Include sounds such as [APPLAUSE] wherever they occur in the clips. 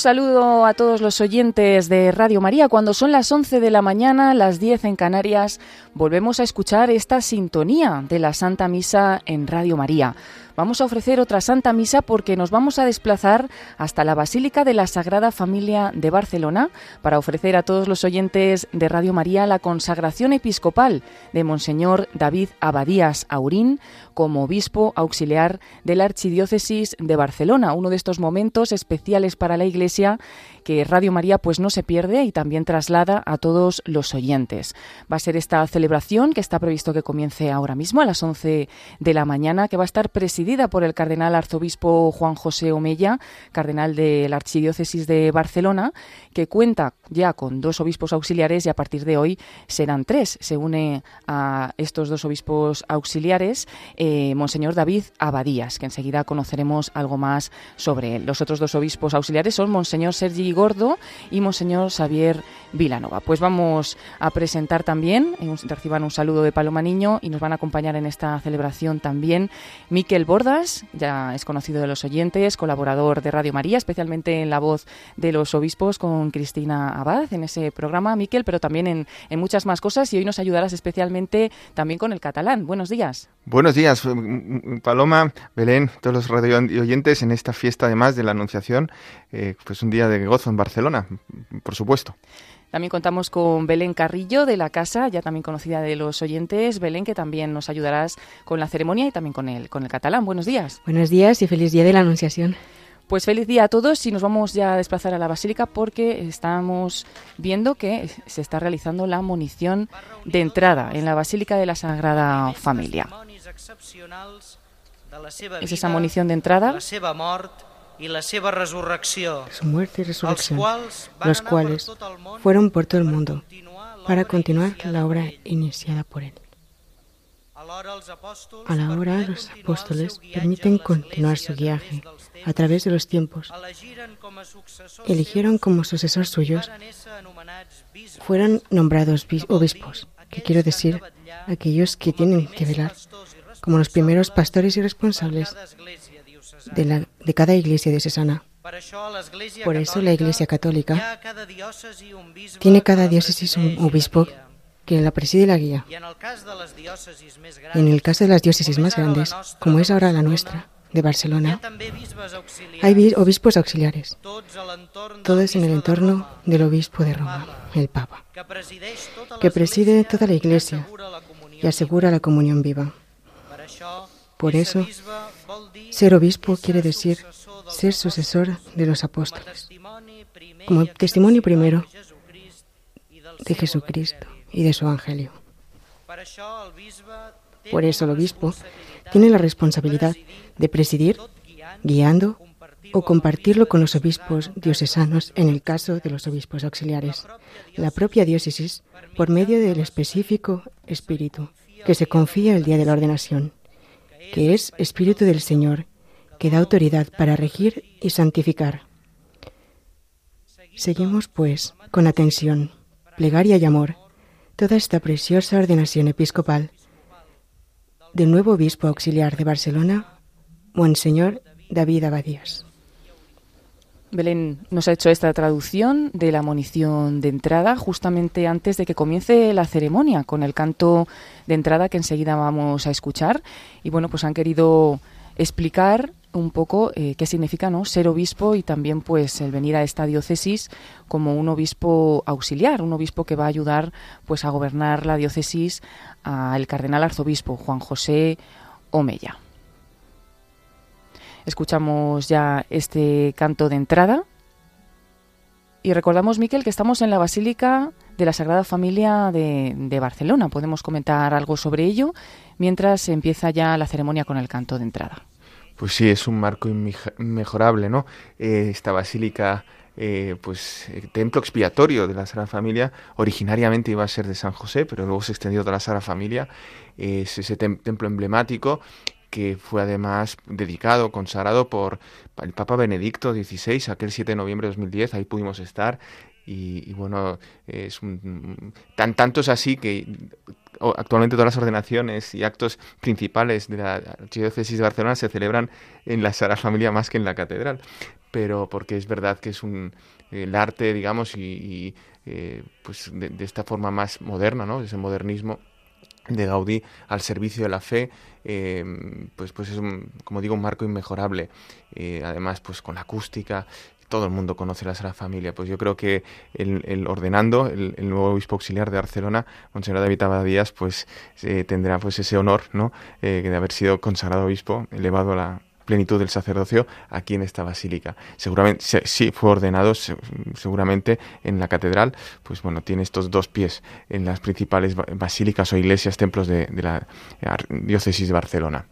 Saludo a todos los oyentes de Radio María. Cuando son las 11 de la mañana, las 10 en Canarias, volvemos a escuchar esta sintonía de la Santa Misa en Radio María. Vamos a ofrecer otra Santa Misa porque nos vamos a desplazar hasta la Basílica de la Sagrada Familia de Barcelona para ofrecer a todos los oyentes de Radio María la consagración episcopal de Monseñor David Abadías Aurín como obispo auxiliar de la Archidiócesis de Barcelona, uno de estos momentos especiales para la Iglesia que Radio María pues no se pierde y también traslada a todos los oyentes. Va a ser esta celebración que está previsto que comience ahora mismo a las 11 de la mañana, que va a estar presidida por el cardenal arzobispo Juan José Omella, cardenal de la Archidiócesis de Barcelona, que cuenta ya con dos obispos auxiliares y a partir de hoy serán tres. Se une a estos dos obispos auxiliares eh, Monseñor David Abadías, que enseguida conoceremos algo más sobre él. Los otros dos obispos auxiliares son Monseñor Sergi Gordo y Monseñor Xavier Vilanova. Pues vamos a presentar también, eh, reciban un saludo de Paloma Niño y nos van a acompañar en esta celebración también Miquel Bordas, ya es conocido de los oyentes, colaborador de Radio María, especialmente en la voz de los obispos con Cristina Abad en ese programa, Miquel, pero también en, en muchas más cosas y hoy nos ayudarás especialmente también con el catalán. Buenos días. Buenos días, Paloma, Belén, todos los radio oyentes en esta fiesta además de la Anunciación, eh, pues un día de gozo en Barcelona, por supuesto. También contamos con Belén Carrillo de la casa, ya también conocida de los oyentes. Belén, que también nos ayudarás con la ceremonia y también con el, con el catalán. Buenos días. Buenos días y feliz día de la Anunciación. Pues feliz día a todos y nos vamos ya a desplazar a la Basílica porque estamos viendo que se está realizando la munición de entrada en la Basílica de la Sagrada Familia. Es esa munición de entrada y la Su muerte y resurrección, los cuales fueron por todo el mundo para continuar la obra iniciada por él. A la hora los apóstoles permiten continuar su viaje a través de los tiempos. Eligieron como sucesor suyos, fueron nombrados obispos, que quiero decir, aquellos que tienen que velar como los primeros pastores y responsables de, la, de cada iglesia diocesana. Por eso la Iglesia Católica tiene cada diócesis un obispo que la preside y la guía. Y en el caso de las diócesis más grandes, como es ahora la nuestra, de Barcelona, hay obispos auxiliares, todos en el entorno del obispo de Roma, el Papa, que preside toda la Iglesia y asegura la comunión viva. Por eso, ser obispo quiere decir ser sucesor de los apóstoles, como testimonio primero de Jesucristo y de su Evangelio. Por eso el obispo tiene la responsabilidad de presidir, guiando o compartirlo con los obispos diocesanos en el caso de los obispos auxiliares, la propia diócesis por medio del específico espíritu que se confía el día de la ordenación que es Espíritu del Señor, que da autoridad para regir y santificar. Seguimos, pues, con atención, plegaria y amor, toda esta preciosa ordenación episcopal del nuevo obispo auxiliar de Barcelona, Monseñor David Abadías. Belén nos ha hecho esta traducción de la munición de entrada justamente antes de que comience la ceremonia con el canto de entrada que enseguida vamos a escuchar. Y bueno, pues han querido explicar un poco eh, qué significa ser obispo y también pues el venir a esta diócesis como un obispo auxiliar, un obispo que va a ayudar pues a gobernar la diócesis al cardenal arzobispo Juan José Omella. Escuchamos ya este canto de entrada. Y recordamos, Miquel, que estamos en la Basílica de la Sagrada Familia de, Barcelona. Podemos comentar algo sobre ello mientras empieza ya la ceremonia con el canto de entrada. Pues sí, es un marco inmejorable, ¿no? Eh, esta basílica, eh, pues el templo expiatorio de la Sagrada Familia, originariamente iba a ser de San José, pero luego se extendió toda la Sagrada Familia. es ese templo emblemático que fue además dedicado, consagrado por el Papa Benedicto XVI, aquel 7 de noviembre de 2010, ahí pudimos estar. Y, bueno, es un, tan tanto es así que actualmente todas las ordenaciones y actos principales de la Archidiócesis de Barcelona se celebran en la Sagrada Familia más que en la catedral. pero porque es verdad que es un el arte, digamos, y, pues de, de, esta forma más moderna, ¿no? Ese modernismo de Gaudí al servicio de la fe, eh, pues, pues es, un, como digo, un marco inmejorable. Eh, además, pues con la acústica, todo el mundo conoce la Sagrada Familia. Pues yo creo que el, ordenando, el, nuevo obispo auxiliar de Barcelona, Monseñor David Abadías, pues eh, tendrá pues ese honor, ¿no? de haber sido consagrado obispo, elevado a la, plenitud del sacerdocio aquí en esta basílica. Seguramente, sí, fue ordenado seguramente en la catedral, pues bueno, tiene estos dos pies en las principales basílicas o iglesias, templos de la diócesis de Barcelona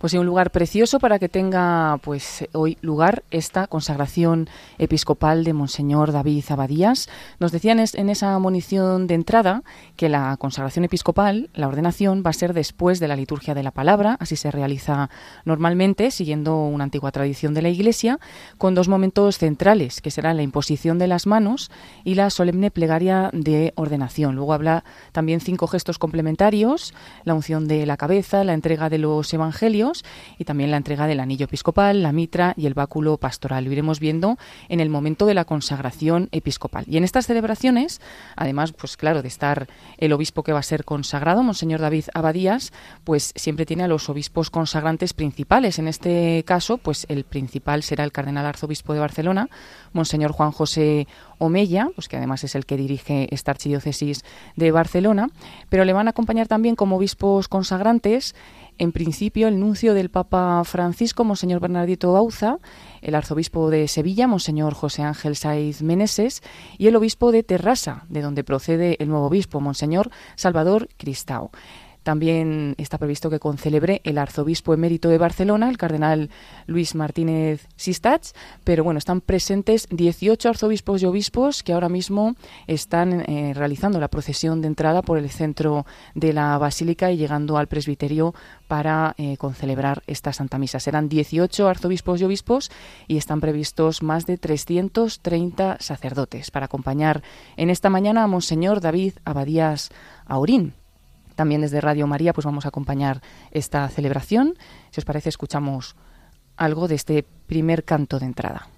pues un lugar precioso para que tenga pues hoy lugar esta consagración episcopal de Monseñor David Abadías. Nos decían en esa munición de entrada que la consagración episcopal, la ordenación, va a ser después de la liturgia de la palabra, así se realiza normalmente, siguiendo una antigua tradición de la Iglesia, con dos momentos centrales, que serán la imposición de las manos y la solemne plegaria de ordenación. Luego habla también cinco gestos complementarios, la unción de la cabeza, la entrega de los evangelios, y también la entrega del anillo episcopal, la mitra y el báculo pastoral. Lo iremos viendo en el momento de la consagración episcopal. Y en estas celebraciones, además, pues claro, de estar el obispo que va a ser consagrado, Monseñor David Abadías, pues siempre tiene a los obispos consagrantes principales. En este caso, pues el principal será el cardenal arzobispo de Barcelona, Monseñor Juan José Omeya, pues que además es el que dirige esta archidiócesis de Barcelona, pero le van a acompañar también como obispos consagrantes en principio, el nuncio del Papa Francisco, Monseñor Bernardito Bauza, el arzobispo de Sevilla, Monseñor José Ángel Saiz Meneses, y el obispo de Terrassa, de donde procede el nuevo obispo, Monseñor Salvador Cristao. También está previsto que concelebre el arzobispo emérito de Barcelona, el cardenal Luis Martínez Sistach, pero bueno, están presentes 18 arzobispos y obispos que ahora mismo están eh, realizando la procesión de entrada por el centro de la basílica y llegando al presbiterio para eh, concelebrar esta Santa Misa. Serán 18 arzobispos y obispos y están previstos más de 330 sacerdotes para acompañar en esta mañana a Monseñor David Abadías Aurín también desde Radio María pues vamos a acompañar esta celebración. Si os parece, escuchamos algo de este primer canto de entrada.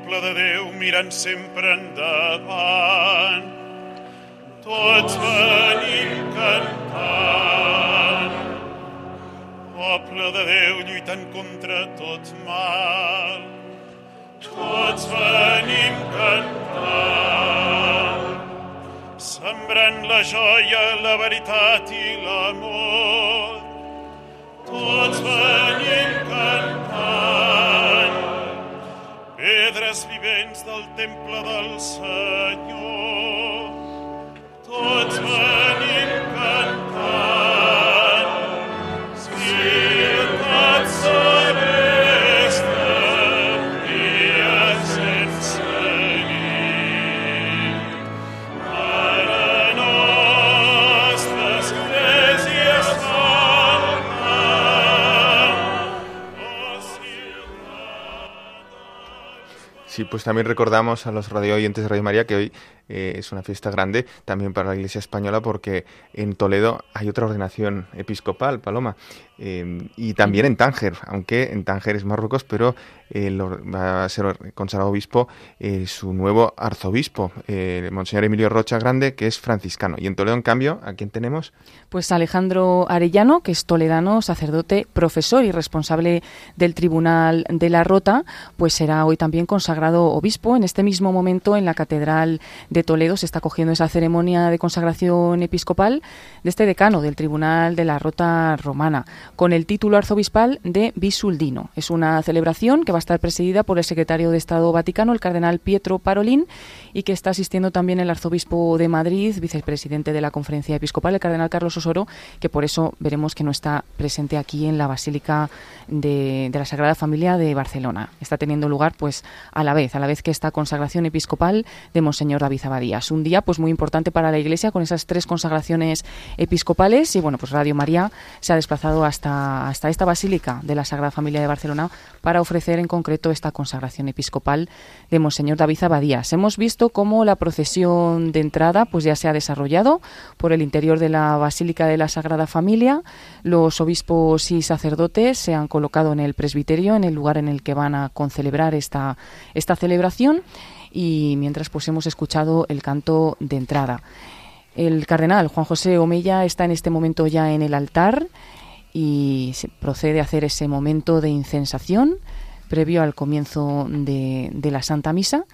Poble de Déu mirant sempre endavant, tots venim cantant. Poble de Déu lluitant contra tot mal, tots venim cantant. Sembrant la joia, la veritat i l'amor, tots venim pedres vivents del temple del Senyor. Tots venim pues también recordamos a los radio oyentes de Radio María que hoy eh, es una fiesta grande también para la Iglesia española porque en Toledo hay otra ordenación episcopal, Paloma, eh, y también en Tánger, aunque en Tánger es Marruecos, pero eh, va a ser consagrado obispo su nuevo arzobispo, Monseñor Emilio Rocha Grande, que es franciscano. Y en Toledo, en cambio, ¿a quién tenemos? Pues Alejandro Arellano, que es toledano, sacerdote, profesor y responsable del Tribunal de la Rota, pues será hoy también consagrado obispo en este mismo momento en la Catedral de de Toledo se está cogiendo esa ceremonia de consagración episcopal de este decano del Tribunal de la Rota Romana, con el título arzobispal de Bisuldino. Es una celebración que va a estar presidida por el secretario de Estado Vaticano, el cardenal Pietro Parolín, y que está asistiendo también el arzobispo de Madrid, vicepresidente de la Conferencia Episcopal, el cardenal Carlos Osoro, que por eso veremos que no está presente aquí en la Basílica de, la Sagrada Familia de Barcelona. Está teniendo lugar, pues, a la vez, a la vez que esta consagración episcopal de Monseñor David Un día, pues, muy importante para la Iglesia con esas tres consagraciones episcopales y, bueno, pues Radio María se ha desplazado hasta, hasta esta Basílica de la Sagrada Familia de Barcelona para ofrecer en concreto esta consagración episcopal de Monseñor David Abadías. Hemos visto cómo la procesión de entrada pues ya se ha desarrollado por el interior de la Basílica de la Sagrada Familia. Los obispos y sacerdotes se han colocado en el presbiterio, en el lugar en el que van a concelebrar esta, esta celebración y mientras pues hemos escuchado el canto de entrada. El cardenal Juan José Omeya está en este momento ya en el altar y procede a hacer ese momento de incensación previo al comienzo de, de la Santa Misa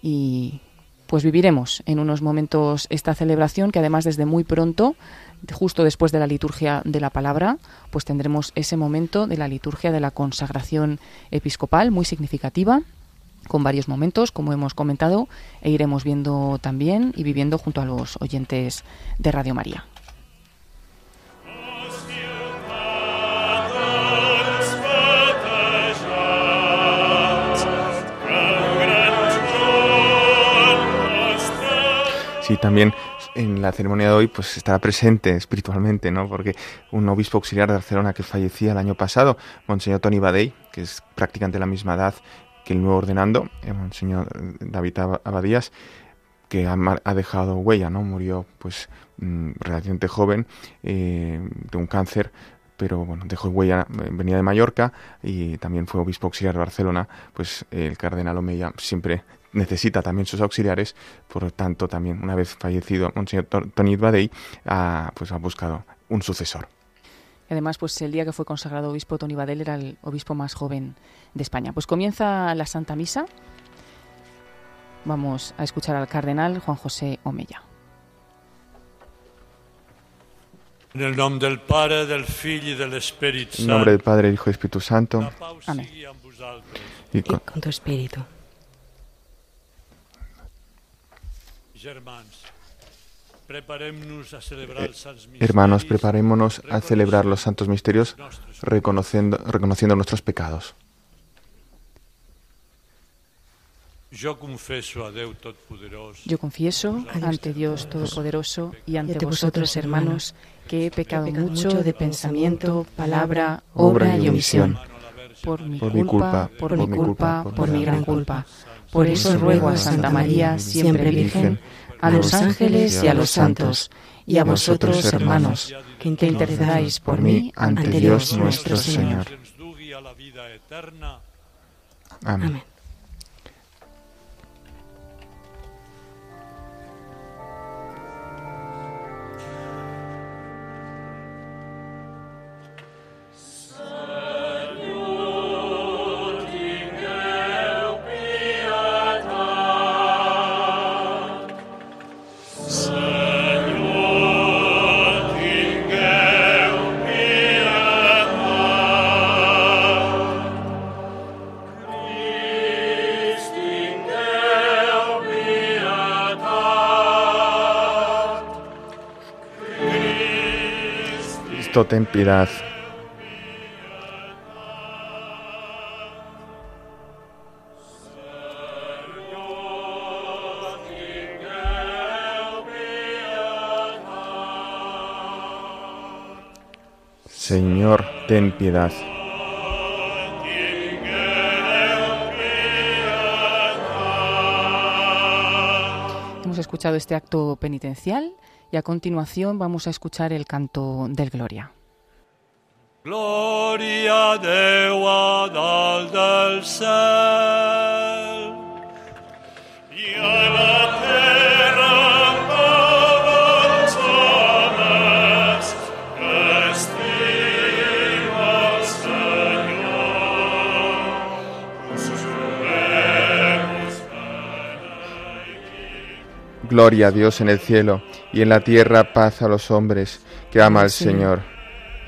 y pues viviremos en unos momentos esta celebración que además desde muy pronto, justo después de la liturgia de la palabra, pues tendremos ese momento de la liturgia de la consagración episcopal muy significativa con varios momentos, como hemos comentado, e iremos viendo también y viviendo junto a los oyentes de Radio María. Sí, también en la ceremonia de hoy pues estará presente espiritualmente, ¿no? Porque un obispo auxiliar de Barcelona que fallecía el año pasado, Monseñor Tony Badey, que es prácticamente la misma edad que el nuevo ordenando, el eh, Monseñor David Abadías, que ha, dejado huella, ¿no? Murió pues mm, relativamente joven eh, de un cáncer pero bueno, dejó huella, eh, venía de Mallorca y también fue obispo auxiliar de Barcelona, pues el cardenal Omeya siempre necesita también sus auxiliares, por lo tanto también una vez fallecido Monseñor Tony Badey, ha, pues ha buscado un sucesor. Además, pues el día que fue consagrado obispo Tony Badel era el obispo más joven de España. Pues comienza la Santa Misa. Vamos a escuchar al cardenal Juan José Omeya. En el nombre del Padre, del Hijo y del Espíritu Santo. En nombre del Padre, Hijo y Espíritu Santo. Amén. Y con, y con tu espíritu. Hermanos, preparémonos a celebrar los santos misterios reconociendo, reconociendo nuestros pecados. Yo confieso ante Dios Todopoderoso y ante vosotros, hermanos, que he pecado mucho de pensamiento, palabra, obra y omisión. Por mi culpa, por mi culpa, por mi gran culpa. Por eso ruego a Santa María, siempre Virgen, a los ángeles y a los santos, y a vosotros, hermanos, que intercedáis por mí ante Dios nuestro Señor. Amén. Ten piedad. Señor, ten piedad. Hemos escuchado este acto penitencial y a continuación vamos a escuchar el canto del Gloria. Gloria a Déu a dalt del cel i a la terra que estima el Senyor. Gloria a Dios en el cielo y en la tierra paz a los hombres que ama al Señor.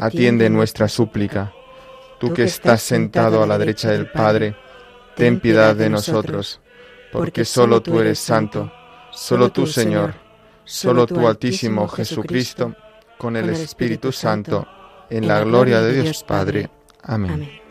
atiende nuestra súplica. Tú que estás sentado a la derecha del Padre, ten piedad de nosotros, porque solo tú eres santo, solo tú, Señor, solo tú, Altísimo Jesucristo, con el Espíritu Santo, en la gloria de Dios Padre. Amén.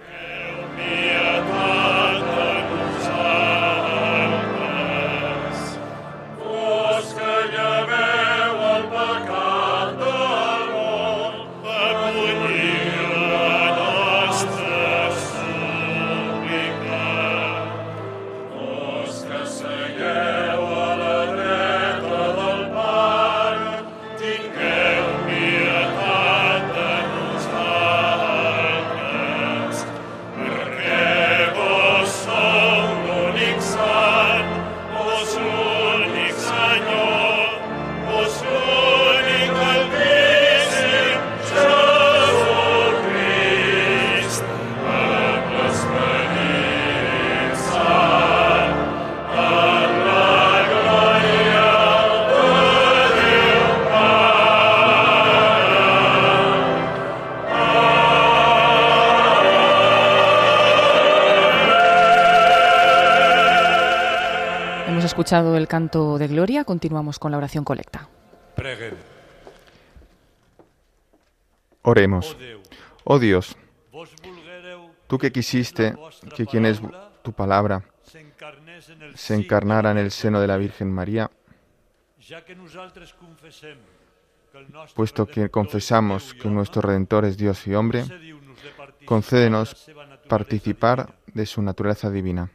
El canto de gloria, continuamos con la oración colecta. Oremos. Oh Dios, tú que quisiste que quien es tu palabra se encarnara en el seno de la Virgen María, puesto que confesamos que nuestro Redentor es Dios y hombre, concédenos participar de su naturaleza divina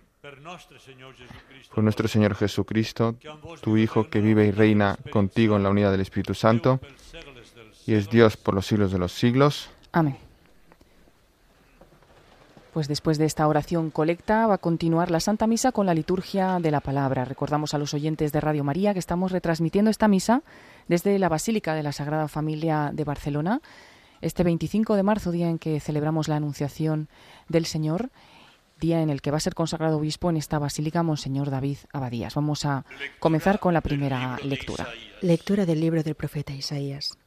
con nuestro Señor Jesucristo, tu Hijo, que vive y reina contigo en la unidad del Espíritu Santo, y es Dios por los siglos de los siglos. Amén. Pues después de esta oración colecta va a continuar la Santa Misa con la liturgia de la palabra. Recordamos a los oyentes de Radio María que estamos retransmitiendo esta misa desde la Basílica de la Sagrada Familia de Barcelona, este 25 de marzo, día en que celebramos la Anunciación del Señor día en el que va a ser consagrado obispo en esta basílica Monseñor David Abadías. Vamos a comenzar con la primera lectura. Lectura del libro del profeta Isaías.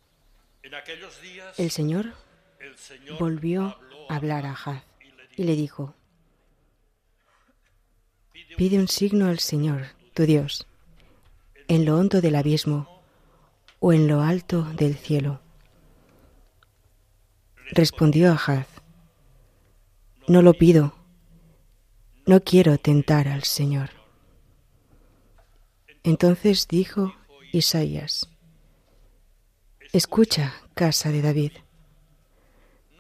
El Señor volvió a hablar a Haz y le dijo, pide un signo al Señor, tu Dios, en lo hondo del abismo o en lo alto del cielo. Respondió Ahaz, no lo pido no quiero tentar al Señor. Entonces dijo Isaías, Escucha, casa de David,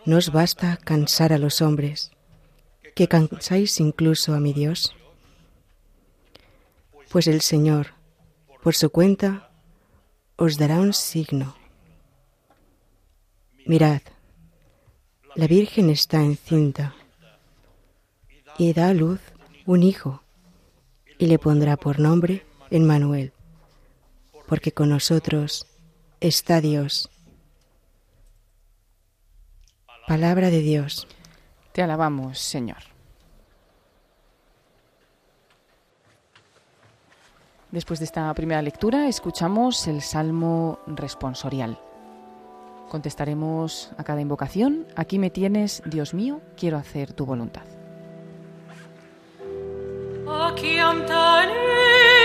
¿no os basta cansar a los hombres, que cansáis incluso a mi Dios? Pues el Señor, por su cuenta, os dará un signo. Mirad, la Virgen está encinta y da a luz un hijo, y le pondrá por nombre Emmanuel, porque con nosotros está Dios. Palabra de Dios. Te alabamos, Señor. Después de esta primera lectura, escuchamos el Salmo responsorial. Contestaremos a cada invocación, aquí me tienes, Dios mío, quiero hacer tu voluntad. A chi am tale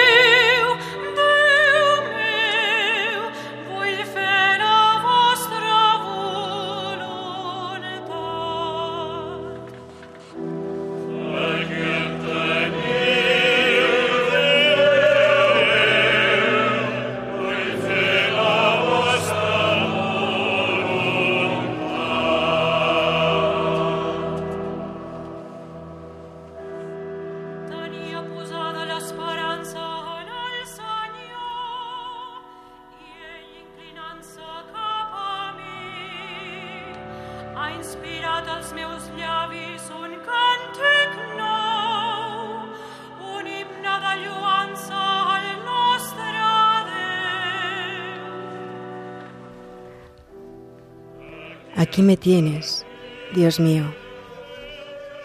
me tienes, Dios mío.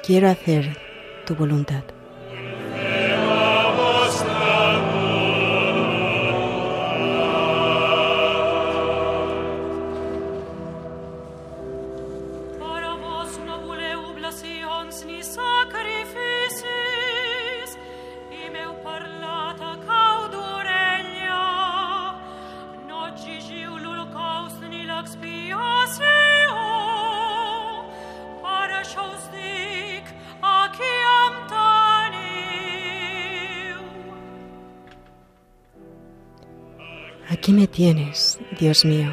Quiero hacer tu voluntad. Dios mío.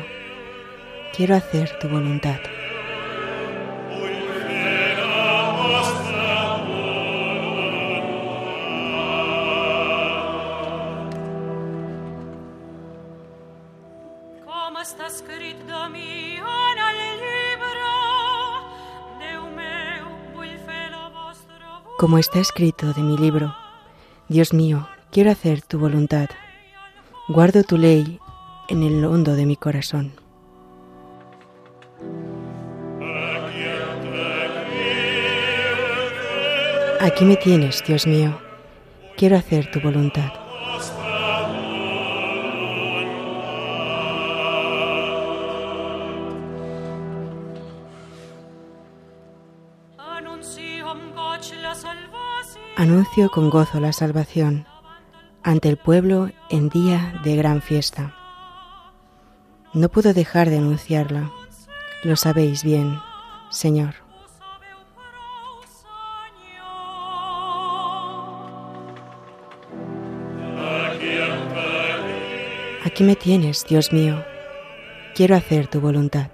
Quiero hacer tu voluntad. Como está escrito de mi libro, Dios mío, quiero hacer tu voluntad. Guardo tu ley en el hondo de mi corazón. Aquí me tienes, Dios mío. Quiero hacer tu voluntad. Anuncio con gozo la salvación ante el pueblo en día de gran fiesta. No puedo dejar de anunciarla. Lo sabéis bien, Señor. Aquí me tienes, Dios mío. Quiero hacer tu voluntad.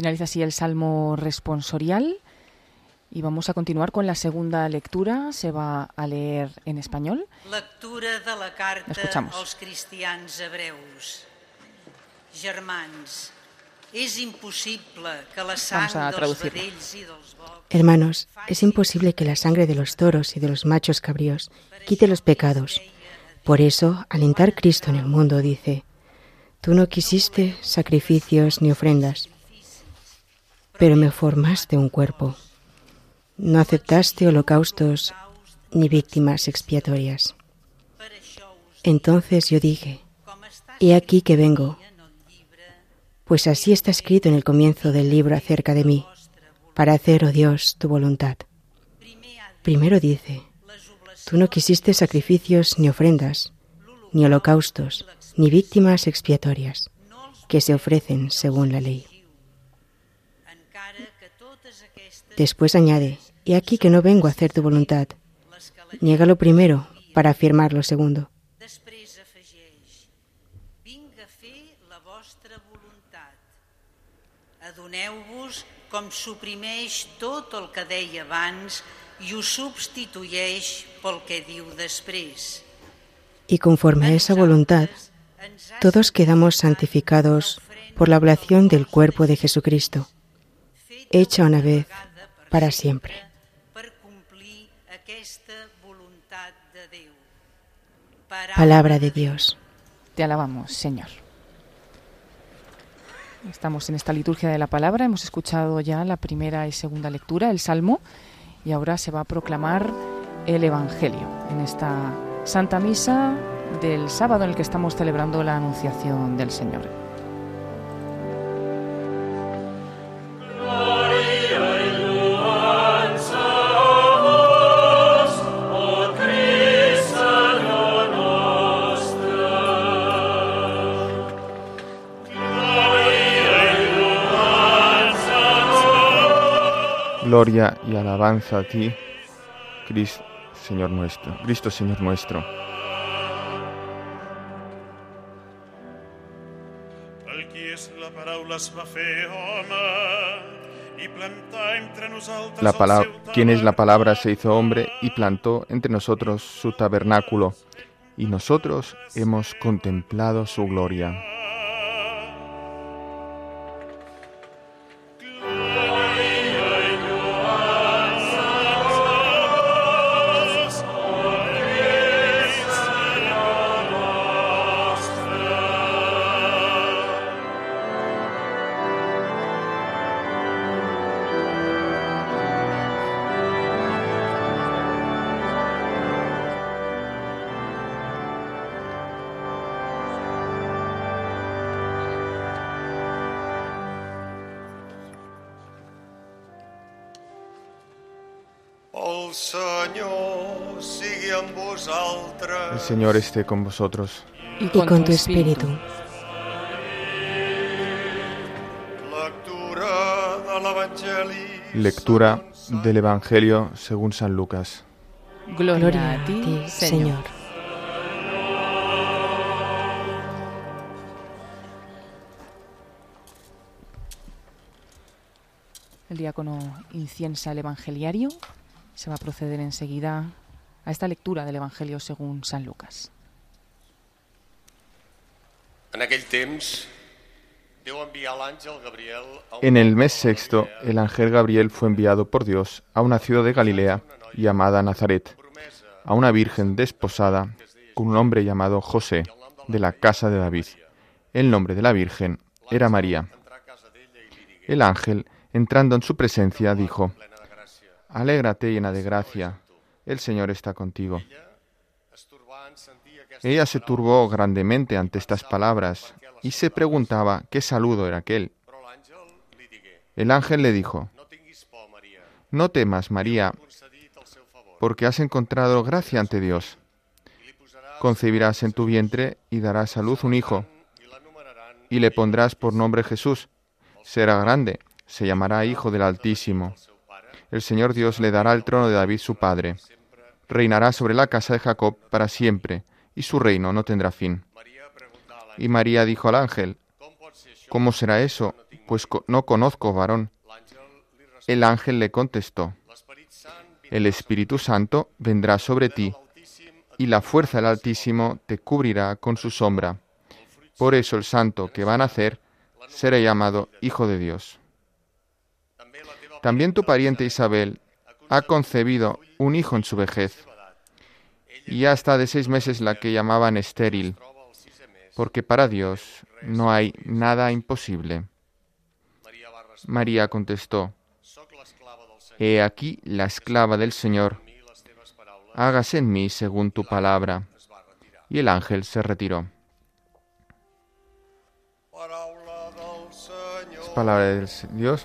Finaliza así el Salmo responsorial y vamos a continuar con la segunda lectura. Se va a leer en español. Lectura de la carta Escuchamos. als cristians hebreus. Germans, és impossible que la sang Vamos a dels traducirlo. vedells i dels bocs Hermanos, es imposible que la sangre de los toros y de los machos cabríos quite los pecados. Por eso, alentar Cristo en el mundo dice, Tú no quisiste sacrificios ni ofrendas, pero me formaste un cuerpo. No aceptaste holocaustos ni víctimas expiatorias. Entonces yo dije, He aquí que vengo, pues así está escrito en el comienzo del libro acerca de mí, para hacer, oh Dios, tu voluntad. Primero dice, Tú no quisiste sacrificios ni ofrendas, ni holocaustos, ni víctimas expiatorias, que se ofrecen según la ley. encara que totes aquestes Después añade, He aquí que no vengo a hacer tu voluntad. Niega lo primero para afirmar lo segundo. després afegeix vinc a fer la vostra voluntat. Adoneu-vos com suprimeix tot el que deia abans i ho substitueix pel que diu després. Y conforme a esa voluntad, todos quedamos santificados por la oblación del cuerpo de Jesucristo, hecha una vez para siempre. Palabra de Dios. Te alabamos, Señor. Estamos en esta liturgia de la palabra, hemos escuchado ya la primera y segunda lectura, el Salmo, y ahora se va a proclamar el Evangelio en esta Santa Misa del sábado en el que estamos celebrando la Anunciación del Señor. Gloria y alabanza a ti, Cristo, Señor nuestro. Cristo, Señor nuestro. El qui és la paraula es va fer home La palabra, quien es la palabra se hizo hombre y plantó entre nosotros su tabernáculo, y nosotros hemos contemplado su gloria. Señor esté con vosotros. Y con tu espíritu. Lectura del Evangelio según San Lucas. Gloria, a ti, Señor. El diácono inciensa el evangeliario. Se va a proceder enseguida a esta lectura del Evangelio según San Lucas. En el mes sexto, el ángel Gabriel fue enviado por Dios a una ciudad de Galilea llamada Nazaret, a una virgen desposada con un hombre llamado José, de la casa de David. El nombre de la virgen era María. El ángel, entrando en su presencia, dijo, Alégrate llena de gracia, el Señor está contigo. Ella se turbó grandemente ante estas palabras y se preguntaba qué saludo era aquel. El ángel le dijo, No temas, María, porque has encontrado gracia ante Dios. Concebirás en tu vientre y darás a luz un hijo, y le pondrás por nombre Jesús. Será grande, se llamará Hijo del Altísimo. El Señor Dios le dará el trono de David su padre. Reinará sobre la casa de Jacob para siempre, y su reino no tendrá fin. Y María dijo al ángel, ¿Cómo será eso? Pues no conozco varón. El ángel le contestó, El Espíritu Santo vendrá sobre ti, y la fuerza del Altísimo te cubrirá con su sombra. Por eso el santo que va a nacer será llamado Hijo de Dios. También tu pariente Isabel ha concebido un hijo en su vejez, y ya está de seis meses la que llamaban estéril, porque para Dios no hay nada imposible. María contestó, He aquí la esclava del Señor, hágase en mí según tu palabra. Y el ángel se retiró. Es palabra del Dios.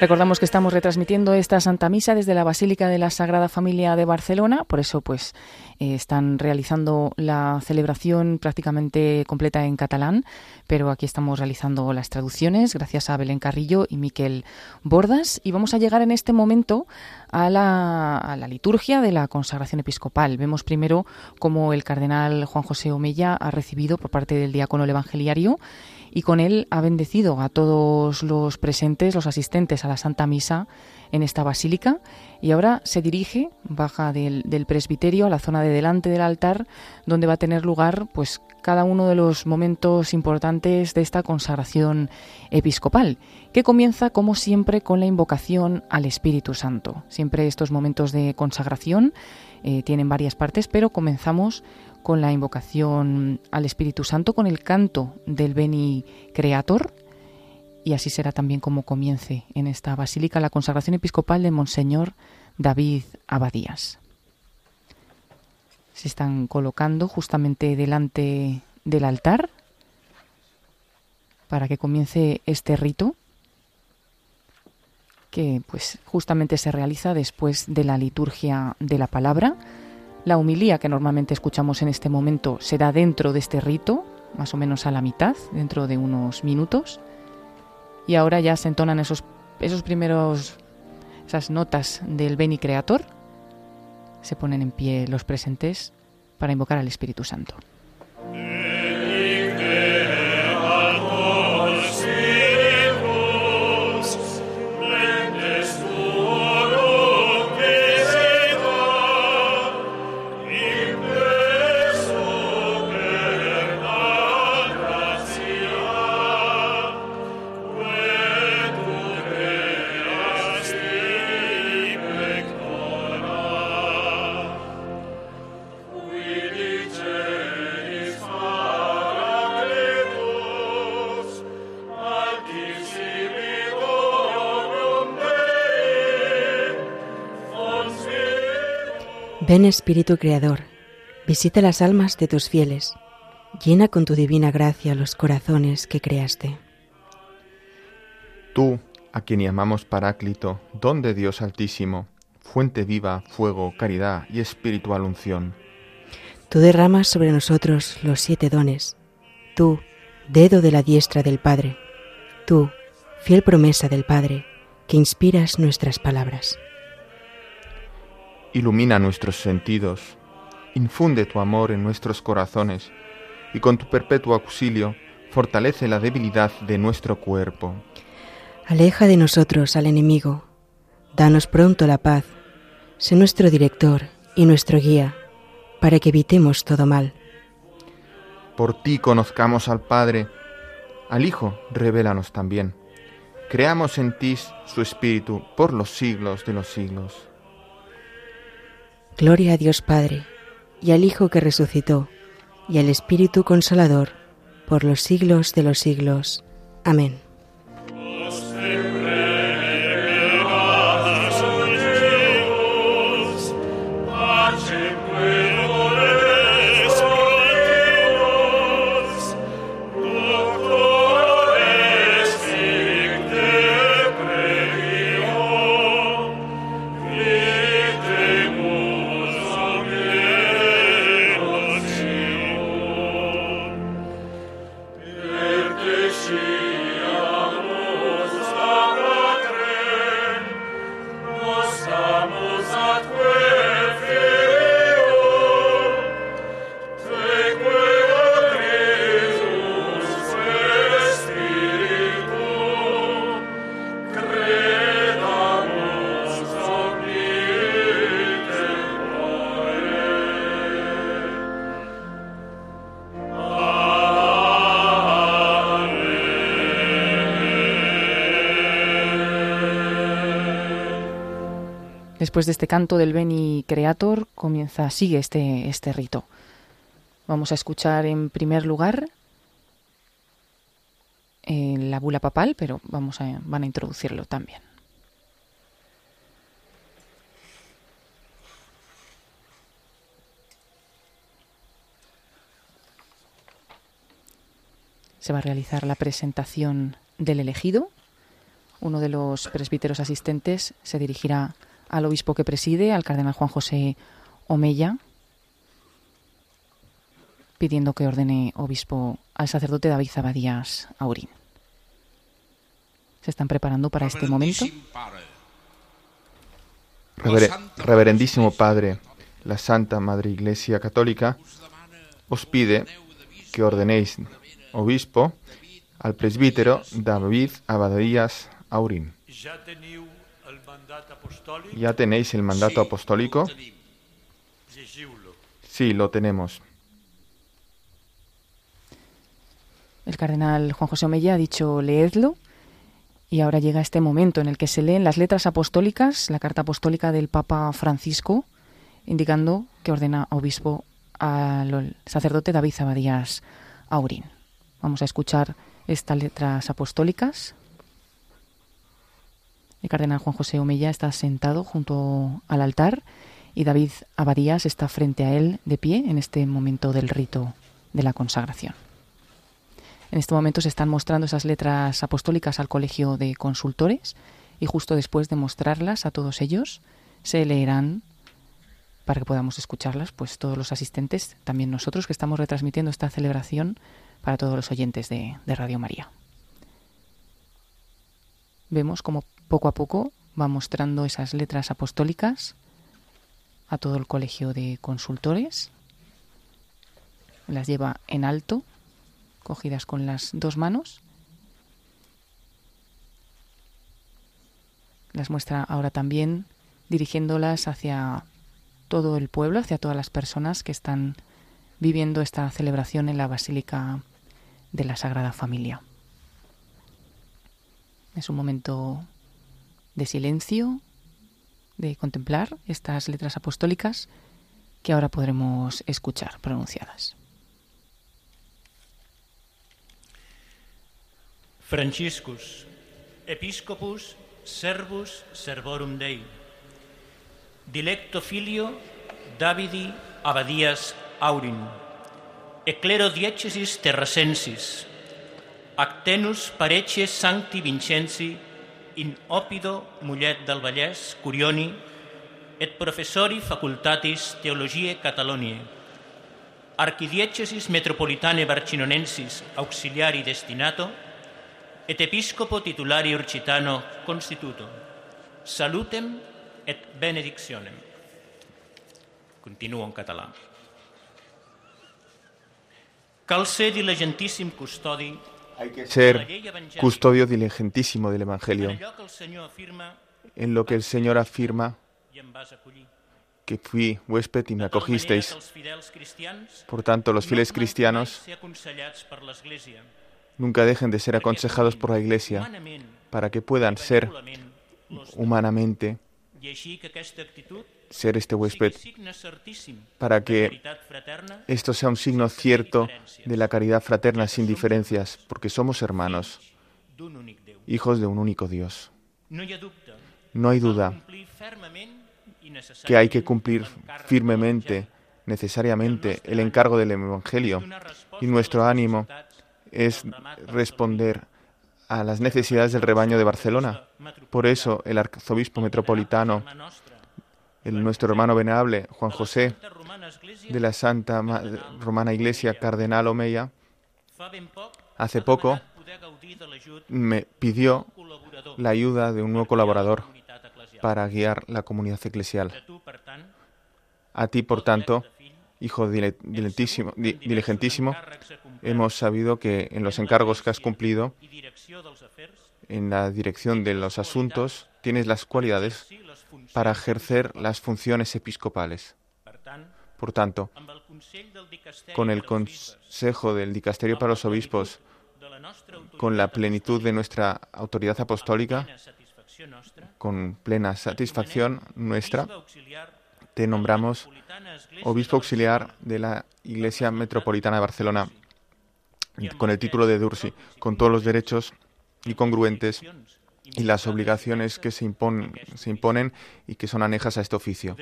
Recordamos que estamos retransmitiendo esta Santa Misa desde la Basílica de la Sagrada Familia de Barcelona, por eso pues eh, están realizando la celebración prácticamente completa en catalán, pero aquí estamos realizando las traducciones gracias a Belén Carrillo y Miquel Bordas y vamos a llegar en este momento a la, a la liturgia de la consagración episcopal. Vemos primero cómo el cardenal Juan José Omella ha recibido por parte del diácono el evangeliario y con él ha bendecido a todos los presentes, los asistentes a la Santa Misa en esta basílica y ahora se dirige, baja del, presbiterio a la zona de delante del altar donde va a tener lugar pues cada uno de los momentos importantes de esta consagración episcopal, que comienza como siempre con la invocación al Espíritu Santo. Siempre estos momentos de consagración eh, tienen varias partes, pero comenzamos con la invocación al Espíritu Santo, con el canto del Beni Creator, y así será también como comience en esta basílica la consagración episcopal de Monseñor David Abadías. Se están colocando justamente delante del altar para que comience este rito que pues justamente se realiza después de la liturgia de la palabra. La humilía que normalmente escuchamos en este momento se da dentro de este rito, más o menos a la mitad, dentro de unos minutos. Y ahora ya se entonan esos, esos primeros, esas notas del Beni Creator. Se ponen en pie los presentes para invocar al Espíritu Santo. Ven Espíritu Creador, visita las almas de tus fieles, llena con tu divina gracia los corazones que creaste. Tú, a quien llamamos Paráclito, don de Dios Altísimo, fuente viva, fuego, caridad y espiritual unción. Tú derramas sobre nosotros los siete dones. Tú, dedo de la diestra del Padre. Tú, fiel promesa del Padre, que inspiras nuestras palabras ilumina nuestros sentidos, infunde tu amor en nuestros corazones y con tu perpetuo auxilio fortalece la debilidad de nuestro cuerpo. Aleja de nosotros al enemigo, danos pronto la paz, sé nuestro director y nuestro guía, para que evitemos todo mal. Por ti conozcamos al Padre, al Hijo, revélanos también. Creamos en ti su Espíritu por los siglos de los siglos. Gloria a Dios Padre, y al Hijo que resucitó, y al Espíritu Consolador, por los siglos de los siglos. Amén. Después de este canto del Beni Creator, comienza, sigue este, este rito. Vamos a escuchar en primer lugar eh, la bula papal, pero vamos a, van a introducirlo también. Se va a realizar la presentación del elegido. Uno de los presbíteros asistentes se dirigirá al obispo que preside, al cardenal Juan José Omeya, pidiendo que ordene obispo al sacerdote David Zabadías Aurín. Se están preparando para este momento. reverendísimo Padre, la Santa Madre Iglesia Católica os pide que ordenéis obispo al presbítero David Abadías Aurín. ¿Ya tenéis el mandato apostólico? Sí, lo tenemos. El cardenal Juan José Omeya ha dicho leedlo y ahora llega este momento en el que se leen las letras apostólicas, la carta apostólica del Papa Francisco, indicando que ordena obispo al sacerdote David Zabadías Aurín. Vamos a escuchar estas letras apostólicas. El cardenal Juan José Omeya está sentado junto al altar y David Abadías está frente a él de pie en este momento del rito de la consagración. En este momento se están mostrando esas letras apostólicas al colegio de consultores y justo después de mostrarlas a todos ellos se leerán para que podamos escucharlas, pues todos los asistentes, también nosotros que estamos retransmitiendo esta celebración para todos los oyentes de, de Radio María. Vemos como poco a poco va mostrando esas letras apostólicas a todo el colegio de consultores las lleva en alto, cogidas con las dos manos. Las muestra ahora también dirigiéndolas hacia todo el pueblo, hacia todas las personas que están viviendo esta celebración en la Basílica de la Sagrada Familia. Es un momento de silencio, de contemplar estas letras apostólicas que ahora podremos escuchar pronunciadas. Franciscus, Episcopus, Servus, Servorum Dei, Dilecto Filio, Davidi, Abadias, Aurin, Eclero Diecesis Terrasensis, Actenus Pareces Sancti Vincenzi, in opido Mullet del Vallès, Curioni, et professori facultatis Theologiae Cataloniae, Archidiecesis Metropolitane Barcinonensis Auxiliari Destinato, et Episcopo Titulari Urcitano Constituto. Salutem et benedictionem. Continuo en català. Cal ser diligentíssim custodi Hay que ser custodio diligentísimo del Evangelio, en lo que el Señor afirma que fui huésped y me acogisteis. Por tanto, los fieles cristianos nunca dejen de ser aconsejados por la Iglesia para que puedan ser humanamente ser este huésped, para que esto sea un signo cierto de la caridad fraterna sin diferencias, porque somos hermanos, hijos de un único Dios. No hay duda que hay que cumplir firmemente, necesariamente, el encargo del Evangelio y nuestro ánimo es responder a las necesidades del rebaño de Barcelona. Por eso el arzobispo metropolitano, el, nuestro hermano venerable Juan José de la Santa Romana Iglesia Cardenal Omeya, hace poco me pidió la ayuda de un nuevo colaborador para guiar la comunidad eclesial. A ti, por tanto, hijo diligentísimo, hemos sabido que en los encargos que has cumplido, en la dirección de los asuntos, tienes las cualidades para ejercer las funciones episcopales. Por tanto, con el consejo del dicasterio para los obispos, con la plenitud de nuestra autoridad apostólica, con plena satisfacción nuestra, te nombramos obispo auxiliar de la Iglesia Metropolitana de Barcelona, con el título de Dursi, con todos los derechos y congruentes y las obligaciones que se, imponen y que son anejas a este oficio.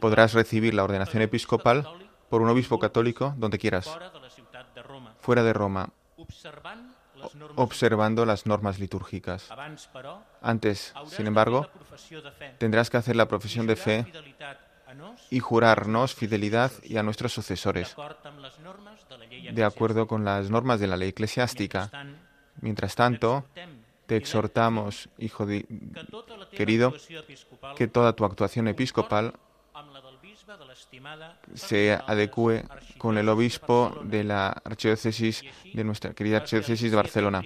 Podrás recibir la ordenación episcopal por un obispo católico donde quieras, fuera de Roma, observando las normas litúrgicas. Antes, sin embargo, tendrás que hacer la profesión de fe y jurarnos fidelidad y a nuestros sucesores, de acuerdo con las normas de la ley eclesiástica. Mientras tanto, te exhortamos, hijo querido, que toda tu actuación episcopal se adecue con el obispo de la archidiócesis de nuestra querida archidiócesis de Barcelona,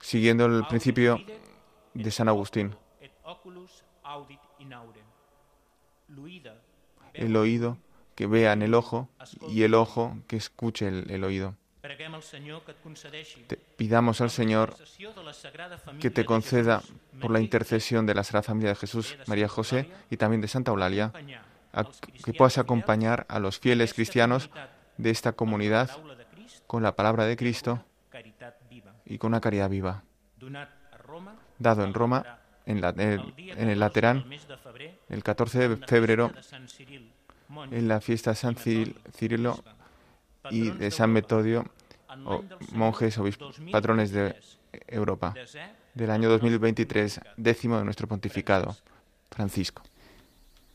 siguiendo el principio de San Agustín. El oído que vea en el ojo y el ojo que escuche el, oído. Pidamos al Señor que te conceda, por la intercesión de la Sagrada Familia de Jesús, María José y también de Santa Eulalia, que puedas acompañar a los fieles cristianos de esta comunidad con la palabra de Cristo y con una caridad viva. Dado en Roma, en, el Laterán, el 14 de febrero, en la fiesta de San Cirilo y de San Metodio, monjes obispos, patrones de Europa, del año 2023, décimo de nuestro pontificado, Francisco.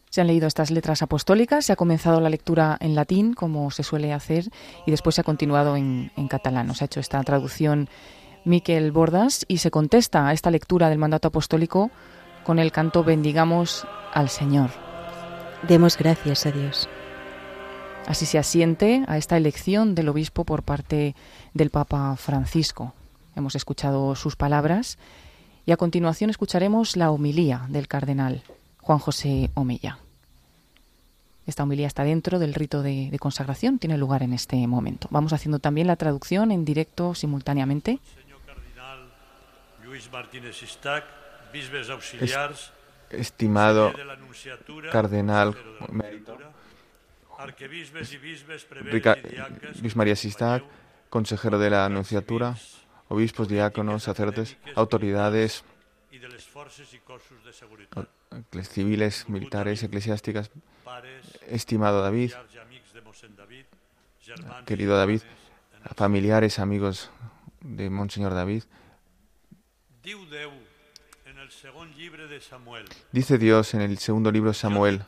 Se han leído estas letras apostólicas, se ha comenzado la lectura en latín, como se suele hacer, y después se ha continuado en, en catalán. Nos ha hecho esta traducción Miquel Bordas y se contesta a esta lectura del mandato apostólico con el canto Bendigamos al Señor. Demos gracias a Dios. Así se asiente a esta elección del obispo por parte del Papa Francisco. Hemos escuchado sus palabras y a continuación escucharemos la homilía del cardenal Juan José Omeya. Esta homilía está dentro del rito de, de, consagración, tiene lugar en este momento. Vamos haciendo también la traducción en directo simultáneamente. Senyor Cardinal Lluís Martínez Istac, bisbes auxiliars, Estimado cardenal consejero Rica- Luis María Sistac, consejero de la Anunciatura, obispos, diáconos, sacerdotes, autoridades civiles, militares, eclesiásticas, estimado David, querido David, familiares, amigos de Monseñor David, dice Dios en el segundo libro de Samuel,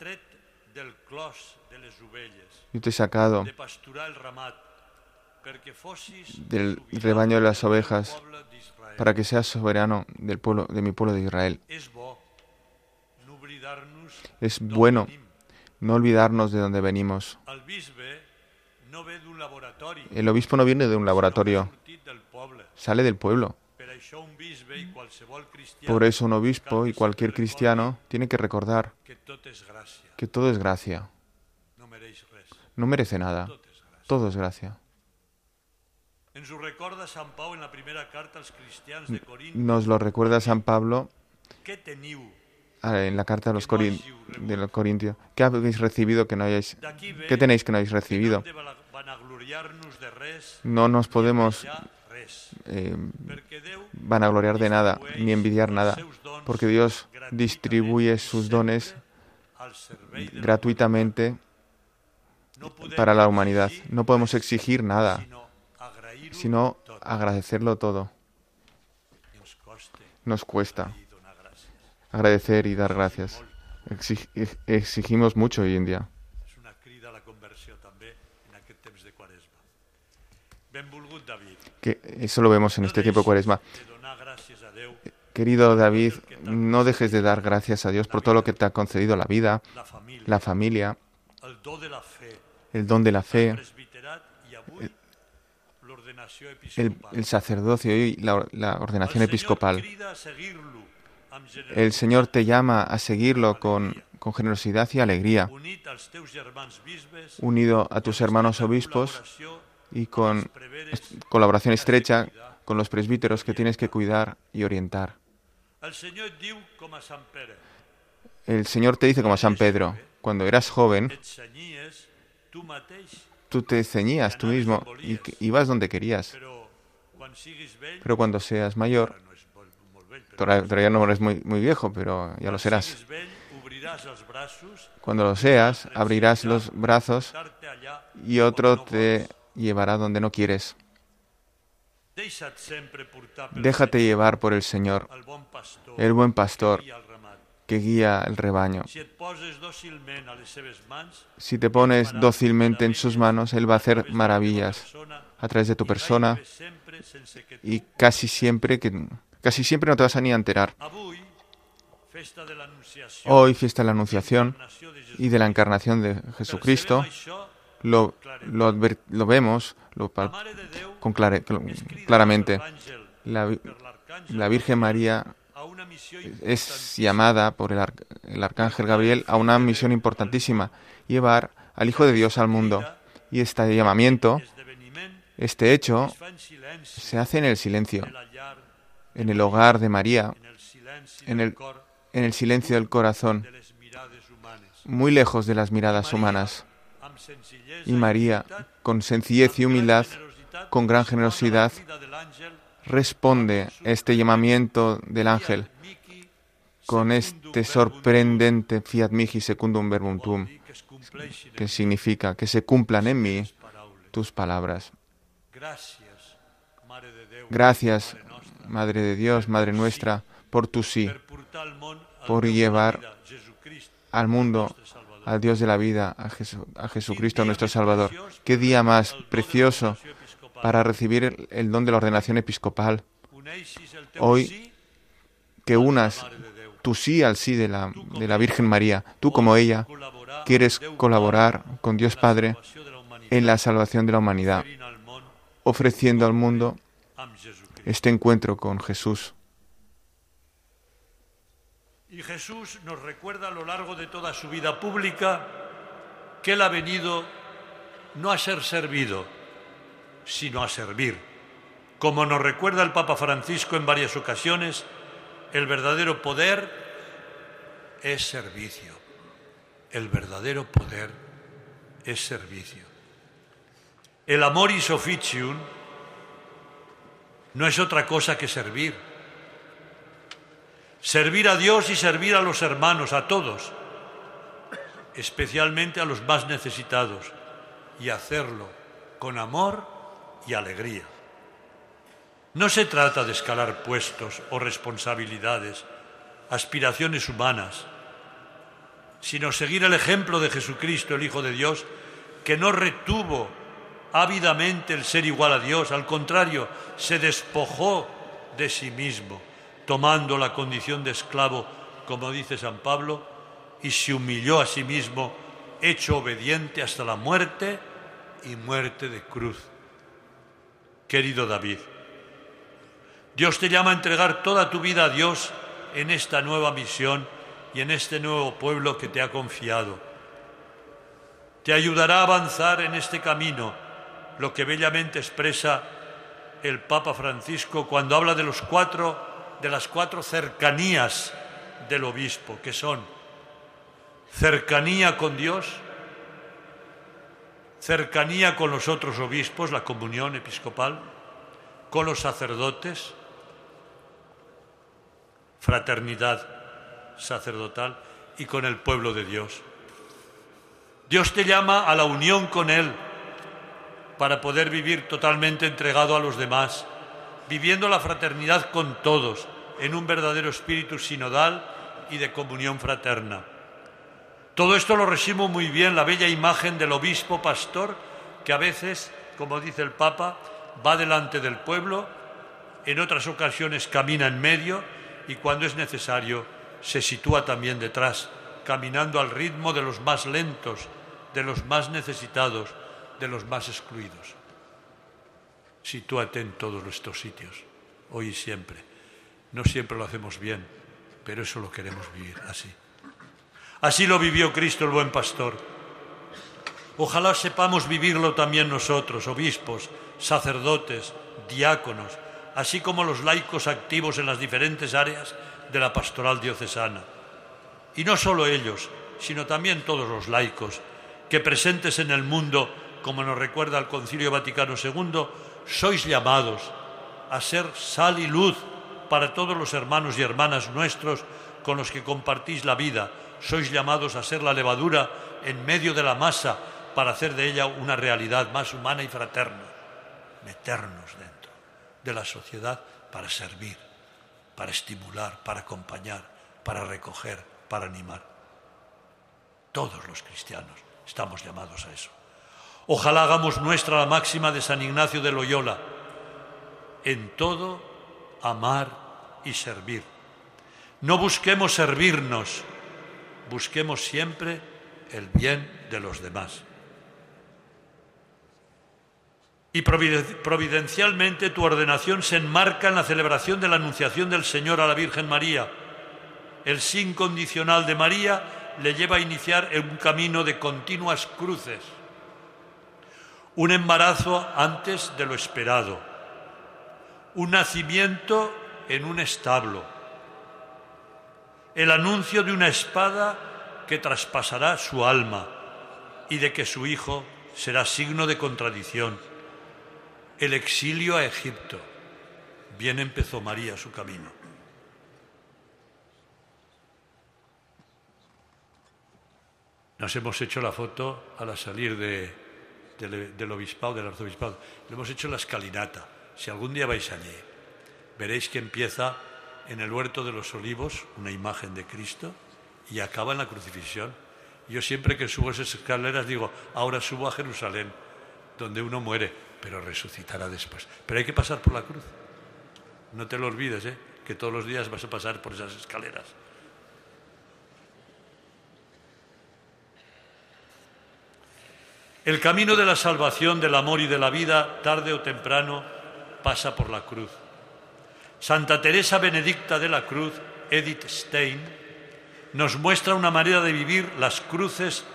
yo te he sacado del rebaño de las ovejas para que seas soberano del pueblo, de mi pueblo de Israel. Es bueno no olvidarnos de dónde venimos. El obispo no viene de un laboratorio, sale del pueblo. Por eso un obispo y cualquier cristiano tiene que recordar que todo es gracia. No merece nada, todo es gracia. De. Nos lo recuerda San Pablo ah, en la carta a los Corin- de los Corintios. ¿Qué habéis recibido que no hayáis? ¿Qué tenéis que no habéis recibido? de de No nos podemos eh, vanagloriar de nada ni envidiar nada, porque Dios distribuye sus dones de gratuitamente para la humanidad. No podemos exigir nada, sino agradecerlo todo. Nos cuesta agradecer y dar gracias. Exig- ex- exigimos mucho hoy en día. Que eso lo vemos en este tiempo de cuaresma. Déu, Querido David, no dejes de dar gracias a Dios por todo lo que te ha concedido la vida, la familia, el do de la fe, el don de la el fe, el, sacerdocio y la, la ordenación episcopal. El Señor te llama a seguirlo con, con generosidad y alegría, unido a tus hermanos obispos y con colaboración estrecha con los presbíteros que tienes que cuidar y orientar. El Señor te dice como a San Pedro, cuando eras joven, tú te ceñías tú mismo y ibas donde querías, pero cuando seas mayor, todavía no eres muy, muy viejo, pero ya lo serás. Cuando lo seas, abrirás los brazos y otro te llevará donde no quieres. Déjate llevar por el Señor, el buen pastor. Que guía el rebaño. Si te pones dócilmente en sus manos, Él va a hacer maravillas a través de tu persona y casi siempre que casi siempre no te vas a ni a enterar. Hoy, fiesta de la Anunciación y de la encarnación de Jesucristo, lo, lo, adver- lo vemos lo con clare- claramente. La, la Virgen María es llamada por el, ar- el arcángel Gabriel a una misión importantísima, llevar al Hijo de Dios al mundo. Y este llamamiento, este hecho, se hace en el silencio, en el hogar de María, en el en el, silencio del corazón, muy lejos de las miradas humanas. Y María, con sencillez y humildad, con gran responde este llamamiento del ángel con este sorprendente fiat mihi secundum verbum tuum, que significa que se cumplan en mí tus palabras. Gracias, Madre de Dios, Madre nuestra, por tu sí, por llevar al mundo, al Dios de la vida, a, Jesu- a Jesucristo nuestro Salvador. Qué día más precioso. Para recibir el- don de la ordenación episcopal. Hoy, Que unas tu sí al sí de la, de la Virgen María, tú como ella, quieres colaborar con Dios Padre en la salvación de la humanidad, ofreciendo al mundo este encuentro con Jesús. Y Jesús nos recuerda a lo largo de toda su vida pública que Él ha venido no a ser servido, sino a servir. Como nos recuerda el Papa Francisco en varias ocasiones, el verdadero poder es servicio. El verdadero poder es servicio. El amoris officium no es otra cosa que servir. Servir a Dios y servir a los hermanos, a todos, especialmente a los más necesitados, y hacerlo con amor y alegría. No se trata de escalar puestos o responsabilidades, aspiraciones humanas, sino seguir el ejemplo de Jesucristo, el Hijo de Dios, que no retuvo ávidamente el ser igual a Dios, al contrario, se despojó de sí mismo, tomando la condición de esclavo, como dice San Pablo, y se humilló a sí mismo, hecho obediente hasta la muerte y muerte de cruz. Querido David, Dios te llama a entregar toda tu vida a Dios en esta nueva misión y en este nuevo pueblo que te ha confiado. Te ayudará a avanzar en este camino, lo que bellamente expresa el Papa Francisco cuando habla de los cuatro de las cuatro cercanías del obispo, que son cercanía con Dios, cercanía con los otros obispos, la comunión episcopal, con los sacerdotes, fraternidad sacerdotal y con el pueblo de Dios. Dios te llama a la unión con Él para poder vivir totalmente entregado a los demás, viviendo la fraternidad con todos en un verdadero espíritu sinodal y de comunión fraterna. Todo esto lo resimo muy bien la bella imagen del obispo pastor que a veces, como dice el Papa, va delante del pueblo, en otras ocasiones camina en medio y cuando es necesario se sitúa también detrás, caminando al ritmo de los más lentos, de los más necesitados, de los más excluidos. Sitúate en todos estos sitios, hoy y siempre. No siempre lo hacemos bien, pero eso lo queremos vivir así. Así lo vivió Cristo el buen pastor. Ojalá sepamos vivirlo también nosotros, obispos, sacerdotes, diáconos, así como los laicos activos en las diferentes áreas de la pastoral diocesana. Y no solo ellos, sino también todos los laicos, que presentes en el mundo, como nos recuerda el Concilio Vaticano II, sois llamados a ser sal y luz para todos los hermanos y hermanas nuestros con los que compartís la vida. Sois llamados a ser la levadura en medio de la masa para hacer de ella una realidad más humana y fraterna. Meternos dentro de la sociedad para servir, para estimular, para acompañar, para recoger, para animar. Todos los cristianos estamos llamados a eso. Ojalá hagamos nuestra la máxima de San Ignacio de Loyola. En todo, amar y servir. No busquemos servirnos, busquemos siempre el bien de los demás. y providencialmente tu ordenación se enmarca en la celebración de la Anunciación del Señor a la Virgen María. El sí incondicional de María le lleva a iniciar un camino de continuas cruces, un embarazo antes de lo esperado, un nacimiento en un establo, el anuncio de una espada que traspasará su alma y de que su hijo será signo de contradicción el exilio a Egipto. Bien empezó María su camino. Nos hemos hecho la foto al salir del obispado, del arzobispado. Le hemos hecho la escalinata. Si algún día vais allí, veréis que empieza en el huerto de los olivos una imagen de Cristo y acaba en la crucifixión. Yo siempre que subo esas escaleras digo, ahora subo a Jerusalén, donde uno muere pero resucitará después. Pero hay que pasar por la cruz. No te lo olvides, ¿eh? que todos los días vas a pasar por esas escaleras. El camino de la salvación, del amor y de la vida, tarde o temprano, pasa por la cruz. Santa Teresa Benedicta de la Cruz, Edith Stein, nos muestra una manera de vivir las cruces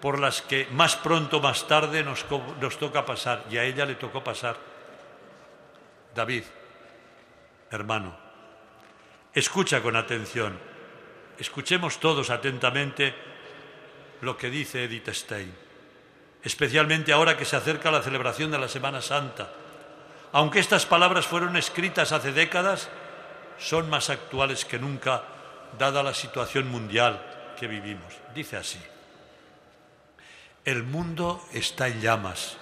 por las que más pronto más tarde nos, nos, toca pasar, y a ella le tocó pasar. David, hermano, escucha con atención, escuchemos todos atentamente lo que dice Edith Stein, especialmente ahora que se acerca la celebración de la Semana Santa. Aunque estas palabras fueron escritas hace décadas, son más actuales que nunca, dada la situación mundial que vivimos. Dice así. El mundo está en llamas.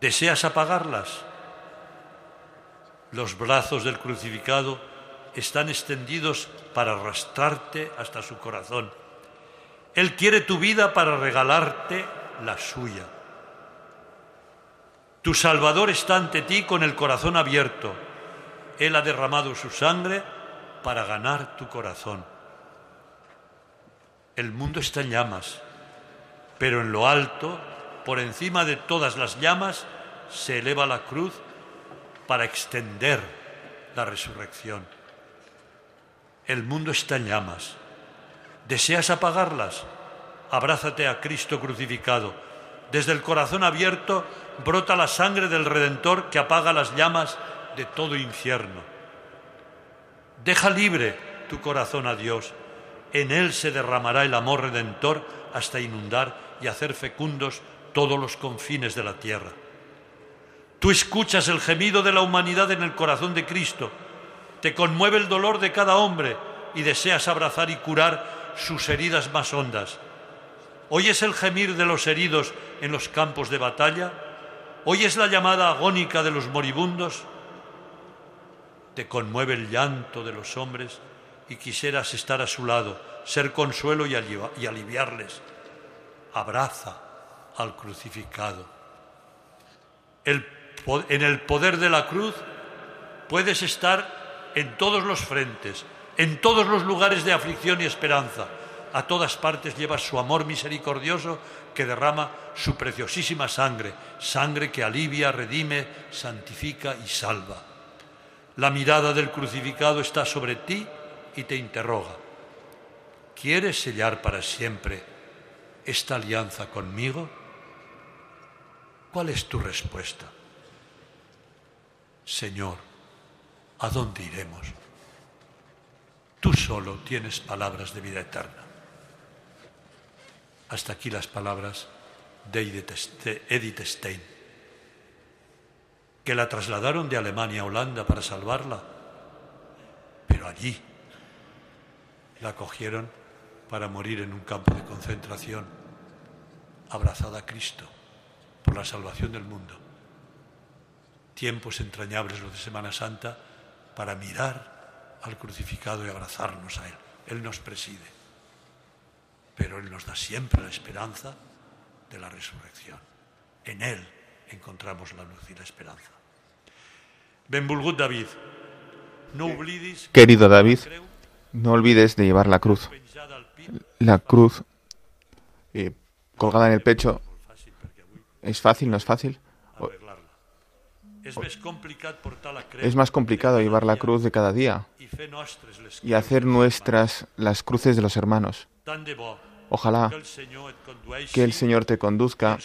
¿Deseas apagarlas? Los brazos del crucificado están extendidos para arrastrarte hasta su corazón. Él quiere tu vida para regalarte la suya. Tu Salvador está ante ti con el corazón abierto. Él ha derramado su sangre para ganar tu corazón. El mundo está en llamas pero en lo alto, por encima de todas las llamas, se eleva la cruz para extender la resurrección. El mundo está en llamas. ¿Deseas apagarlas? Abrázate a Cristo crucificado. Desde el corazón abierto brota la sangre del Redentor que apaga las llamas de todo infierno. Deja libre tu corazón a Dios. En Él se derramará el amor redentor hasta inundar y hacer fecundos todos los confines de la tierra. Tú escuchas el gemido de la humanidad en el corazón de Cristo, te conmueve el dolor de cada hombre y deseas abrazar y curar sus heridas más hondas. ¿Oyes el gemir de los heridos en los campos de batalla? ¿Oyes la llamada agónica de los moribundos? Te conmueve el llanto de los hombres y quisieras estar a su lado, ser consuelo y, aliviarles abraza al crucificado. en el poder de la cruz puedes estar en todos los frentes, en todos los lugares de aflicción y esperanza. A todas partes llevas su amor misericordioso que derrama su preciosísima sangre, sangre que alivia, redime, santifica y salva. La mirada del crucificado está sobre ti y te interroga. ¿Quieres sellar para siempre esta alianza conmigo? ¿Cuál es tu respuesta? Señor, ¿a dónde iremos? Tú solo tienes palabras de vida eterna. Hasta aquí las palabras de Edith Stein, que la trasladaron de Alemania a Holanda para salvarla, pero allí la cogieron para morir en un campo de concentración, abrazada a Cristo por la salvación del mundo. Tiempos entrañables los de Semana Santa para mirar al crucificado y abrazarnos a Él. Él nos preside, pero Él nos da siempre la esperanza de la resurrección. En Él encontramos la luz y la esperanza. Benvolgut David, no olvides... Querido David, no olvides de llevar la cruz la cruz eh, colgada en el pecho es fácil, no es fácil. es más complicado llevar la cruz de cada día y hacer nuestras las cruces de los hermanos. Ojalá que el Señor te conduzca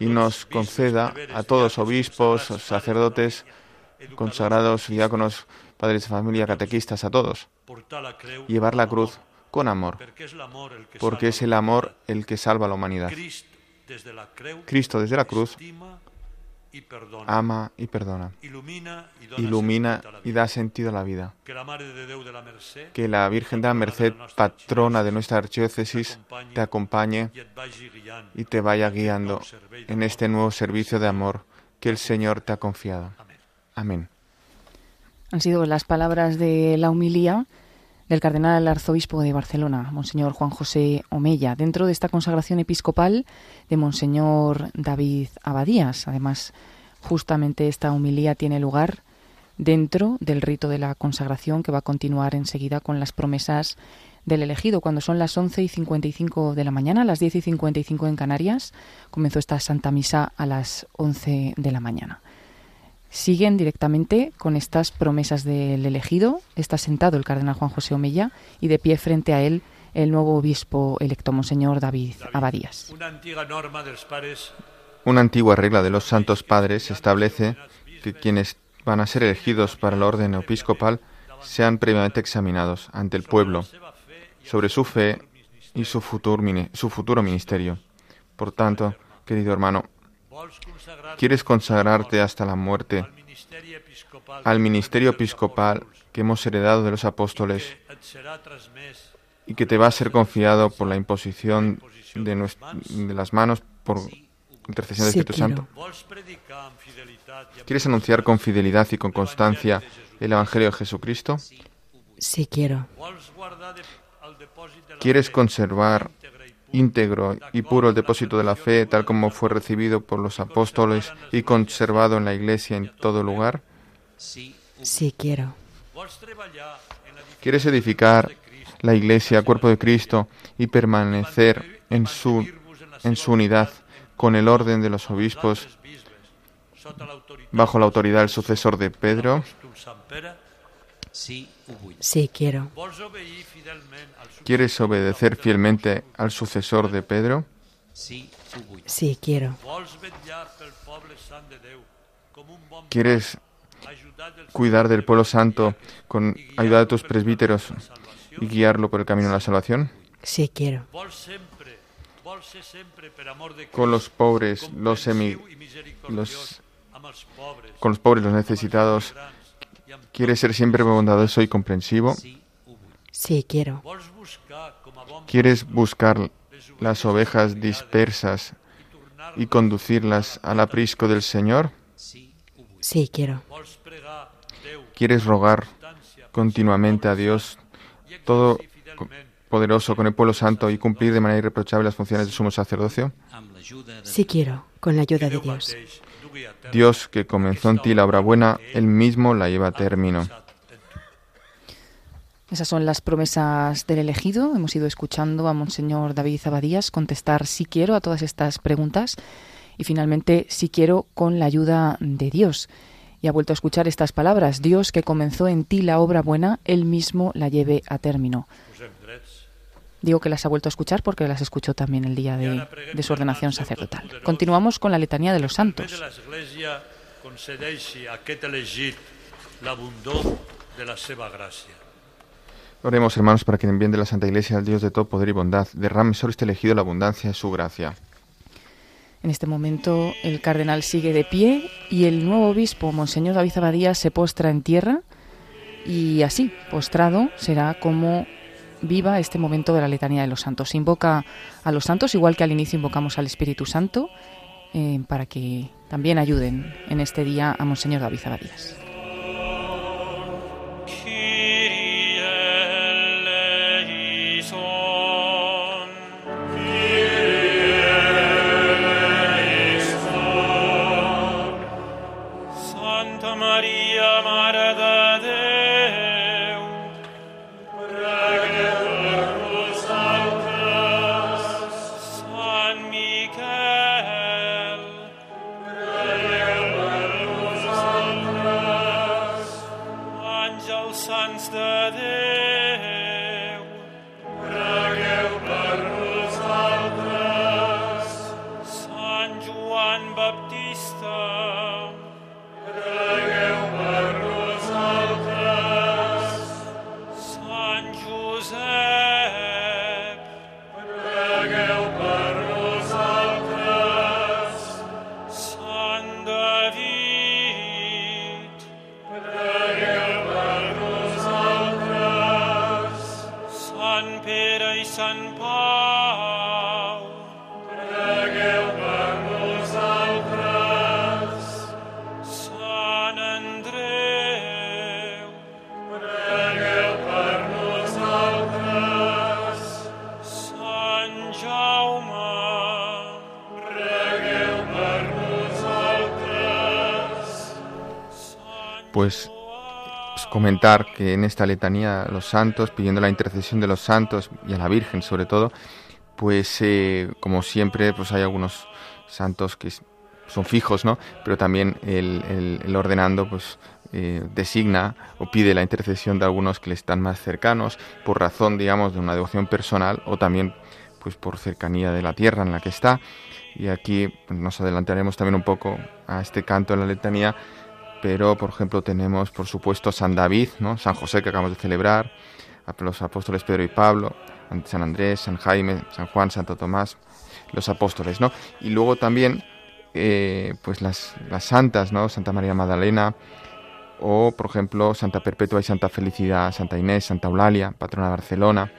y nos conceda a todos obispos, sacerdotes, consagrados, diáconos, padres de familia, catequistas, a todos, llevar la cruz con amor, porque es el amor el que salva a la humanidad. Cristo desde la cruz ama y perdona, ilumina y da sentido a la vida. Que la Virgen de la Merced, patrona de nuestra archidiócesis, te acompañe y te vaya guiando en este nuevo servicio de amor que el Señor te ha confiado. Amén. Han sido las palabras de la humilía del cardenal arzobispo de Barcelona, Monseñor Juan José Omella, dentro de esta consagración episcopal de Monseñor David Abadías. Además, justamente esta humilía tiene lugar dentro del rito de la consagración que va a continuar enseguida con las promesas del elegido. Cuando son las 11 y 55 de la mañana, las 10 y 55 en Canarias, comenzó esta Santa Misa a las 11 de la mañana. Siguen directamente con estas promesas del elegido. Está sentado el cardenal Juan José Omella y de pie frente a él el nuevo obispo electo, Monseñor David Abadías. Una antigua norma de los pares Una antigua regla de los santos padres establece que quienes van a ser elegidos para el orden episcopal sean previamente examinados ante el pueblo sobre su fe y su futuro, mini- su futuro ministerio. Por tanto, querido hermano, ¿quieres consagrarte hasta la muerte al ministerio episcopal que hemos heredado de los apóstoles y que te va a ser confiado por la imposición de, las manos por intercesión del Sí Espíritu. Santo? ¿Quieres anunciar con fidelidad y con constancia el Evangelio de Jesucristo? Sí quiero. ¿Quieres conservar íntegro y puro el depósito de la fe tal como fue recibido por los apóstoles y conservado en la Iglesia en todo lugar? Sí quiero. ¿Quieres edificar la Iglesia, cuerpo de Cristo, y permanecer en su, en su unidad con el orden de los obispos bajo la autoridad del sucesor de Pedro? Sí quiero. ¿Quieres obedecer fielmente al sucesor de Pedro? Sí quiero. ¿Quieres cuidar del pueblo santo con ayuda de tus presbíteros y guiarlo por el camino de la salvación? Sí quiero. Con los pobres, los los, con los pobres, los necesitados. ¿Quieres ser siempre bondadoso y comprensivo? Sí quiero. ¿Quieres buscar las ovejas dispersas y conducirlas al aprisco del Señor? Sí quiero. ¿Quieres rogar continuamente a Dios todo poderoso con el pueblo santo y cumplir de manera irreprochable las funciones de sumo sacerdocio? Sí quiero. Con la ayuda de Dios. Dios que comenzó en ti la obra buena, Él mismo la lleva a término. Esas son las promesas del elegido. Hemos ido escuchando a Monseñor David Abadías contestar sí quiero a todas estas preguntas y finalmente sí quiero con la ayuda de Dios. Y ha vuelto a escuchar estas palabras, Dios que comenzó en ti la obra buena, Él mismo la lleve a término. Digo que las ha vuelto a escuchar porque las escuchó también el día de, de su ordenación sacerdotal. Continuamos con la letanía de los santos. Oremos, hermanos, para que en bien de la Santa Iglesia, el Dios de todo poder y bondad, derrame sobre este elegido la abundancia de su gracia. En este momento el cardenal sigue de pie y el nuevo obispo, Monseñor David Abadía, se postra en tierra y así, postrado, será como viva este momento de la letanía de los santos. Invoca a los santos, igual que al inicio invocamos al Espíritu Santo, eh, para que también ayuden en este día a Monseñor David Abadías. Pues pues, comentar que en esta letanía los santos, pidiendo la intercesión de los santos y a la Virgen sobre todo, pues eh, como siempre pues hay algunos santos que son fijos, ¿no? Pero también el, el, ordenando pues eh, designa o pide la intercesión de algunos que le están más cercanos por razón, digamos, de una devoción personal o también pues por cercanía de la tierra en la que está. Y aquí pues, nos adelantaremos también un poco a este canto de la letanía, pero por ejemplo tenemos por supuesto San David, ¿no? San José que acabamos de celebrar, los apóstoles Pedro y Pablo, San Andrés, San Jaime, San Juan, Santo Tomás, los apóstoles, ¿no? Y luego también, eh, pues las, las, santas, ¿no? Santa María Magdalena, o por ejemplo Santa Perpetua y Santa Felicidad, Santa Inés, Santa Eulalia, patrona de Barcelona.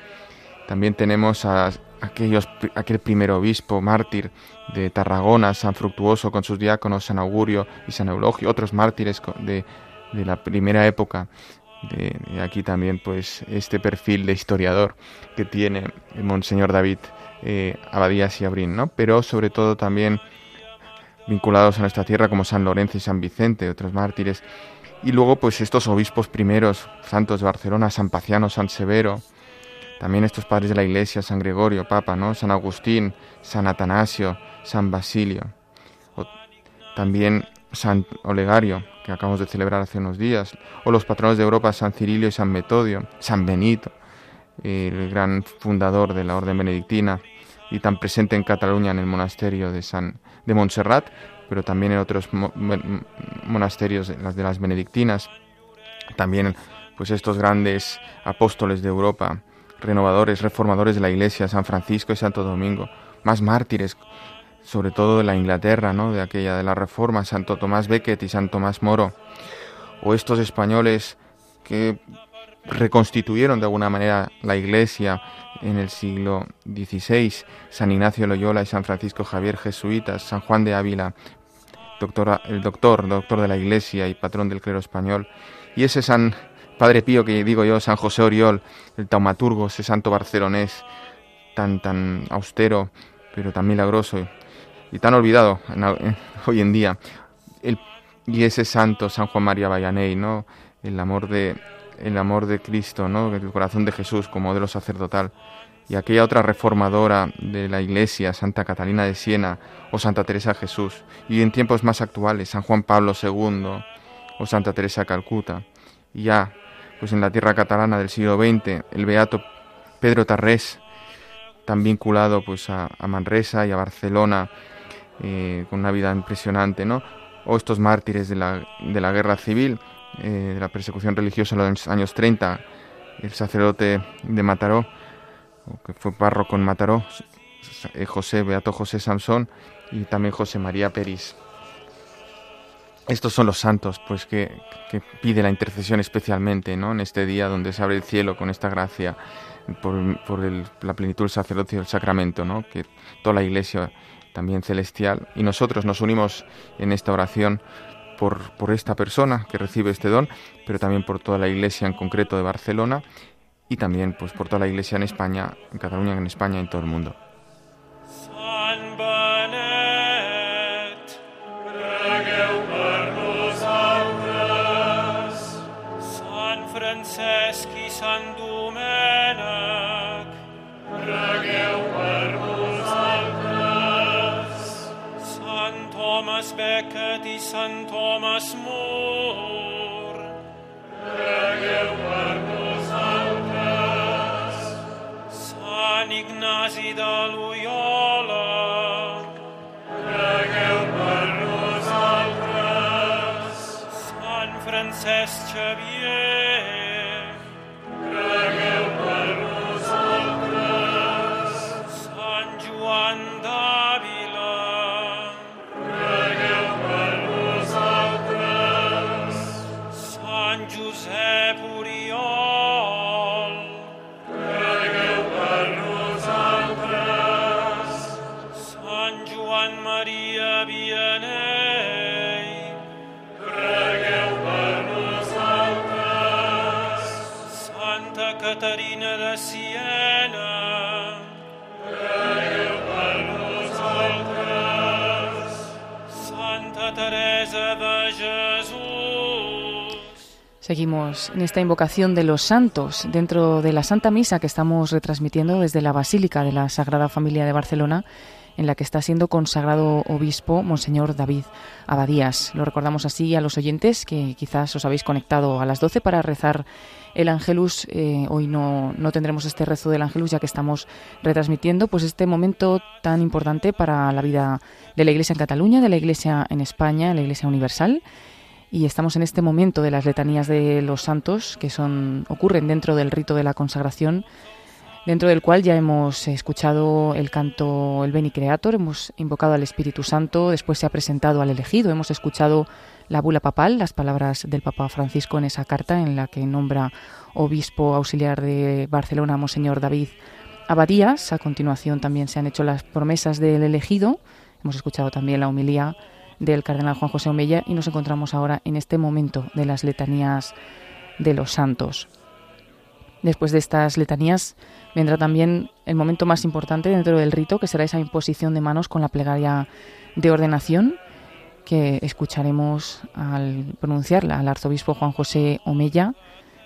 También tenemos a aquellos, aquel primer obispo mártir de Tarragona, San Fructuoso con sus diáconos, San Augurio y San Eulogio, otros mártires de, de la primera época de, aquí también pues este perfil de historiador que tiene el Monseñor David eh, Abadías y Abrín, ¿no? Pero sobre todo también vinculados a nuestra tierra como San Lorenzo y San Vicente, otros mártires. Y luego pues estos obispos primeros, santos de Barcelona, San Paciano, San Severo, también estos padres de la Iglesia, San Gregorio, Papa, ¿no? San Agustín, San Atanasio, San Basilio. también San Olegario, que acabamos de celebrar hace unos días, o los patronos de Europa, San Cirilio y San Metodio, San Benito, el gran fundador de la orden benedictina y tan presente en Cataluña en el monasterio de San de Montserrat, pero también en otros monasterios las de las benedictinas, también pues estos grandes apóstoles de Europa, renovadores, reformadores de la Iglesia, San Francisco y Santo Domingo, más mártires sobre todo de la Inglaterra, ¿no? de aquella de la Reforma, Santo Tomás Becket y San Tomás Moro, o estos españoles que reconstituyeron de alguna manera la Iglesia en el siglo XVI, San Ignacio Loyola y San Francisco Javier jesuitas, San Juan de Ávila, doctora, el doctor, doctor de la Iglesia y patrón del clero español, y ese San Padre Pío que digo yo, San José Oriol, el taumaturgo, ese santo barcelonés tan tan austero, pero tan milagroso y tan olvidado [LAUGHS] hoy en día. y ese santo, San Juan María Vallaney, ¿no? El amor de, el amor de Cristo, ¿no? El corazón de Jesús como modelo sacerdotal. Y aquella otra reformadora de la Iglesia, Santa Catalina de Siena o Santa Teresa Jesús. Y en tiempos más actuales, San Juan Pablo II o Santa Teresa Calcuta. Y ya, pues en la tierra catalana del siglo XX, el beato Pedro Tarrés, tan vinculado pues a, Manresa y a Barcelona, eh, con una vida impresionante, ¿no? O estos mártires de la, de la guerra civil, eh, de la persecución religiosa en los años 30, el sacerdote de Mataró, que fue párroco en Mataró, eh, José Beato José Samson y también José María Peris. Estos son los santos, pues que, pide la intercesión especialmente, ¿no? En este día donde se abre el cielo con esta gracia por, la plenitud del sacerdocio del sacramento, ¿no? Que toda la Iglesia también celestial, y nosotros nos unimos en esta oración por, por esta persona que recibe este don, pero también por toda la Iglesia en concreto de Barcelona y también pues por toda la Iglesia en España, en Cataluña, en España en todo el mundo. Thomas Becket i Sant Thomas More. Pregueu per nosaltres. Sant Ignasi de Loyola. Pregueu per nosaltres. Sant Francesc Xavier. Pregueu Seguimos en esta invocación de los santos dentro de la Santa Misa que estamos retransmitiendo desde la Basílica de la Sagrada Familia de Barcelona, en la que está siendo consagrado obispo Monseñor David Abadías. Lo recordamos así a los oyentes que quizás os habéis conectado a las 12 para rezar el Ángelus. Eh, hoy no, no tendremos este rezo del Ángelus ya que estamos retransmitiendo pues este momento tan importante para la vida de la Iglesia en Cataluña, de la Iglesia en España, la Iglesia Universal y estamos en este momento de las letanías de los santos que son ocurren dentro del rito de la consagración dentro del cual ya hemos escuchado el canto el Beni Creator, hemos invocado al Espíritu Santo, después se ha presentado al elegido, hemos escuchado la bula papal, las palabras del Papa Francisco en esa carta en la que nombra obispo auxiliar de Barcelona, Monseñor David Abadías. A continuación también se han hecho las promesas del elegido, hemos escuchado también la homilía del cardenal Juan José Omella y nos encontramos ahora en este momento de las letanías de los santos. Después de estas letanías vendrá también el momento más importante dentro del rito, que será esa imposición de manos con la plegaria de ordenación que escucharemos al pronunciarla al arzobispo Juan José Omella,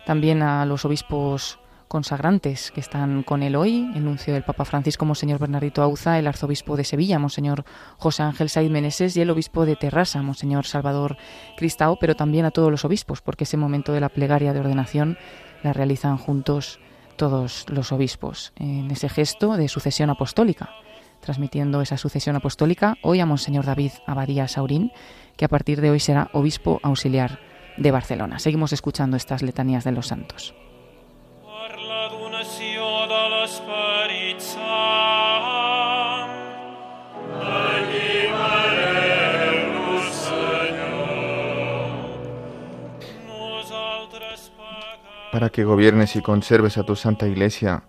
también a los obispos consagrantes que están con él hoy, el nuncio del Papa Francisco, Monseñor Bernardito Auza, el arzobispo de Sevilla, Monseñor José Ángel Saiz Meneses, y el obispo de Terrassa, Monseñor Salvador Cristao, pero también a todos los obispos, porque ese momento de la plegaria de ordenación la realizan juntos todos los obispos, en ese gesto de sucesión apostólica, transmitiendo esa sucesión apostólica hoy a Monseñor David Abadía Saurín, que a partir de hoy será obispo auxiliar de Barcelona. Seguimos escuchando estas letanías de los santos. Para que gobiernes y conserves a tu Santa Iglesia,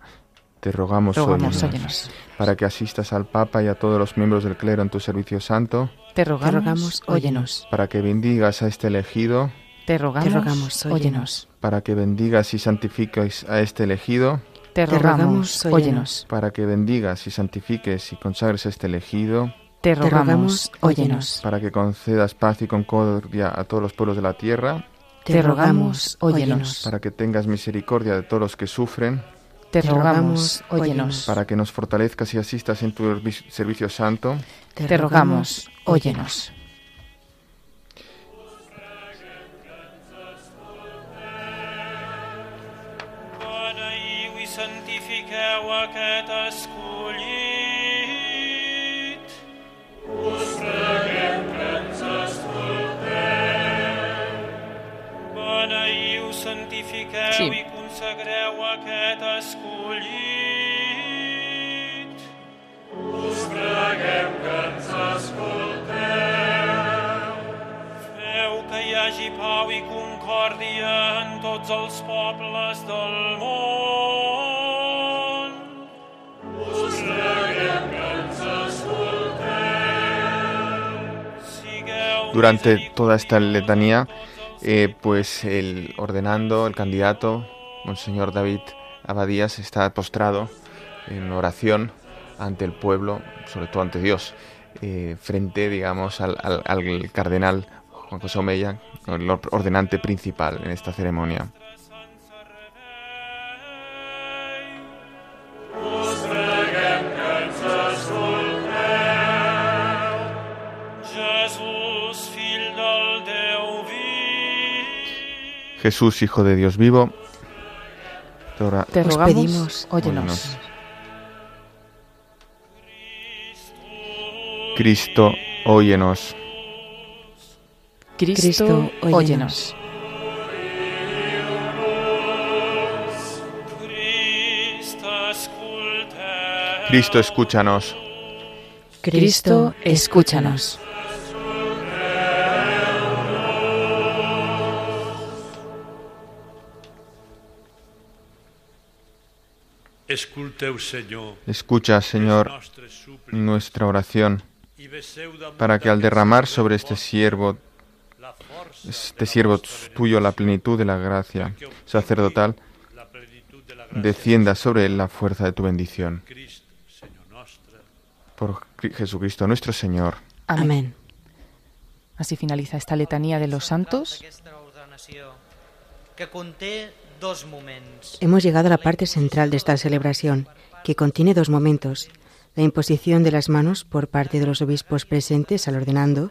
te rogamos, Rogamos, óyenos. óyenos. Para que asistas al Papa y a todos los miembros del clero en tu servicio santo, Te Te rogamos, óyenos. para que bendigas a este elegido, Te rogamos, Te rogamos, óyenos. para que bendigas y santifiques a este elegido, Te Te rogamos, óyenos. para que bendigas y santifiques y consagres a este elegido, Te Te rogamos, rogamos, óyenos. para que concedas paz y concordia a todos los pueblos de la tierra, Te rogamos, óyenos. para que tengas misericordia de todos los que sufren, Te rogamos, óyenos. para que nos fortalezcas y asistas en tu servi- servicio santo, Te rogamos, óyenos. Santifiqueu Sí. i consagreu aquest escollit. Us preguem que ens escolteu. Feu que hi hagi pau i concòrdia en tots els pobles del món. Us preguem que ens escolteu. Sigueu durante toda esta letanía, eh, pues el ordenando, el candidato, Monseñor David Abadías, está postrado en oración ante el pueblo, sobre todo ante Dios, eh, frente, digamos, al, al- al cardenal Juan José Omeya, el or- ordenante principal en esta ceremonia. Jesús, Hijo de Dios vivo, te ora- Te Os rogamos, pedimos, óyenos. óyenos. Cristo, óyenos. Cristo, óyenos. Cristo, escúchanos. Cristo, escúchanos. Escucha, Señor, nuestra oración, para que al derramar sobre este siervo, este siervo tuyo la plenitud de la gracia sacerdotal, descienda sobre él la fuerza de tu bendición. Por Cri- Jesucristo nuestro Señor. Amén. Así finaliza esta letanía de los santos. Que. Hemos llegado a la parte central de esta celebración, que contiene dos momentos. La imposición de las manos por parte de los obispos presentes al ordenando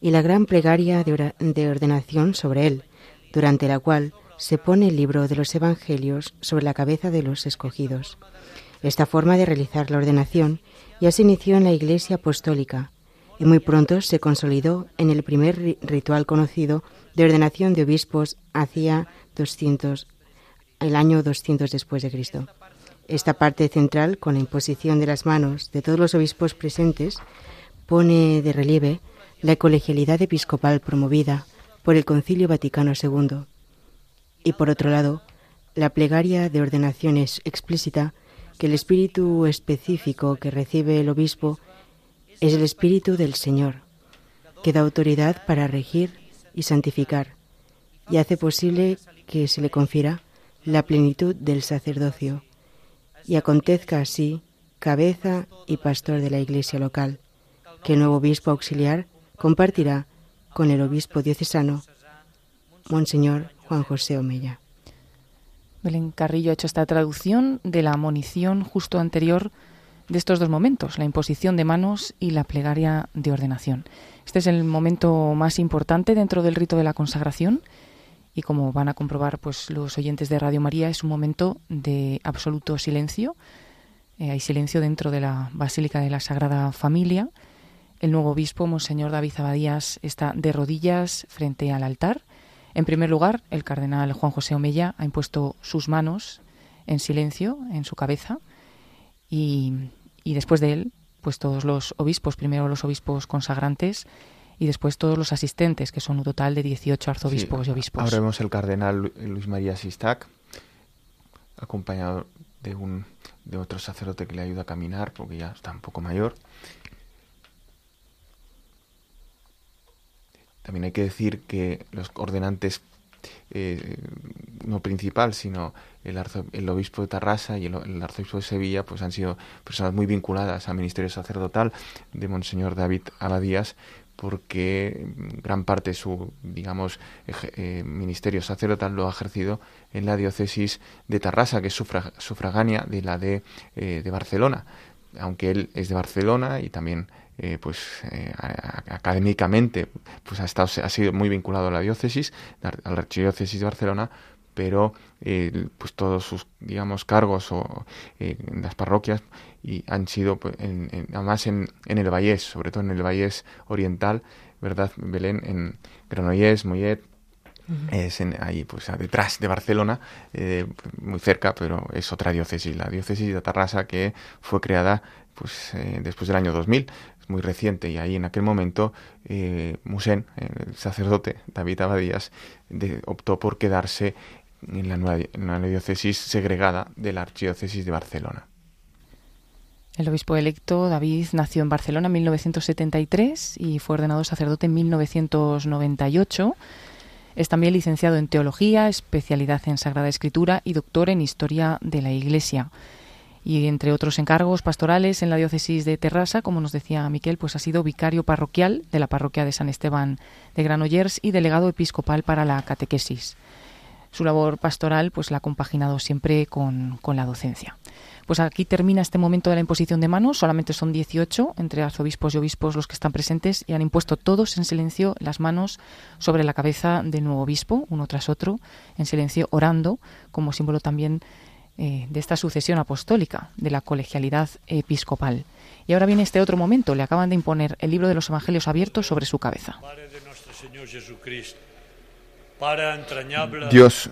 y la gran plegaria de ordenación sobre él, durante la cual se pone el libro de los Evangelios sobre la cabeza de los escogidos. Esta forma de realizar la ordenación ya se inició en la Iglesia Apostólica y muy pronto se consolidó en el primer ritual conocido de ordenación de obispos hacia 200, el año 200 después de Cristo. Esta parte central, con la imposición de las manos de todos los obispos presentes, pone de relieve la colegialidad episcopal promovida por el Concilio Vaticano II y, por otro lado, la plegaria de ordenación es explícita que el espíritu específico que recibe el obispo es el espíritu del Señor, que da autoridad para regir y santificar y hace posible que se le confiera la plenitud del sacerdocio y acontezca así cabeza y pastor de la iglesia local, que el nuevo obispo auxiliar compartirá con el obispo diocesano, Monseñor Juan José Omeya. Belén Carrillo ha hecho esta traducción de la monición justo anterior de estos dos momentos, la imposición de manos y la plegaria de ordenación. Este es el momento más importante dentro del rito de la consagración y como van a comprobar pues los oyentes de Radio María es un momento de absoluto silencio. Eh, hay silencio dentro de la Basílica de la Sagrada Familia. El nuevo obispo, Monseñor David Abadías, está de rodillas frente al altar en primer lugar, el cardenal Juan José Omeya ha impuesto sus manos en silencio en su cabeza y, después de él, pues todos los obispos, primero los obispos consagrantes y después todos los asistentes, que son un total de 18 arzobispos y obispos. Ahora vemos el cardenal Luis María Sistac, acompañado de, un, de otro sacerdote que le ayuda a caminar, porque ya está un poco mayor. También hay que decir que los ordenantes, eh, no principal, sino el, el, obispo de Tarrasa y el, arzobispo de Sevilla, pues han sido personas muy vinculadas al ministerio sacerdotal de Monseñor David Abadías, porque gran parte de su, digamos, eh, ministerio sacerdotal lo ha ejercido en la diócesis de Tarrasa, que es sufragánea de la de, eh, de Barcelona. Aunque él es de Barcelona y también eh, pues eh, académicamente pues ha estado ha sido muy vinculado a la diócesis a la archidiócesis de Barcelona pero eh, pues todos sus digamos cargos o en las parroquias y han sido pues, en, además en, en, el Vallés sobre todo en el Vallés oriental verdad Belén en Granollers Mollet es en, ahí pues detrás de Barcelona muy cerca pero es otra diócesis la diócesis de Tarrasa que fue creada pues después del año 2000 muy reciente y ahí en aquel momento eh, Musén, el sacerdote David Abadías, optó por quedarse en la, nueva, en la diócesis segregada de la archidiócesis de Barcelona. El obispo electo David nació en Barcelona en 1973 y fue ordenado sacerdote en 1998. Es también licenciado en teología, especialidad en Sagrada Escritura y doctor en historia de la Iglesia y entre otros encargos pastorales en la diócesis de Terrassa, como nos decía Miquel, pues ha sido vicario parroquial de la parroquia de San Esteban de Granollers y delegado episcopal para la catequesis. Su labor pastoral pues la ha compaginado siempre con, con la docencia. Pues aquí termina este momento de la imposición de manos, solamente son 18 entre arzobispos y obispos los que están presentes y han impuesto todos en silencio las manos sobre la cabeza del nuevo obispo, uno tras otro, en silencio orando, como símbolo también eh, de esta sucesión apostólica, de la colegialidad episcopal. Y ahora viene este otro momento, le acaban de imponer el libro de los Evangelios abiertos sobre su cabeza. Dios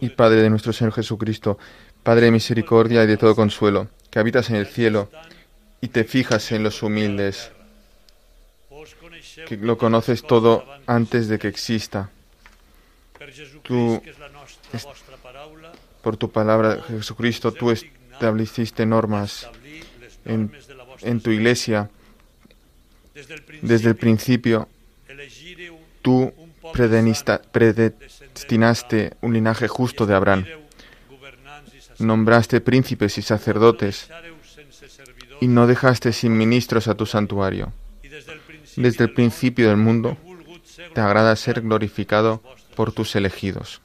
y Padre de nuestro Señor Jesucristo, Padre de misericordia y de todo consuelo, que habitas en el cielo y te fijas en los humildes, que lo conoces todo antes de que exista. Tú por tu palabra, Jesucristo, tú estableciste normas en, en tu iglesia. Desde el principio, tú predestinaste un linaje justo de Abraham. Nombraste príncipes y sacerdotes y no dejaste sin ministros a tu santuario. Desde el principio del mundo, te agrada ser glorificado por tus elegidos.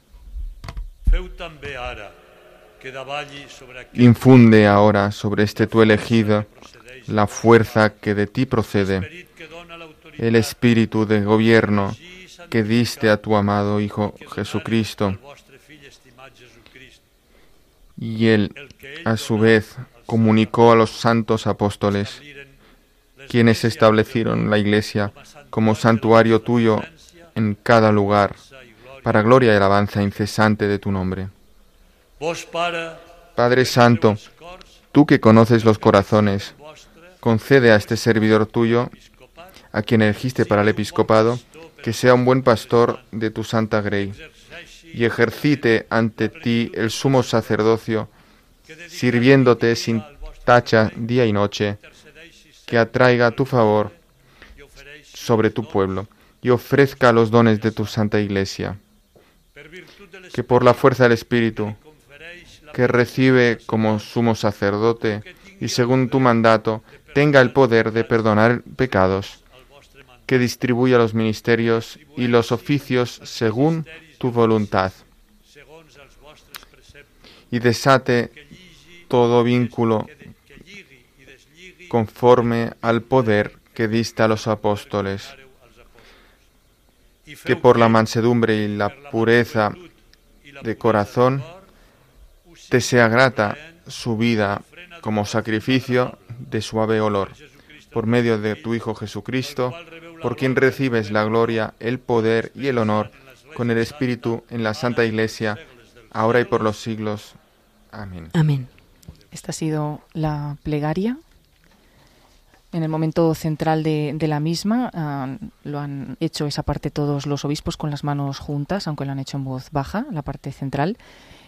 Infunde ahora sobre este tu elegido la fuerza que de ti procede, el espíritu de gobierno que diste a tu amado Hijo Jesucristo, y él, a su vez, comunicó a los santos apóstoles, quienes establecieron la Iglesia como santuario tuyo en cada lugar, para gloria y alabanza incesante de tu nombre. Padre Santo, tú que conoces los corazones, concede a este servidor tuyo, a quien elegiste para el episcopado, que sea un buen pastor de tu santa grey, y ejercite ante ti el sumo sacerdocio, sirviéndote sin tacha día y noche, que atraiga tu favor sobre tu pueblo y ofrezca los dones de tu santa iglesia, que por la fuerza del Espíritu, que recibe como sumo sacerdote y según tu mandato, tenga el poder de perdonar pecados, que distribuya los ministerios y los oficios según tu voluntad, y desate todo vínculo conforme al poder que diste a los apóstoles, que por la mansedumbre y la pureza de corazón te sea grata su vida como sacrificio de suave olor, por medio de tu Hijo Jesucristo, por quien recibes la gloria, el poder y el honor con el Espíritu en la Santa Iglesia, ahora y por los siglos. Amén. Amén. Esta ha sido la plegaria. En el momento central de, la misma ah, lo han hecho esa parte todos los obispos con las manos juntas, aunque lo han hecho en voz baja, la parte central,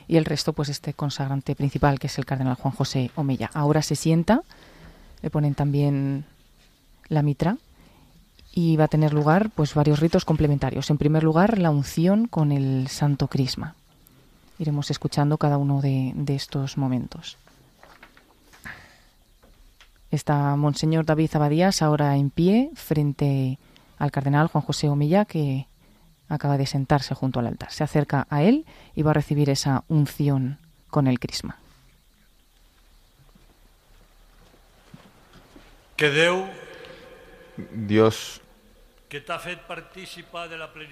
y el resto, pues este consagrante principal, que es el cardenal Juan José Omella. Ahora se sienta, le ponen también la mitra y va a tener lugar pues varios ritos complementarios. En primer lugar, la unción con el Santo Crisma. Iremos escuchando cada uno de estos momentos. Está Monseñor David Abadías ahora en pie frente al cardenal Juan José Omilla que acaba de sentarse junto al altar. Se acerca a él y va a recibir esa unción con el crisma. Que Dios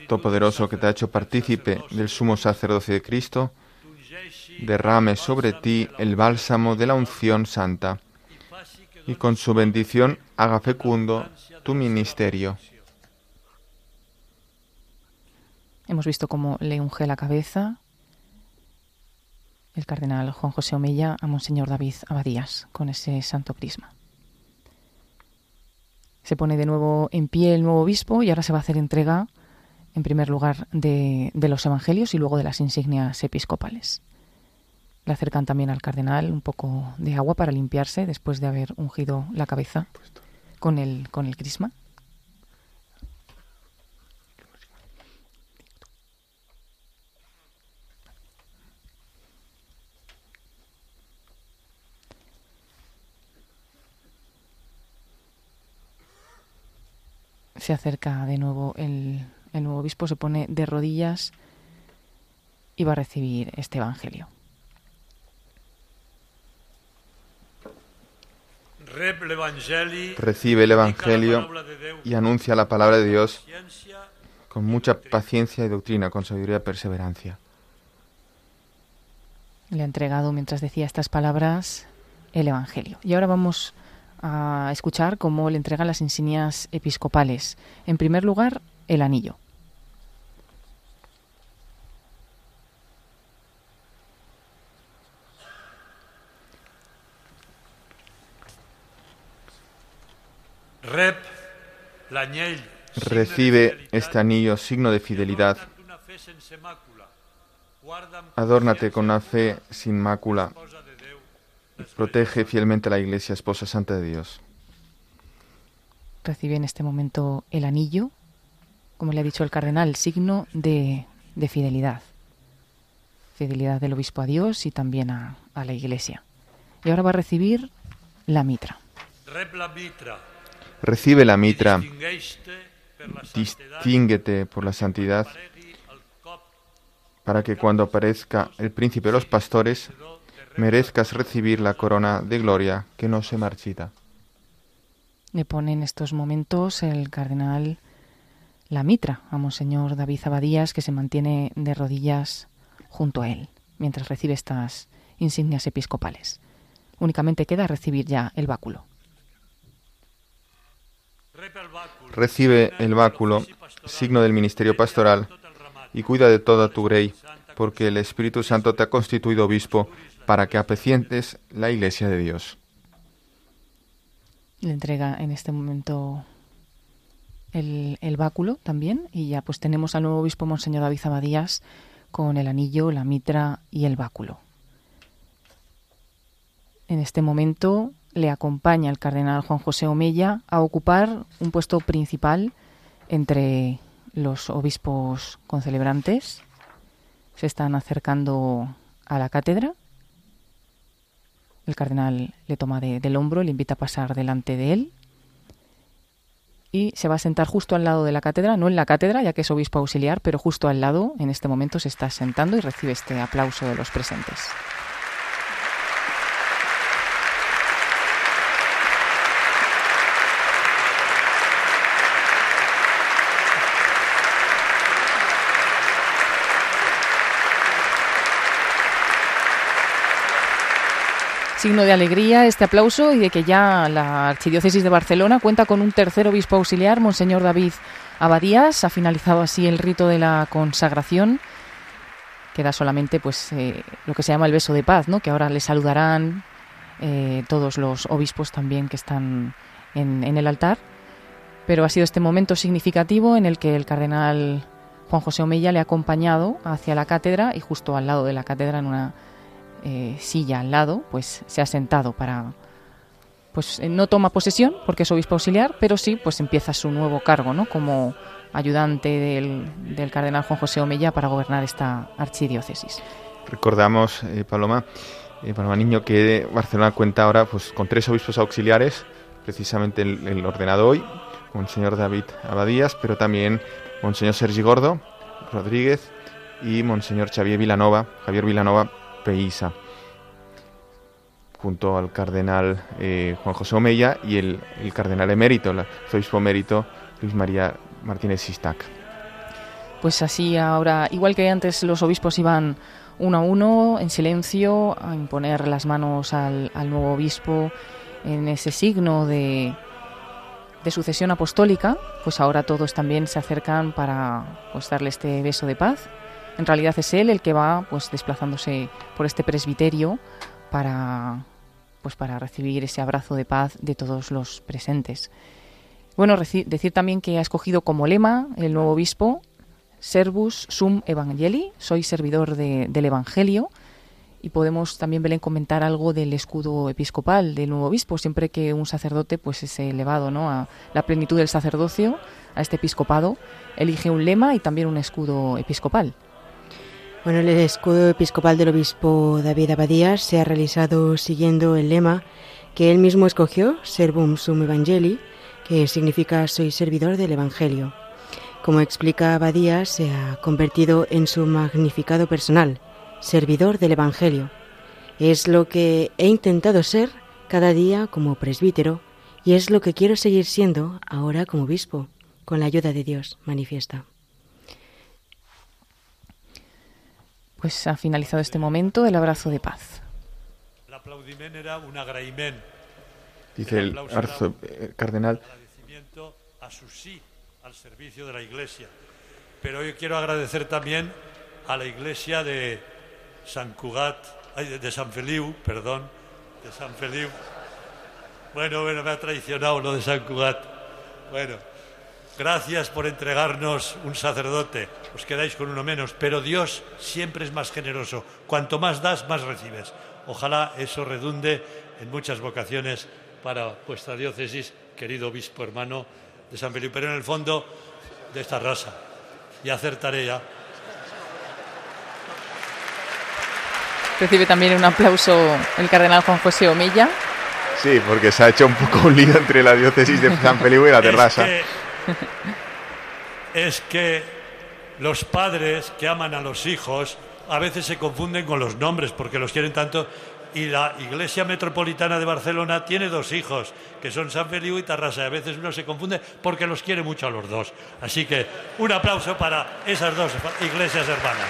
Todopoderoso que te ha hecho partícipe del sumo sacerdocio de Cristo, derrame sobre ti el bálsamo de la unción santa y con su bendición haga fecundo tu ministerio. Hemos visto cómo le unge la cabeza el cardenal Juan José Omella a Monseñor David Abadías con ese santo crisma. Se pone de nuevo en pie el nuevo obispo y ahora se va a hacer entrega, en primer lugar, de, de los evangelios y luego de las insignias episcopales. Le acercan también al cardenal un poco de agua para limpiarse después de haber ungido la cabeza con el, con el crisma. Se acerca de nuevo el, el nuevo obispo, se pone de rodillas y va a recibir este Evangelio. Recibe el Evangelio y anuncia la palabra de Dios con mucha paciencia y doctrina, con sabiduría y perseverancia. Le ha entregado, mientras decía estas palabras, el Evangelio. Y ahora vamos a escuchar cómo le entregan las insignias episcopales. En primer lugar, el anillo. Recibe este anillo, signo de fidelidad. Adórnate con una fe sin mácula. Protege fielmente a la Iglesia, esposa santa de Dios. Recibe en este momento el anillo, como le ha dicho el cardenal, signo de, fidelidad. Fidelidad del obispo a Dios y también a, a la Iglesia. Y ahora va a recibir la mitra. Recibe la mitra, distínguete por la santidad para que cuando aparezca el príncipe de los pastores, merezcas recibir la corona de gloria que no se marchita. Le pone en estos momentos el cardenal la mitra a Monseñor David Abadías, que se mantiene de rodillas junto a él, mientras recibe estas insignias episcopales. Únicamente queda recibir ya el báculo. Recibe el báculo, signo del ministerio pastoral, y cuida de toda tu grey, porque el Espíritu Santo te ha constituido obispo para que apecientes la iglesia de Dios. Le entrega en este momento el, báculo también y ya pues tenemos al nuevo obispo Monseñor David Abadías con el anillo, la mitra y el báculo. En este momento le acompaña el cardenal Juan José Omella a ocupar un puesto principal entre los obispos concelebrantes. Se están acercando a la cátedra. El cardenal le toma de, del hombro, le invita a pasar delante de él y se va a sentar justo al lado de la cátedra, no en la cátedra, ya que es obispo auxiliar, pero justo al lado, en este momento se está sentando y recibe este aplauso de los presentes. Signo de alegría este aplauso y de que ya la Archidiócesis de Barcelona cuenta con un tercer obispo auxiliar, Monseñor David Abadías. Ha finalizado así el rito de la consagración. Queda solamente pues eh, lo que se llama el beso de paz, ¿no? que ahora le saludarán eh, todos los obispos también que están en, en el altar. Pero ha sido este momento significativo en el que el cardenal Juan José Omeya le ha acompañado hacia la cátedra y justo al lado de la cátedra en una eh, silla al lado, pues se ha sentado para, pues eh, no toma posesión porque es obispo auxiliar, pero sí, pues empieza su nuevo cargo, ¿no? Como ayudante del, del cardenal Juan José Omella para gobernar esta archidiócesis. Recordamos, eh, Paloma, Paloma Niño, que Barcelona cuenta ahora pues con tres obispos auxiliares, precisamente el, el ordenado hoy, Monseñor David Abadías, pero también Monseñor Sergi Gordo Rodríguez y Monseñor Xavier Vilanova, Javier Vilanova Peisa, junto al cardenal eh, Juan José Omeya y el, cardenal emérito, el obispo emérito Luis María Martínez Sistac. Pues así ahora, igual que antes los obispos iban uno a uno, en silencio, a imponer las manos al, nuevo obispo en ese signo de, de, sucesión apostólica, pues ahora todos también se acercan para pues, darle este beso de paz en realidad es él el que va pues desplazándose por este presbiterio para pues para recibir ese abrazo de paz de todos los presentes. Bueno, decir también que ha escogido como lema el nuevo obispo Servus sum evangeli, soy servidor de, del evangelio y podemos también Belén comentar algo del escudo episcopal del nuevo obispo, siempre que un sacerdote pues es elevado, ¿no? a la plenitud del sacerdocio, a este episcopado, elige un lema y también un escudo episcopal. Bueno, el escudo episcopal del obispo David Abadías se ha realizado siguiendo el lema que él mismo escogió, Servum Sum Evangeli, que significa soy servidor del Evangelio. Como explica Abadías, se ha convertido en su magnificado personal, servidor del Evangelio. Es lo que he intentado ser cada día como presbítero y es lo que quiero seguir siendo ahora como obispo, con la ayuda de Dios, manifiesta. Pues ha finalizado este momento el abrazo de paz. El. Dice el, el arzo, eh, cardenal. Agradecimiento a su sí al servicio de la Iglesia. Pero hoy quiero agradecer también a la Iglesia de San Cugat, de San Feliu, perdón, de San Feliu. Bueno, bueno, me ha traicionado lo de San Cugat. Bueno, Gracias por entregarnos un sacerdote. Os quedáis con uno menos, pero Dios siempre es más generoso. Cuanto más das, más recibes. Ojalá eso redunde en muchas vocaciones para vuestra diócesis, querido obispo hermano de San Felipe, pero en el fondo de esta raza. Y hacer tarea. Recibe también un aplauso el cardenal Juan José Omilla. Sí, porque se ha hecho un poco un lío entre la diócesis de San Felipe y la terraza. Es que, [LAUGHS] es que los padres que aman a los hijos a veces se confunden con los nombres porque los quieren tanto. Y la Iglesia Metropolitana de Barcelona tiene dos hijos, que son San Feliu y Tarrasa. A veces uno se confunde porque los quiere mucho a los dos. Así que un aplauso para esas dos iglesias hermanas.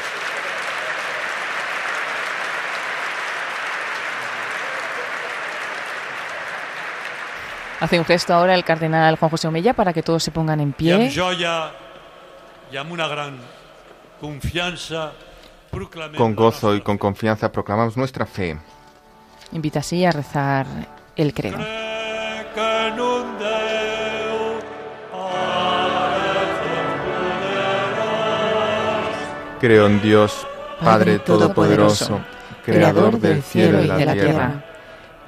Hace un gesto ahora el cardenal Juan José Omella para que todos se pongan en pie. Con gozo y con confianza proclamamos nuestra fe. Invita así a rezar el credo. Creo en Dios, Padre Todopoderoso, Creador del cielo y de la tierra.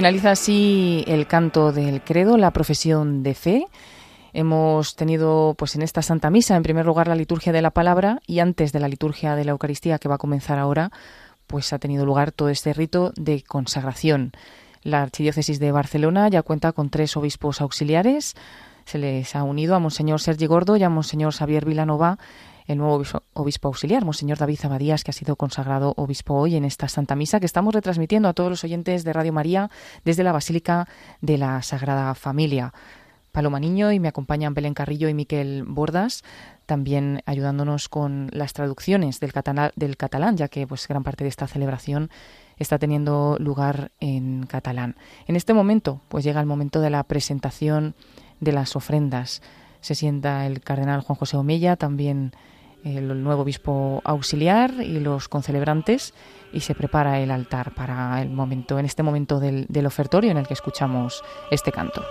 Finaliza así el canto del credo, la profesión de fe. Hemos tenido pues en esta Santa Misa en primer lugar la liturgia de la palabra y antes de la liturgia de la Eucaristía que va a comenzar ahora, pues ha tenido lugar todo este rito de consagración. La Archidiócesis de Barcelona ya cuenta con tres obispos auxiliares. Se les ha unido a Monseñor Sergi Gordo y a Monseñor Xavier Vilanova el nuevo obispo, auxiliar, Monseñor David Zabadías, que ha sido consagrado obispo hoy en esta Santa Misa, que estamos retransmitiendo a todos los oyentes de Radio María desde la Basílica de la Sagrada Familia. Paloma Niño y me acompañan Belén Carrillo y Miquel Bordas, también ayudándonos con las traducciones del, catalán, del catalán ya que pues gran parte de esta celebración está teniendo lugar en catalán. En este momento, pues llega el momento de la presentación de las ofrendas. Se sienta el cardenal Juan José Omella, también el nuevo obispo auxiliar y los concelebrantes y se prepara el altar para el momento, en este momento del, del ofertorio en el que escuchamos este canto.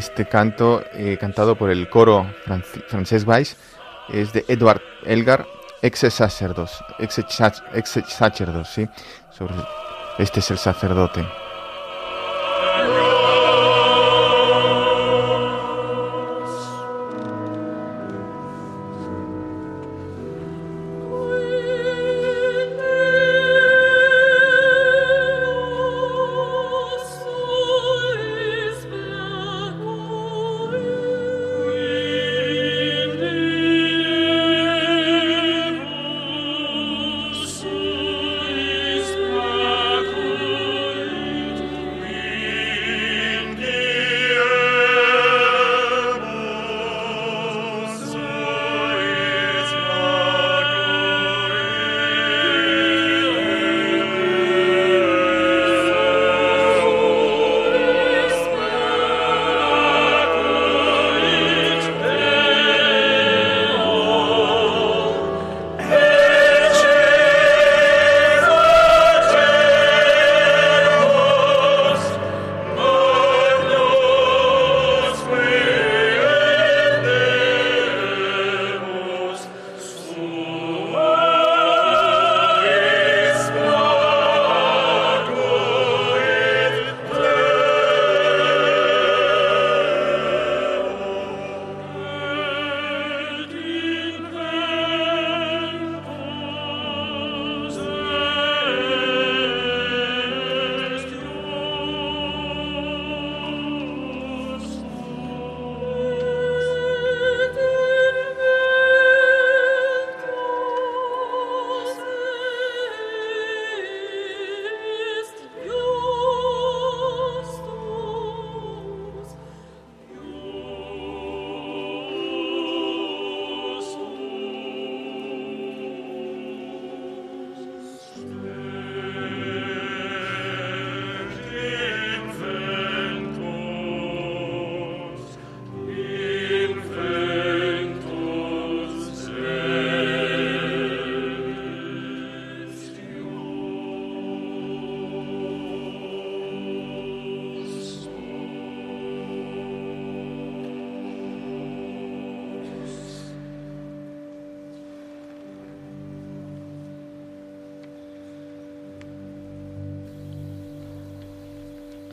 Este canto, eh, cantado por el coro francés Weiss, es de Edward Elgar, ex sacerdos, ex, sacerdos, ¿sí? Sobre, este es el sacerdote.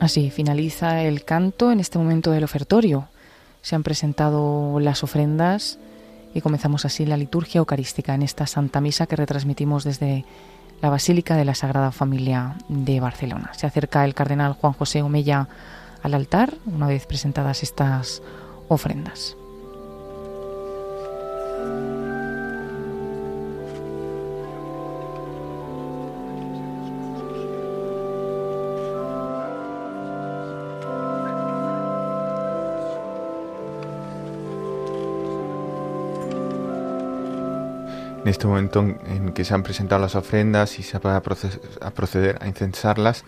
Así finaliza el canto en este momento del ofertorio. Se han presentado las ofrendas y comenzamos así la liturgia eucarística en esta Santa Misa que retransmitimos desde la Basílica de la Sagrada Familia de Barcelona. Se acerca el cardenal Juan José Omella al altar una vez presentadas estas ofrendas. En este momento en que se han presentado las ofrendas y se va a, proceder a incensarlas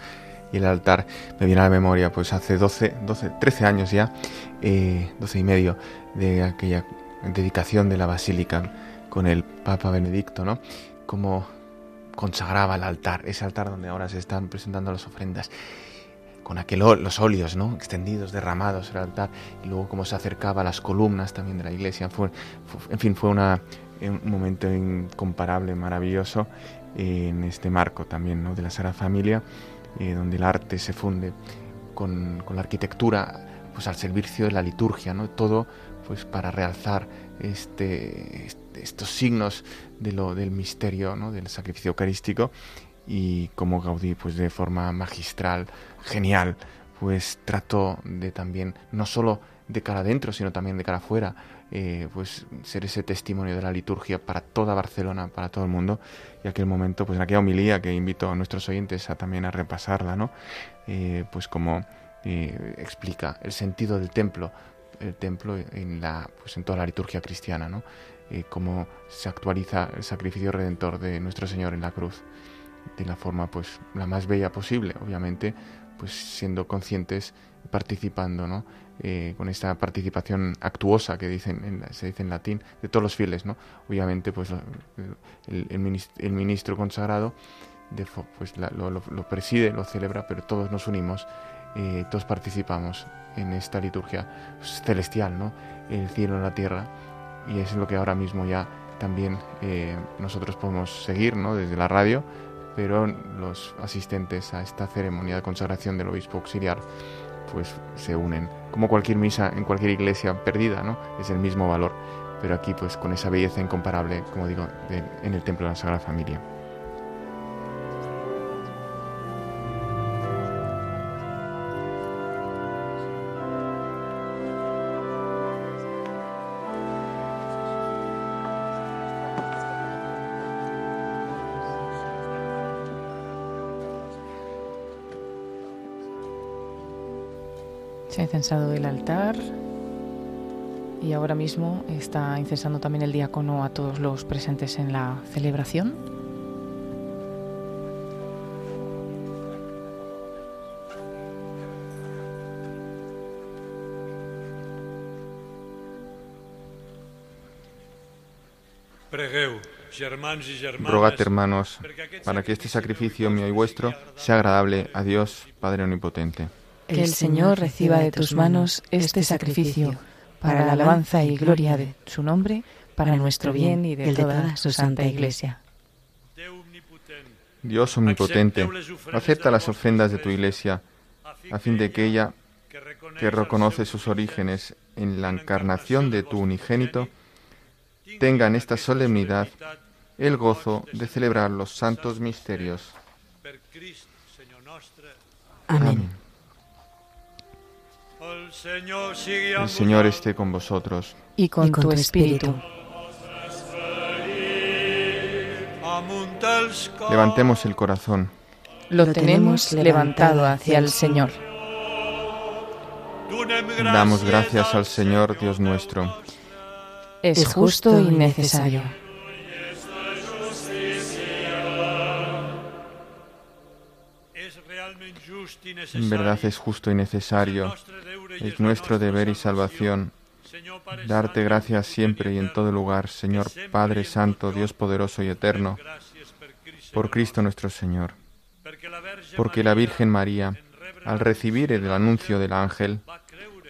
y el altar me viene a la memoria pues hace 12, 12 13 años ya, eh, 12 y medio de aquella dedicación de la basílica con el Papa Benedicto, ¿no? Como consagraba el altar, ese altar donde ahora se están presentando las ofrendas con aquel, los óleos ¿no? extendidos, derramados el altar, y luego cómo se acercaba a las columnas también de la iglesia. Fue, en fin, fue una, un momento incomparable, maravilloso, en este marco también de la Sagrada Familia, eh, donde el arte se funde con, la arquitectura pues al servicio de la liturgia, todo pues para realzar este, estos signos del misterio, del sacrificio eucarístico y como Gaudí pues de forma magistral, genial, pues trató de también no solo de cara adentro, sino también de cara afuera, eh, pues ser ese testimonio de la liturgia para toda Barcelona, para todo el mundo. Y aquel momento, pues en aquella homilía que invito a nuestros oyentes a también a repasarla, ¿no? Eh, pues como eh, explica el sentido del templo, el templo en la, pues en toda la liturgia cristiana, ¿no? cómo se actualiza el sacrificio redentor de nuestro Señor en la cruz de la forma pues la más bella posible, obviamente, pues siendo conscientes, participando, ¿no? Eh, con esta participación actuosa que dicen se dice en latín de todos los fieles no obviamente pues el, ministro, consagrado pues lo, preside lo celebra pero todos nos unimos eh, todos participamos en esta liturgia celestial no el cielo en la tierra y es lo que ahora mismo ya también eh, nosotros podemos seguir no desde la radio pero los asistentes a esta ceremonia de consagración del obispo auxiliar pues se unen. Como cualquier misa en cualquier iglesia perdida, ¿no? Es el mismo valor, pero aquí pues con esa belleza incomparable, como digo, en el templo de la Sagrada Familia. Incensado el altar. Y ahora mismo está incensando también el diácono a todos los presentes en la celebración. Rogad, hermanos, para que este sacrificio mío y vuestro sea agradable a Dios, Padre Omnipotente que el Señor reciba de tus manos este sacrificio para la alabanza y gloria de su nombre, para nuestro bien y de toda su santa Iglesia. Dios omnipotente, acepta las ofrendas de tu Iglesia, a fin de que ella, que reconoce sus orígenes en la encarnación de tu unigénito, tenga en esta solemnidad el gozo de celebrar los santos misterios. Amén. El Señor esté con vosotros. Y con, tu espíritu. Levantemos el corazón. Lo tenemos levantado hacia el Señor. Damos gracias al Señor Dios nuestro. Es justo y necesario. En verdad es justo y necesario, es nuestro deber y salvación darte gracias siempre y en todo lugar, Señor Padre Santo, Dios poderoso y eterno, por Cristo nuestro Señor. Porque la Virgen María, al recibir el anuncio del ángel,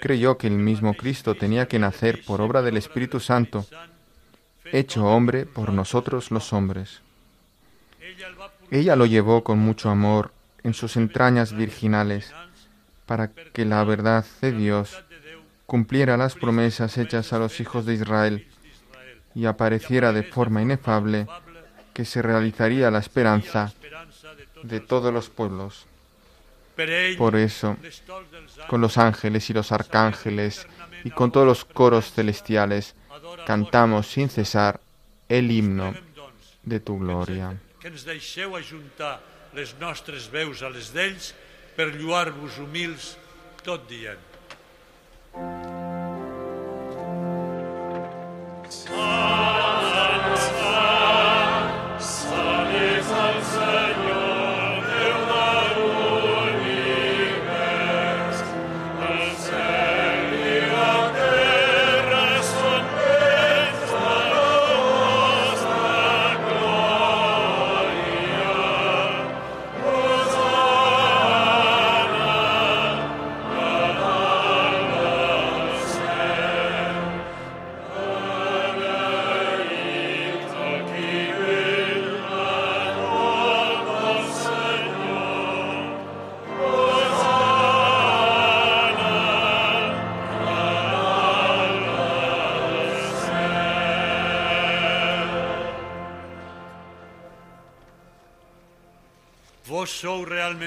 creyó que el mismo Cristo tenía que nacer por obra del Espíritu Santo, hecho hombre por nosotros los hombres. Ella lo llevó con mucho amor en sus entrañas virginales, para que la verdad de Dios cumpliera las promesas hechas a los hijos de Israel y apareciera de forma inefable que se realizaría la esperanza de todos los pueblos. Por eso, con los ángeles y los arcángeles y con todos los coros celestiales, cantamos sin cesar el himno de tu gloria. Les nostres veus a les d'ells per lluar-vos humils tot dient.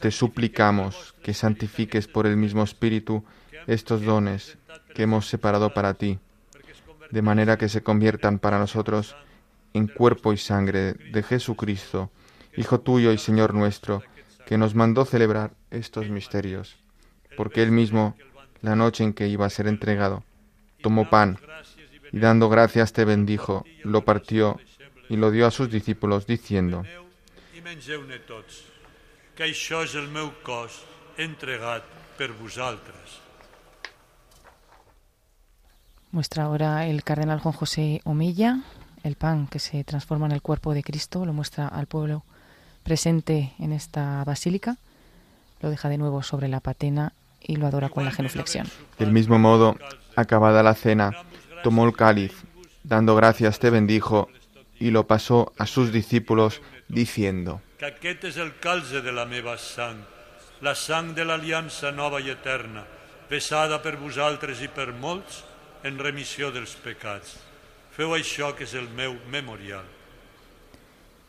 te suplicamos que santifiques por el mismo Espíritu estos dones que hemos separado para ti, de manera que se conviertan para nosotros en cuerpo y sangre de Jesucristo, Hijo tuyo y Señor nuestro, que nos mandó celebrar estos misterios, porque él mismo, la noche en que iba a ser entregado, tomó pan y dando gracias te bendijo, lo partió y lo dio a sus discípulos, diciendo, que això és el meu cos entregat per vosaltres. Muestra ahora el cardenal Juan José Omilla el pan que se transforma en el cuerpo de Cristo, lo muestra al pueblo presente en esta basílica, lo deja de nuevo sobre la patena y lo adora con la genuflexión. Del mismo modo, acabada la cena, tomó el cáliz, dando gracias te bendijo y lo pasó a sus discípulos diciendo, aquest és el calze de la meva sang, la sang de l'aliança nova i eterna, vessada per vosaltres i per molts en remissió dels pecats. Feu això que és el meu memorial.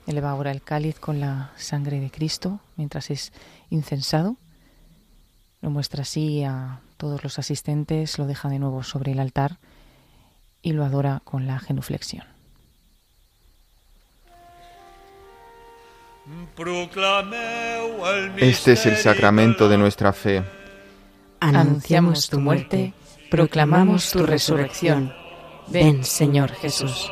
Eleva ahora el cáliz con la sangre de Cristo mientras es incensado. Lo muestra así a todos los asistentes, lo deja de nuevo sobre el altar y lo adora con la genuflexión. Este es el sacramento de nuestra fe. Anunciamos tu muerte, proclamamos tu resurrección. Ven, Señor Jesús.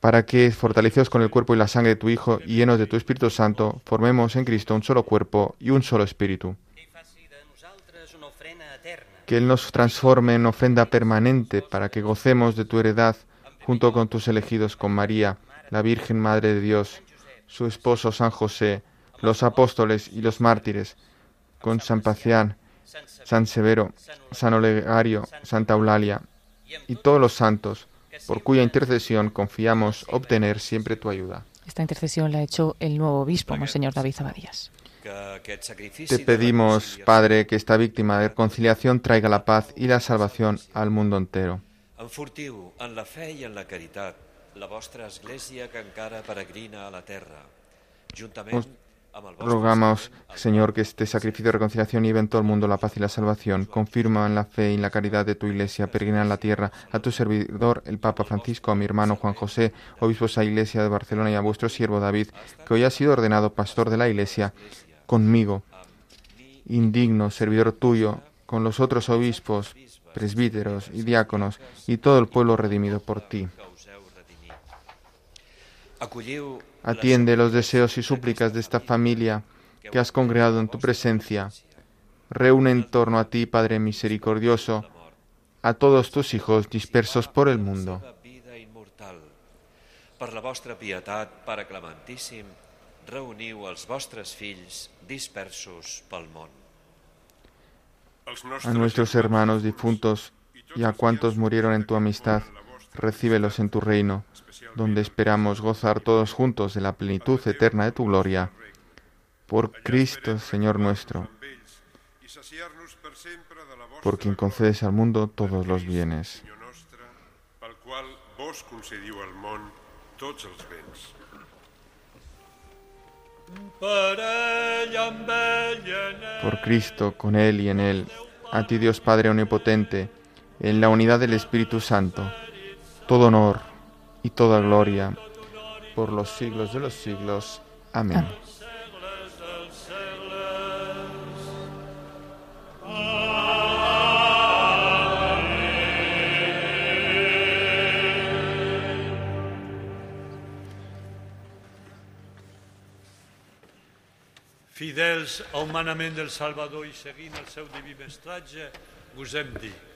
para que, fortalecidos con el cuerpo y la sangre de tu Hijo y llenos de tu Espíritu Santo, formemos en Cristo un solo cuerpo y un solo espíritu. Que Él nos transforme en ofrenda permanente para que gocemos de tu heredad junto con tus elegidos, con María, la Virgen Madre de Dios, su esposo San José, los apóstoles y los mártires, con San Pacián, San Severo, San Olegario, Santa Eulalia y todos los santos por cuya intercesión confiamos obtener siempre tu ayuda. Esta intercesión la ha hecho el nuevo obispo, Monseñor David Zabadías. Te pedimos, Padre, que esta víctima de reconciliación traiga la paz y la salvación al mundo entero. Enfortiu en la fe i en la caritat la vostra església que encara peregrina a la terra, juntament Rogamos, Señor, que este sacrificio de reconciliación lleve en todo el mundo la paz y la salvación. Confirma en la fe y en la caridad de tu iglesia, peregrina en la tierra, a tu servidor, el Papa Francisco, a mi hermano Juan José, obispos la iglesia de Barcelona y a vuestro siervo David, que hoy ha sido ordenado pastor de la iglesia, conmigo, indigno, servidor tuyo, con los otros obispos, presbíteros y diáconos, y todo el pueblo redimido por ti. Atiende los deseos y súplicas de esta familia que has congregado en tu presencia. Reúne en torno a ti, Padre misericordioso, a todos tus hijos dispersos por el mundo. vida immortal. Per la vostra pietat, Pare Clementíssim, reuniu els vostres fills dispersos pel món. A nuestros hermanos difuntos y a cuantos murieron en tu amistad, recíbelos en tu reino, donde esperamos gozar todos juntos de la plenitud eterna de tu gloria. Por Cristo, Señor nuestro, por quien concedes al mundo todos los bienes. Por Cristo, con Él y en Él, a ti Dios Padre Omnipotente, en la unidad del Espíritu Santo, todo honor y toda gloria por los siglos de los siglos. Amén. segles. Fidels al manament del Salvador i seguint el seu diví mestratge. Pare,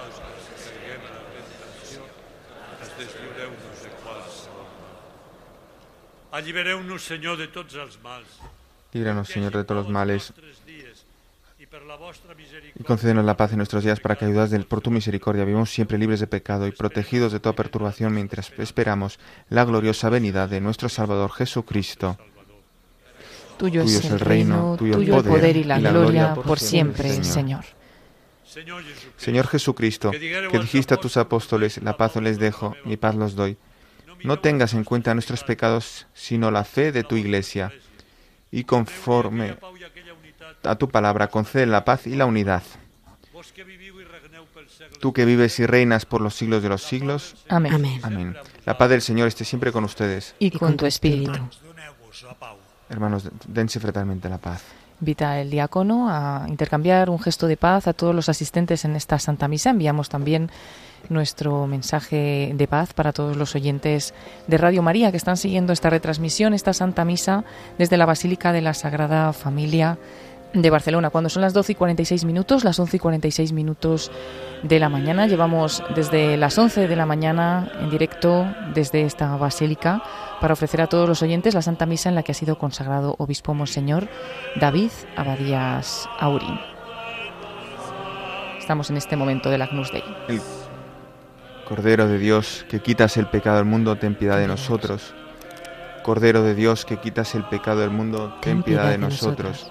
Allibereu-nos, Senyor, de tots els mals. Líbranos, Señor, de todos los males y concédenos la paz en nuestros días para que, ayudados del- por tu misericordia, vivamos siempre libres de pecado y protegidos de toda perturbación mientras esperamos la gloriosa venida de nuestro Salvador Jesucristo. Tuyo es el reino, tuyo el poder y la gloria por siempre, Señor. Señor Jesucristo, que dijiste a tus apóstoles, la paz os les dejo, mi paz los doy. No tengas en cuenta nuestros pecados, sino la fe de tu iglesia. Y conforme a tu palabra, concede la paz y la unidad. Tú que vives y reinas por los siglos de los siglos. Amén. Amén. Amén. La paz del Señor esté siempre con ustedes. Y con tu espíritu. Hermanos, dense fraternalmente la paz. Invita el diácono a intercambiar un gesto de paz a todos los asistentes en esta Santa Misa. Enviamos también nuestro mensaje de paz para todos los oyentes de Radio María que están siguiendo esta retransmisión, esta Santa Misa, desde la Basílica de la Sagrada Familia de Barcelona. Cuando son las 12 y 46 minutos, las 11 y 46 minutos de la mañana, llevamos desde las 11 de la mañana en directo desde esta basílica para ofrecer a todos los oyentes la Santa Misa en la que ha sido consagrado obispo Monseñor David Abadías Aurín. Estamos en este momento del Agnus Dei. El Cordero de Dios, que quitas el pecado del mundo, ten piedad de nosotros. Cordero de Dios, que quitas el pecado del mundo, ten piedad de nosotros.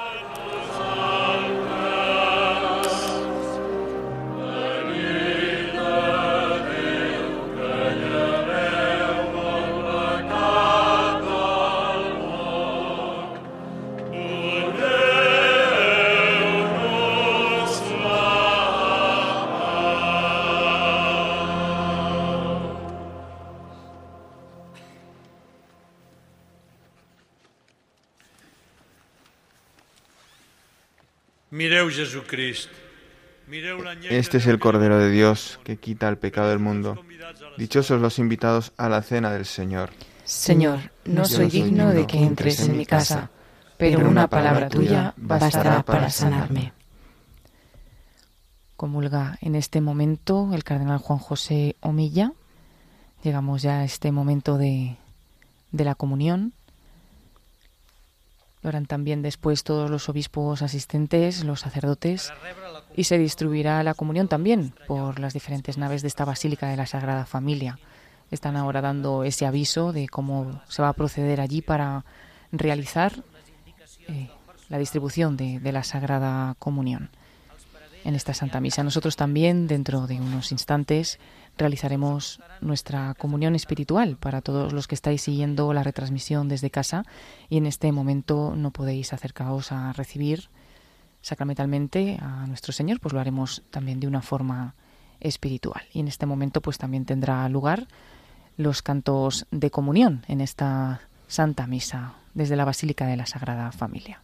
Este es el Cordero de Dios, que quita el pecado del mundo. Dichosos los invitados a la cena del Señor. Señor, no soy digno de que entres en mi casa, pero una palabra tuya bastará para sanarme. Comulga en este momento el cardenal Juan José Omilla. Llegamos ya a este momento de, de la comunión. Lo harán también después todos los obispos asistentes, los sacerdotes, y se distribuirá la comunión también por las diferentes naves de esta Basílica de la Sagrada Familia. Están ahora dando ese aviso de cómo se va a proceder allí para realizar eh, la distribución de, de la Sagrada Comunión en esta Santa Misa. Nosotros también, dentro de unos instantes, realizaremos nuestra comunión espiritual para todos los que estáis siguiendo la retransmisión desde casa y en este momento no podéis acercaros a recibir sacramentalmente a nuestro Señor, pues lo haremos también de una forma espiritual. Y en este momento pues también tendrá lugar los cantos de comunión en esta Santa Misa desde la Basílica de la Sagrada Familia.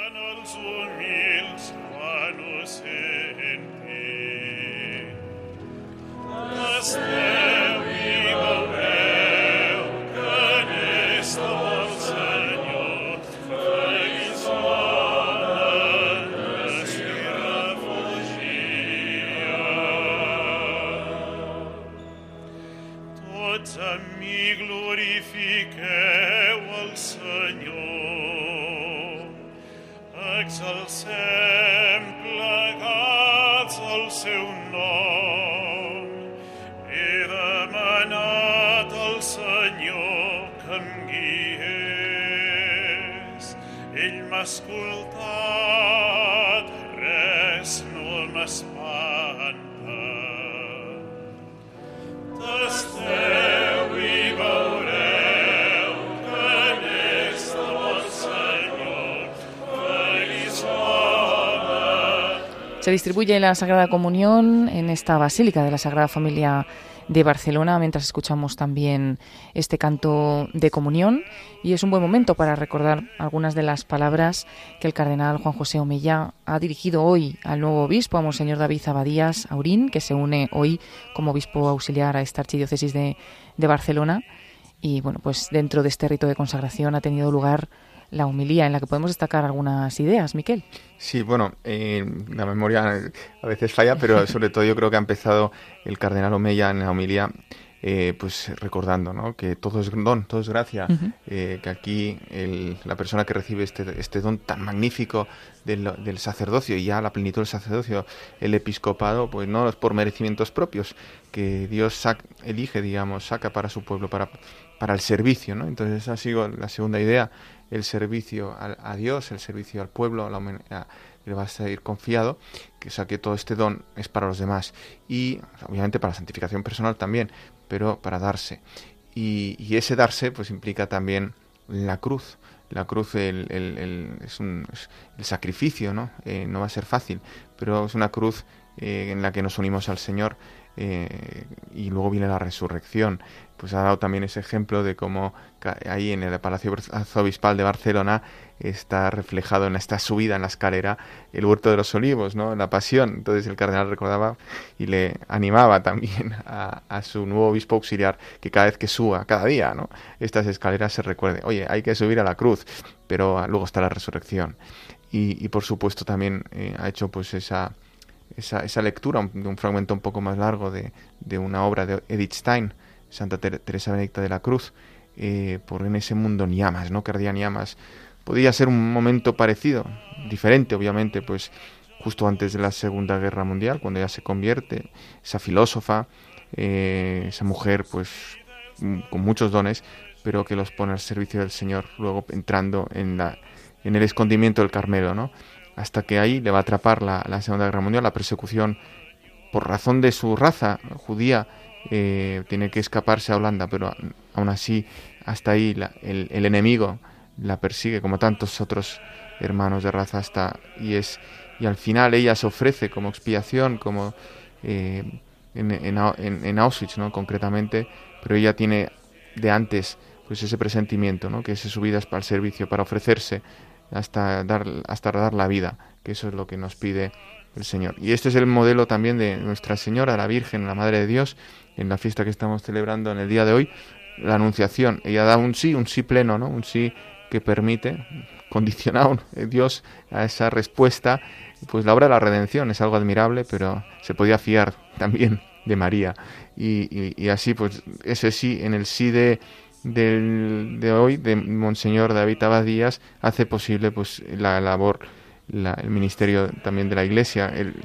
Se distribuye la Sagrada Comunión en esta Basílica de la Sagrada Familia de Barcelona, mientras escuchamos también este canto de comunión. Y es un buen momento para recordar algunas de las palabras que el cardenal Juan José Omeya ha dirigido hoy al nuevo obispo, a Monseñor David Zabadías Aurín, que se une hoy como obispo auxiliar a esta archidiócesis de, de Barcelona. Y bueno, pues dentro de este rito de consagración ha tenido lugar la humilía, en la que podemos destacar algunas ideas, Miquel. Sí, bueno, eh, la memoria a veces falla, pero [LAUGHS] sobre todo yo creo que ha empezado el cardenal Omeya en la humilía eh, pues recordando ¿no? que todo es don, todo es gracia, eh, que aquí la persona que recibe este, este don tan magnífico del, del, sacerdocio y ya la plenitud del sacerdocio, el episcopado, pues no es por merecimientos propios, que Dios elige, digamos, saca para su pueblo, para, para el servicio. ¿no? Entonces esa ha sido la segunda idea, el servicio a, Dios, el servicio al pueblo, a la, le va a ser confiado, que o todo este don es para los demás y obviamente para la santificación personal también, pero para darse. Y, ese darse pues implica también la cruz. La cruz el, el, es un, el sacrificio, ¿no? Eh, no va a ser fácil, pero es una cruz eh, en la que nos unimos al Señor eh, y luego viene la resurrección. Pues ha dado también ese ejemplo de cómo ahí en el Palacio Arzobispal de Barcelona está reflejado en esta subida en la escalera el huerto de los olivos, ¿no? La pasión. Entonces el cardenal recordaba y le animaba también a, su nuevo obispo auxiliar que cada vez que suba, cada día, ¿no? Estas escaleras se recuerde, oye, hay que subir a la cruz, pero luego está la resurrección. Y, por supuesto también eh, ha hecho pues esa esa, esa lectura de un fragmento un poco más largo de, de una obra de Edith Stein, Santa Teresa Benedicta de la Cruz, eh, por en ese mundo ni llamas, ¿no? Que ni llamas. Podía ser un momento parecido, diferente, obviamente, pues justo antes de la Segunda Guerra Mundial, cuando ella se convierte, esa filósofa, eh, esa mujer, pues con muchos dones, pero que los pone al servicio del Señor, luego entrando en, la, en el escondimiento del Carmelo, ¿no? Hasta que ahí le va a atrapar la, Segunda Guerra Mundial, la persecución por razón de su raza judía, eh, tiene que escaparse a Holanda, pero aún así hasta ahí el, enemigo la persigue como tantos otros hermanos de raza hasta y es y al final ella se ofrece como expiación como eh, en, en, Auschwitz no concretamente pero ella tiene de antes pues ese presentimiento no que es su vida es para el servicio para ofrecerse hasta dar, hasta dar la vida, que eso es lo que nos pide el Señor. Y este es el modelo también de Nuestra Señora, la Virgen, la Madre de Dios, en la fiesta que estamos celebrando en el día de hoy, la Anunciación. Ella da un sí, un sí pleno, ¿no? Un sí que permite, condicionado Dios a esa respuesta, pues la obra de la redención es algo admirable, pero se podía fiar también de María. Y, y así, pues ese sí, en el sí de del, de hoy, de Monseñor David Abadías, hace posible pues la labor, el ministerio también de la Iglesia, el,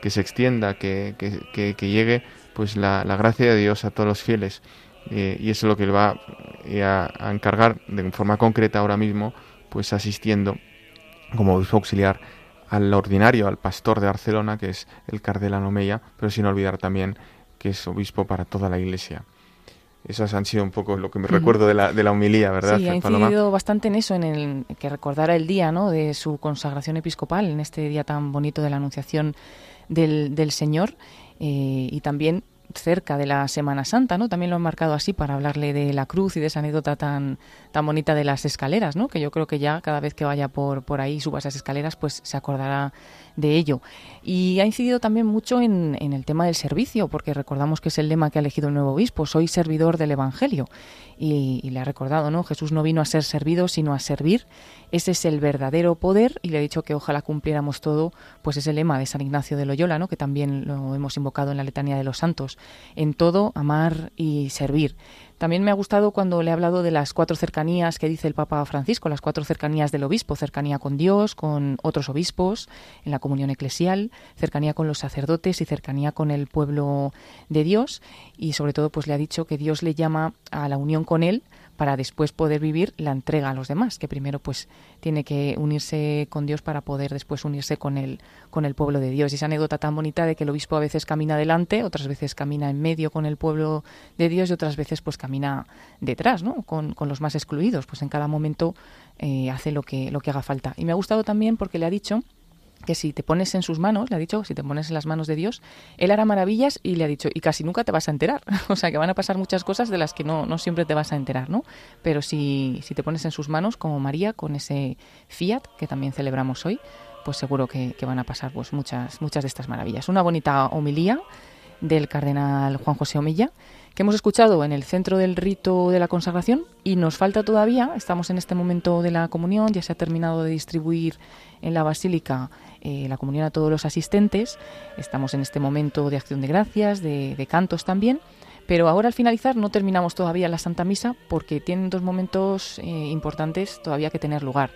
que se extienda, que, que, que, llegue pues la, la, gracia de Dios a todos los fieles. Eh, y eso es lo que él va eh, a, encargar de forma concreta ahora mismo, pues asistiendo como obispo auxiliar al ordinario, al pastor de Barcelona, que es el cardenal Omeya, pero sin olvidar también que es obispo para toda la Iglesia. Esas han sido un poco lo que me recuerdo de la, de la homilía, ¿verdad? Sí, ha incidido bastante en eso, en el que recordara el día ¿no? de su consagración episcopal, en este día tan bonito de la Anunciación del, del Señor, eh, y también cerca de la Semana Santa, ¿no? También lo han marcado así para hablarle de la cruz y de esa anécdota tan, tan bonita de las escaleras, ¿no? Que yo creo que ya cada vez que vaya por, por ahí, suba esas escaleras, pues se acordará de ello. Y ha incidido también mucho en, el tema del servicio, porque recordamos que es el lema que ha elegido el nuevo obispo, soy servidor del Evangelio. Y, y le ha recordado, ¿no? Jesús no vino a ser servido, sino a servir ese es el verdadero poder y le he dicho que ojalá cumpliéramos todo, pues ese lema de San Ignacio de Loyola, ¿no? que también lo hemos invocado en la letanía de los santos, en todo amar y servir. También me ha gustado cuando le he hablado de las cuatro cercanías que dice el Papa Francisco, las cuatro cercanías del obispo, cercanía con Dios, con otros obispos, en la comunión eclesial, cercanía con los sacerdotes y cercanía con el pueblo de Dios y sobre todo pues le ha dicho que Dios le llama a la unión con él para después poder vivir la entrega a los demás, que primero pues tiene que unirse con Dios para poder después unirse con el, con el pueblo de Dios. Y esa anécdota tan bonita de que el obispo a veces camina adelante, otras veces camina en medio con el pueblo de Dios y otras veces pues camina detrás, ¿no? Con, con los más excluidos, pues en cada momento eh, hace lo que, lo que haga falta. Y me ha gustado también porque le ha dicho que si te pones en sus manos, le ha dicho, si te pones en las manos de Dios, Él hará maravillas y le ha dicho, y casi nunca te vas a enterar. [LAUGHS] o sea, que van a pasar muchas cosas de las que no, no siempre te vas a enterar, ¿no? Pero si, si te pones en sus manos, como María, con ese fiat que también celebramos hoy, pues seguro que, van a pasar pues muchas, muchas de estas maravillas. Una bonita homilía del cardenal Juan José Omilla, que hemos escuchado en el centro del rito de la consagración y nos falta todavía, estamos en este momento de la comunión, ya se ha terminado de distribuir en la basílica eh, la comunión a todos los asistentes. Estamos en este momento de acción de gracias, de, cantos también. Pero ahora al finalizar no terminamos todavía la Santa Misa porque tienen dos momentos eh, importantes todavía que tener lugar,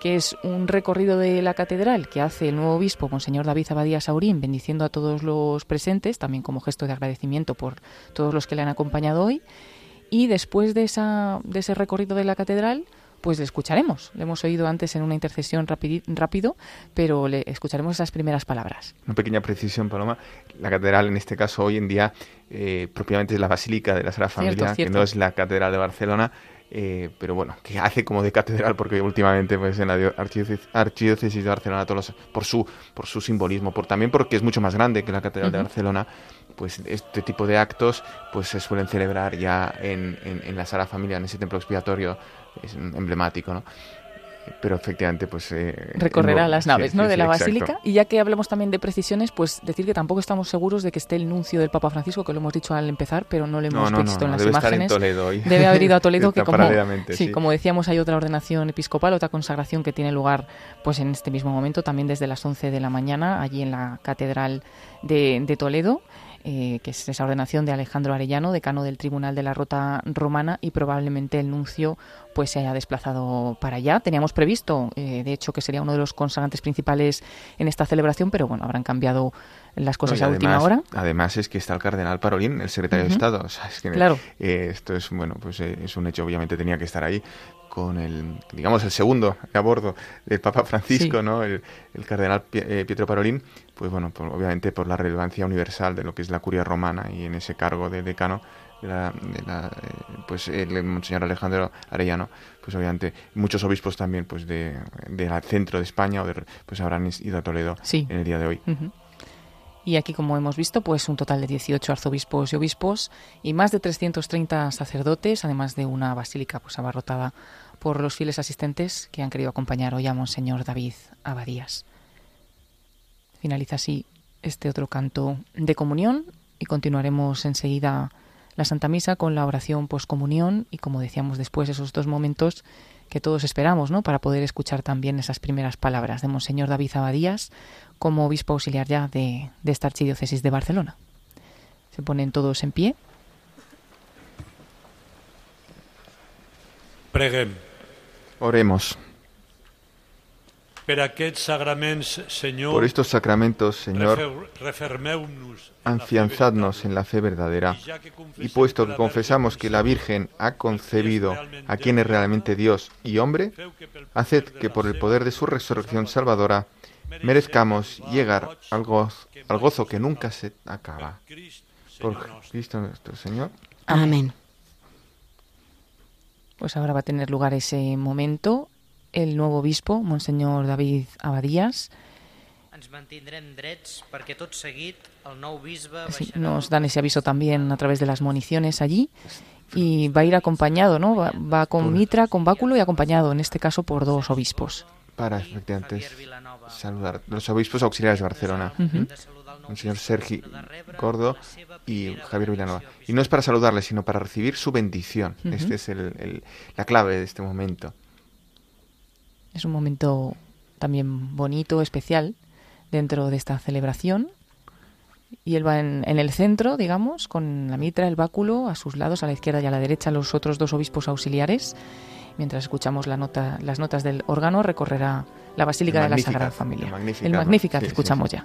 que es un recorrido de la catedral que hace el nuevo obispo, Monseñor David Abadía Saurín, bendiciendo a todos los presentes, también como gesto de agradecimiento por todos los que le han acompañado hoy. Y después de, ese recorrido de la catedral, pues le escucharemos. Le hemos oído antes en una intercesión rápido, pero le escucharemos esas primeras palabras. Una pequeña precisión, Paloma. La catedral, en este caso, hoy en día, eh, propiamente es la Basílica de la Sagrada Familia, que no es la Catedral de Barcelona. eh, pero bueno, que hace como de catedral, porque últimamente pues en la archidiócesis, de Barcelona, todos por, su, por su simbolismo, por, también porque es mucho más grande que la catedral de Barcelona, pues este tipo de actos pues se suelen celebrar ya en, en, en la Sala Familia, en ese templo expiatorio, es emblemático, ¿no? pero efectivamente pues eh, recorrerá las naves ¿no? de la basílica y ya que hablemos también de precisiones pues decir que tampoco estamos seguros de que esté el nuncio del Papa Francisco que lo hemos dicho al empezar pero no lo hemos visto en las debe imágenes estar en Toledo hoy. debe haber ido a Toledo [LAUGHS] que como sí, como decíamos hay otra ordenación episcopal otra consagración que tiene lugar pues en este mismo momento también desde las 11 de la mañana allí en la catedral de, de Toledo eh, que es esa ordenación de Alejandro Arellano, decano del Tribunal de la Rota Romana, y probablemente el nuncio pues se haya desplazado para allá. Teníamos previsto, eh, de hecho, que sería uno de los consagrantes principales en esta celebración, pero bueno, habrán cambiado las cosas a última hora. Además es que está el cardenal Parolín, el secretario de Estado. O sea, es que claro. Eh, esto es bueno, pues es un hecho. Obviamente tenía que estar ahí con el, digamos, el segundo a bordo del Papa Francisco, ¿no? El, cardenal Pietro Parolín, pues bueno, obviamente por la relevancia universal de lo que es la curia romana y en ese cargo de decano, de la, eh, pues el monseñor Alejandro Arellano, pues obviamente muchos obispos también pues de, del centro de España o pues habrán ido a Toledo en el día de hoy. Y aquí, como hemos visto, pues un total de 18 arzobispos y obispos y más de 330 sacerdotes, además de una basílica pues abarrotada por los fieles asistentes que han querido acompañar hoy a Monseñor David Abadías. Finaliza así este otro canto de comunión y continuaremos enseguida la Santa Misa con la oración poscomunión y como decíamos después esos dos momentos que todos esperamos, ¿no? Para poder escuchar también esas primeras palabras de Monseñor David Abadías como obispo auxiliar ya de, esta archidiócesis de Barcelona. Se ponen todos en pie. Preguem. Oremos. Por estos sacramentos, Señor, afianzadnos en la fe verdadera. Y puesto que confesamos que la Virgen ha concebido a quien es realmente Dios y hombre, haced que por el poder de su resurrección salvadora merezcamos llegar al gozo, al gozo que nunca se acaba. Por Cristo nuestro Señor. Amén. Pues ahora va a tener lugar ese momento. El nuevo obispo, Monseñor David Abadías, nos dan ese aviso también a través de las municiones allí y va a ir acompañado, ¿no? Va, con mitra, con báculo y acompañado, en este caso, por dos obispos. Para efectivamente saludar los obispos auxiliares de Barcelona el señor Sergi Gordo y Javier Villanova. Y no es para saludarle, sino para recibir su bendición. Esta es la clave de este momento. Es un momento también bonito, especial, dentro de esta celebración. Y él va en, el centro, digamos, con la mitra, el báculo, a sus lados, a la izquierda y a la derecha, los otros dos obispos auxiliares. Mientras escuchamos la nota, las notas del órgano, recorrerá la Basílica de la Sagrada Familia. El Magnífica, que escuchamos ya.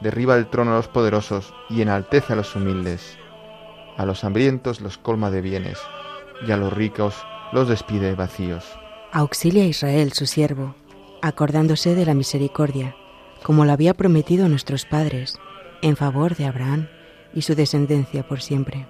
derriba el trono a los poderosos y enaltece a los humildes. A los hambrientos los colma de bienes, y a los ricos los despide vacíos. Auxilia a Israel, su siervo, acordándose de la misericordia, como lo había prometido a nuestros padres, en favor de Abraham y su descendencia por siempre.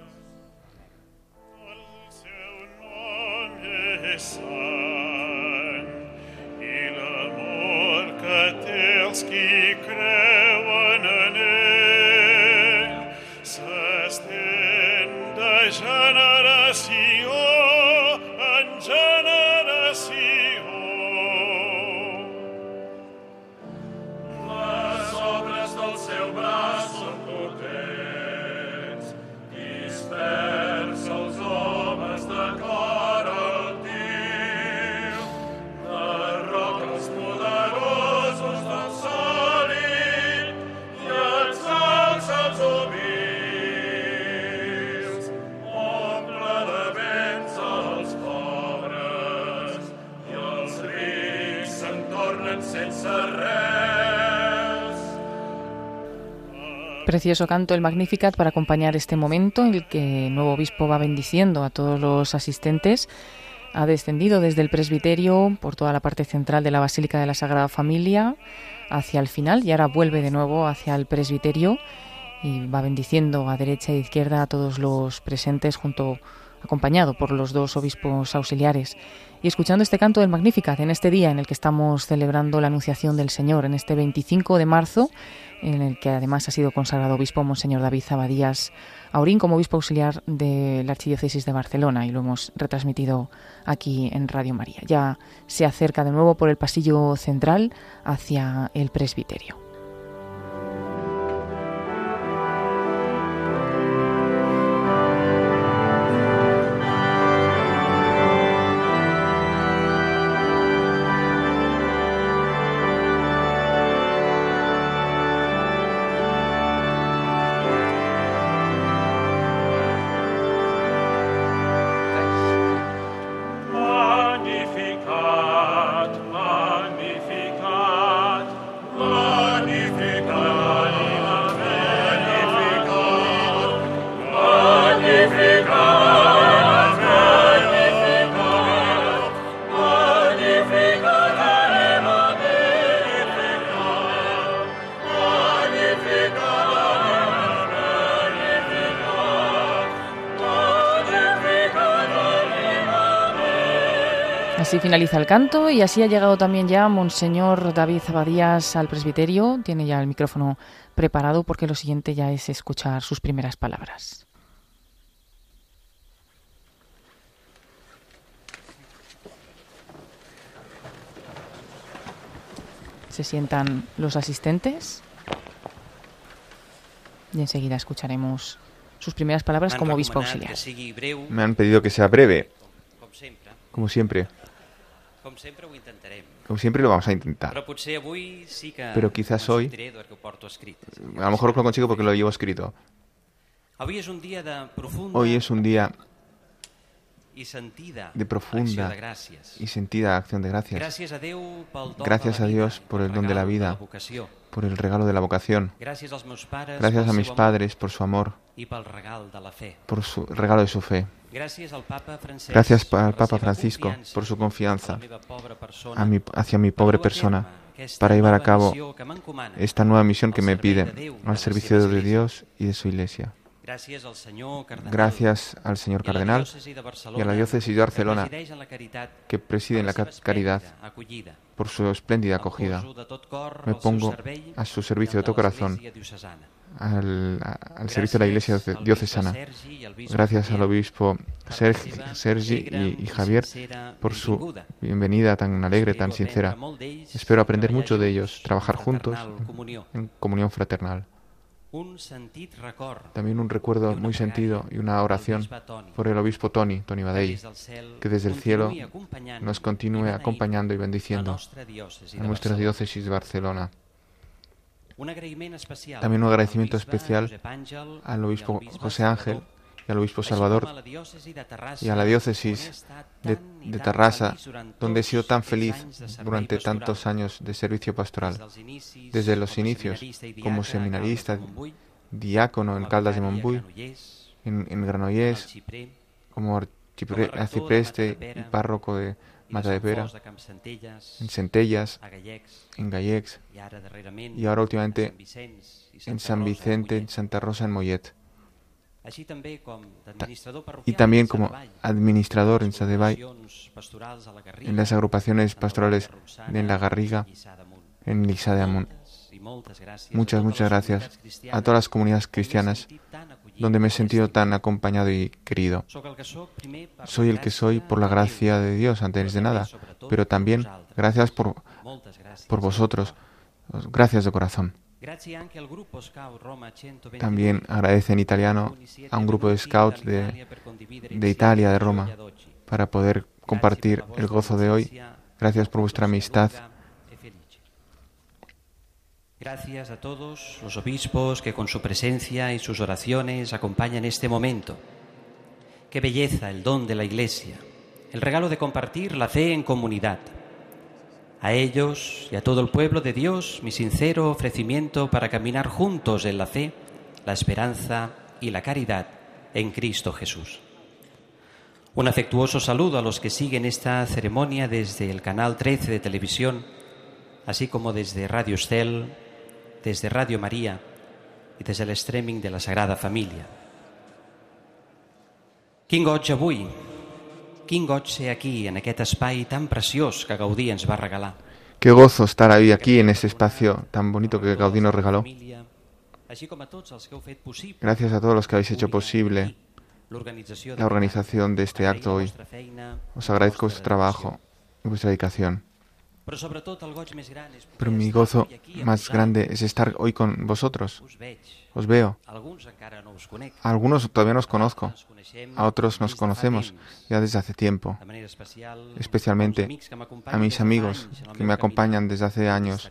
Precioso canto el Magnificat para acompañar este momento en el que el nuevo obispo va bendiciendo a todos los asistentes. Ha descendido desde el presbiterio por toda la parte central de la Basílica de la Sagrada Familia hacia el final y ahora vuelve de nuevo hacia el presbiterio y va bendiciendo a derecha e izquierda a todos los presentes junto acompañado por los dos obispos auxiliares y escuchando este canto del Magnificat en este día en el que estamos celebrando la Anunciación del Señor, en este 25 de marzo, en el que además ha sido consagrado obispo Monseñor David Zabadías Aurín como obispo auxiliar de la Archidiócesis de Barcelona y lo hemos retransmitido aquí en Radio María. Ya se acerca de nuevo por el pasillo central hacia el presbiterio. El canto y así ha llegado también ya Monseñor David Abadías al presbiterio. Tiene ya el micrófono preparado porque lo siguiente ya es escuchar sus primeras palabras. Se sientan los asistentes y enseguida escucharemos sus primeras palabras como obispo auxiliar. Me han pedido que sea breve, como siempre. Como siempre lo vamos a intentar. Pero quizás hoy, a lo mejor lo consigo porque lo llevo escrito. Hoy es un día de profunda y sentida acción de gracias. Gracias a Dios por el don de la vida, por el regalo de la vocación. Gracias a mis padres por su amor, por su regalo de su fe. Gracias al Papa Francisco por su confianza hacia mi pobre persona para llevar a cabo esta nueva misión que me pide al servicio de Dios y de su Iglesia. Gracias al señor cardenal y a la diócesis de Barcelona que preside en la caridad por su espléndida acogida. Me pongo a su servicio de todo corazón al, servicio de la Iglesia diocesana. Gracias al obispo Sergi, y, Javier por su bienvenida tan alegre, tan sincera. Espero aprender mucho de ellos, trabajar juntos en comunión fraternal. También un recuerdo muy sentido y una oración por el obispo Tony, Tony Badei, que desde el cielo nos continúe acompañando y bendiciendo a nuestra diócesis de Barcelona. También un agradecimiento especial al obispo José Ángel y al obispo Salvador y a la diócesis de, de Tarrasa, donde he sido tan feliz durante tantos años de servicio pastoral, desde los inicios como seminarista, diácono en Caldas de Montbui, en, en Granollers, como arcipreste y párroco de, Mata de Pera, en Centellas, en Gallecs y ahora últimamente en San Vicente, en Santa Rosa, en Mollet. Y también como administrador en Sadebay, en las agrupaciones pastorales en La Garriga, en Lisa de Amun. Muchas, muchas gracias a todas las comunidades cristianas donde me he sentido tan acompañado y querido. Soy el que soy por la gracia de Dios, antes de nada, pero también gracias por, por vosotros. Gracias de corazón. También agradece en italiano a un grupo de scouts de, de Italia, de Roma, para poder compartir el gozo de hoy. Gracias por vuestra amistad Gracias a todos los obispos que con su presencia y sus oraciones acompañan este momento. Qué belleza el don de la Iglesia, el regalo de compartir la fe en comunidad. A ellos y a todo el pueblo de Dios mi sincero ofrecimiento para caminar juntos en la fe, la esperanza y la caridad en Cristo Jesús. Un afectuoso saludo a los que siguen esta ceremonia desde el canal 13 de televisión, así como desde Radio Estel, desde Radio María i des de l'streaming de la Sagrada Família. Quin goig avui, quin goig ser aquí, en aquest espai tan preciós que Gaudí ens va regalar. Qué gozo estar hoy aquí en este espacio tan bonito que Gaudí nos regaló. Gracias a todos los que habéis hecho posible la organización de este acto hoy. Os agradezco vuestro trabajo y vuestra dedicación. Pero mi gozo más grande es estar hoy con vosotros. Os veo. A algunos todavía nos conozco, a otros nos conocemos ya desde hace tiempo, especialmente a mis amigos que me acompañan desde hace años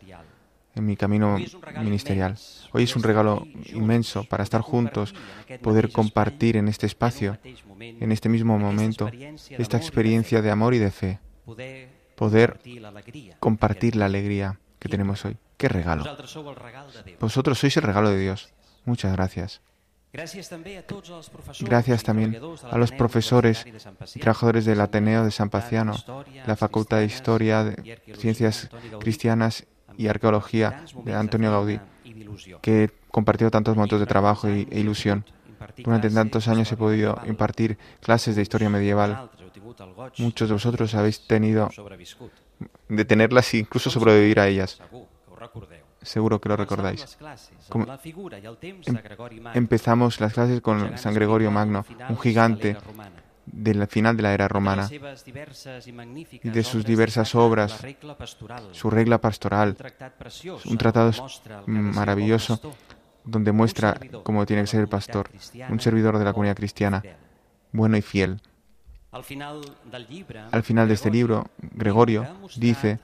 en mi camino ministerial. Hoy es un regalo inmenso para estar juntos, poder compartir en este espacio, en este mismo momento, esta experiencia de amor y de fe poder compartir la alegría que tenemos hoy. ¡Qué regalo! Vosotros sois el regalo de Dios. Muchas gracias. Gracias también a los profesores y trabajadores del Ateneo de San Paciano, la Facultad de Historia, de Ciencias Cristianas y Arqueología de Antonio Gaudí, que compartió tantos momentos de trabajo e ilusión. Durante tantos años he podido impartir clases de historia medieval Muchos de vosotros habéis tenido de tenerlas e incluso sobrevivir a ellas. Seguro que lo recordáis. Em, empezamos las clases con San Gregorio Magno, un gigante del final de la era romana y de sus diversas obras, su regla pastoral, un tratado maravilloso donde muestra cómo tiene que ser el pastor, un servidor de la comunidad cristiana, bueno y fiel. Al final de este libro, Gregorio dice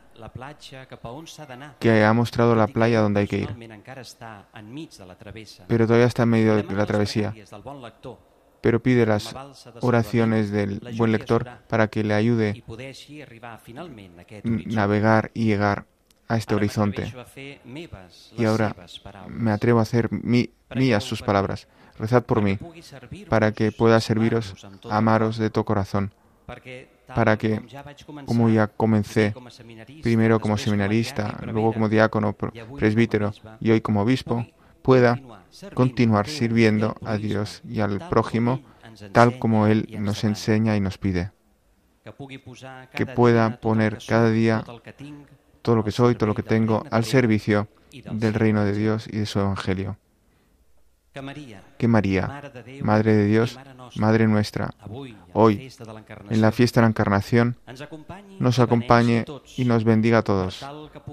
que ha mostrado la playa donde hay que ir, pero todavía está en medio de la travesía. Pero pide las oraciones del buen lector para que le ayude a navegar y llegar a este horizonte. Y ahora me atrevo a hacer mías sus palabras. Rezad por mí, para que pueda serviros, amaros de todo corazón, para que, como ya comencé, primero como seminarista, luego como diácono, presbítero y hoy como obispo, pueda continuar sirviendo a Dios y al prójimo tal como Él nos enseña y nos pide. Que pueda poner cada día todo lo que soy, todo lo que tengo, al servicio del reino de Dios y de su Evangelio que María, Madre de Dios, Madre nuestra, hoy, en la fiesta de la Encarnación, nos acompañe y nos bendiga a todos,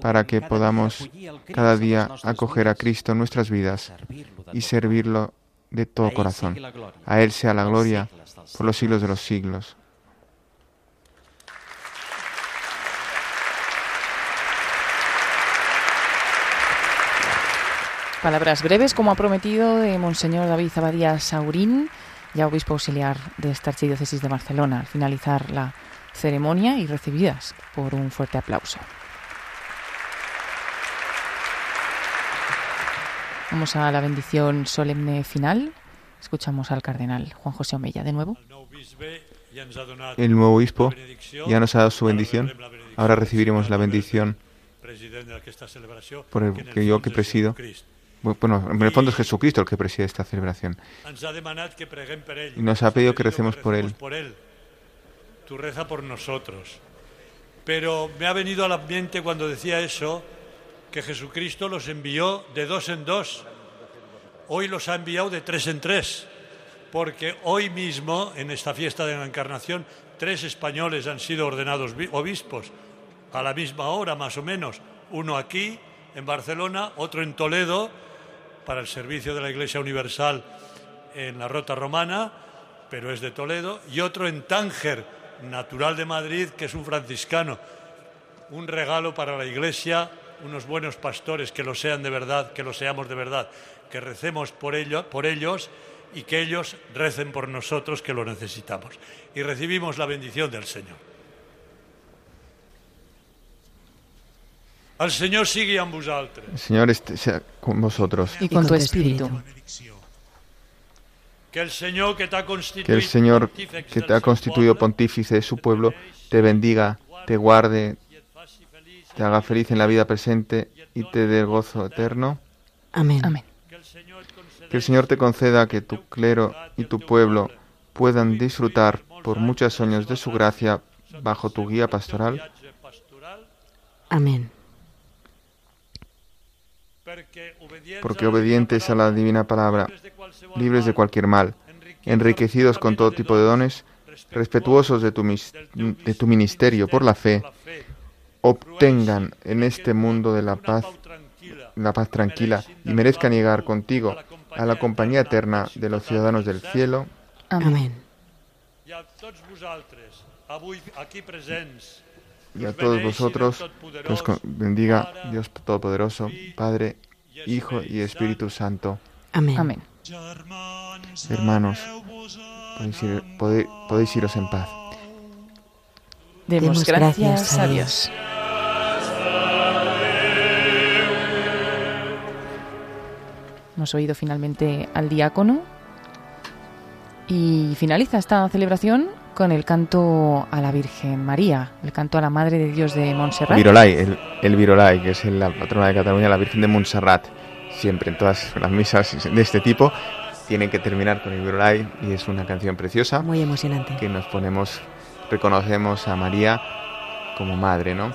para que podamos cada día acoger a Cristo en nuestras vidas y servirlo de todo corazón. A Él sea la gloria por los siglos de los siglos. Palabras breves, como ha prometido, de Monseñor David Abadía Saurín, ya obispo auxiliar de esta archidiócesis de Barcelona, al finalizar la ceremonia y recibidas por un fuerte aplauso. Vamos a la bendición solemne final. Escuchamos al cardenal Juan José Omeya de nuevo. el nuevo obispo ya nos ha dado su bendición. Ahora recibiremos la bendición por el que yo que presido. Bueno, en el fondo es Jesucristo el que preside esta celebración. Y nos ha pedido que recemos por él. Tú reza por nosotros. Pero me ha venido a la mente cuando decía eso que Jesucristo los envió de dos en dos. Hoy los ha enviado de tres en tres. Porque hoy mismo, en esta fiesta de la Encarnación, tres españoles han sido ordenados obispos a la misma hora, más o menos. Uno aquí, en Barcelona, otro en Toledo, para el servicio de la Iglesia Universal en la Rota Romana, pero es de Toledo, y otro en Tánger, natural de Madrid, que es un franciscano. Un regalo para la Iglesia, unos buenos pastores que lo sean de verdad, que lo seamos de verdad, que recemos por, por ellos y que ellos recen por nosotros que lo necesitamos. Y recibimos la bendición del Señor. El Señor sigue amb vosaltres. El Señor sea con vosotros. Y con tu espíritu. Que el Señor que te ha constituido, el Señor que te ha constituido pontífice de su pueblo te bendiga, te guarde, te haga feliz en la vida presente y te dé gozo eterno. Amén. Amén. Que el Señor te conceda que tu clero y tu pueblo puedan disfrutar por muchos años de su gracia bajo tu guía pastoral. Amén porque obedientes a la divina palabra, libres de cualquier mal, enriquecidos con todo tipo de dones, respetuosos de tu, de tu ministerio por la fe, obtengan en este mundo de la paz la paz tranquila y merezcan llegar contigo a la compañía eterna de los ciudadanos del cielo. Amén. Y a todos vosotros, que os bendiga Dios Todopoderoso, Padre, Hijo y Espíritu Santo. Amén. Amén. Hermanos, podéis, iros en paz. Demos, gracias, a Dios. Hemos oído finalmente al diácono y finaliza esta celebración con el canto a la Virgen María, el canto a la Madre de Dios de Montserrat. Virolai, el, el Virolai, que es la patrona de Cataluña, la Virgen de Montserrat. Siempre en todas las misas de este tipo tienen que terminar con el Virolai y es una canción preciosa. Muy emocionante. Que nos ponemos, reconocemos a María como madre, ¿no?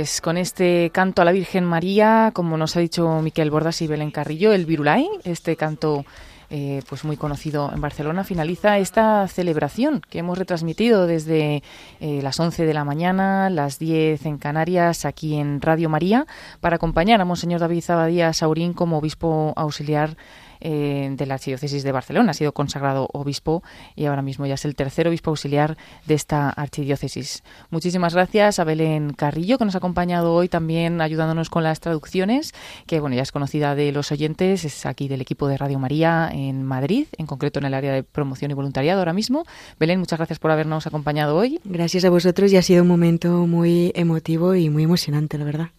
Pues con este canto a la Virgen María, como nos ha dicho Miquel Bordas y Belén Carrillo, el Virulai, este canto eh, pues muy conocido en Barcelona, finaliza esta celebración que hemos retransmitido desde eh, las 11 de la mañana, las 10 en Canarias, aquí en Radio María, para acompañar a Monseñor David Zabadía Saurín como obispo auxiliar eh, de la Archidiócesis de Barcelona. Ha sido consagrado obispo y ahora mismo ya es el tercer obispo auxiliar de esta archidiócesis. Muchísimas gracias a Belén Carrillo, que nos ha acompañado hoy también ayudándonos con las traducciones, que bueno, ya es conocida de los oyentes, es aquí del equipo de Radio María en Madrid, en concreto en el área de promoción y voluntariado ahora mismo. Belén, muchas gracias por habernos acompañado hoy. Gracias a vosotros y ha sido un momento muy emotivo y muy emocionante, la verdad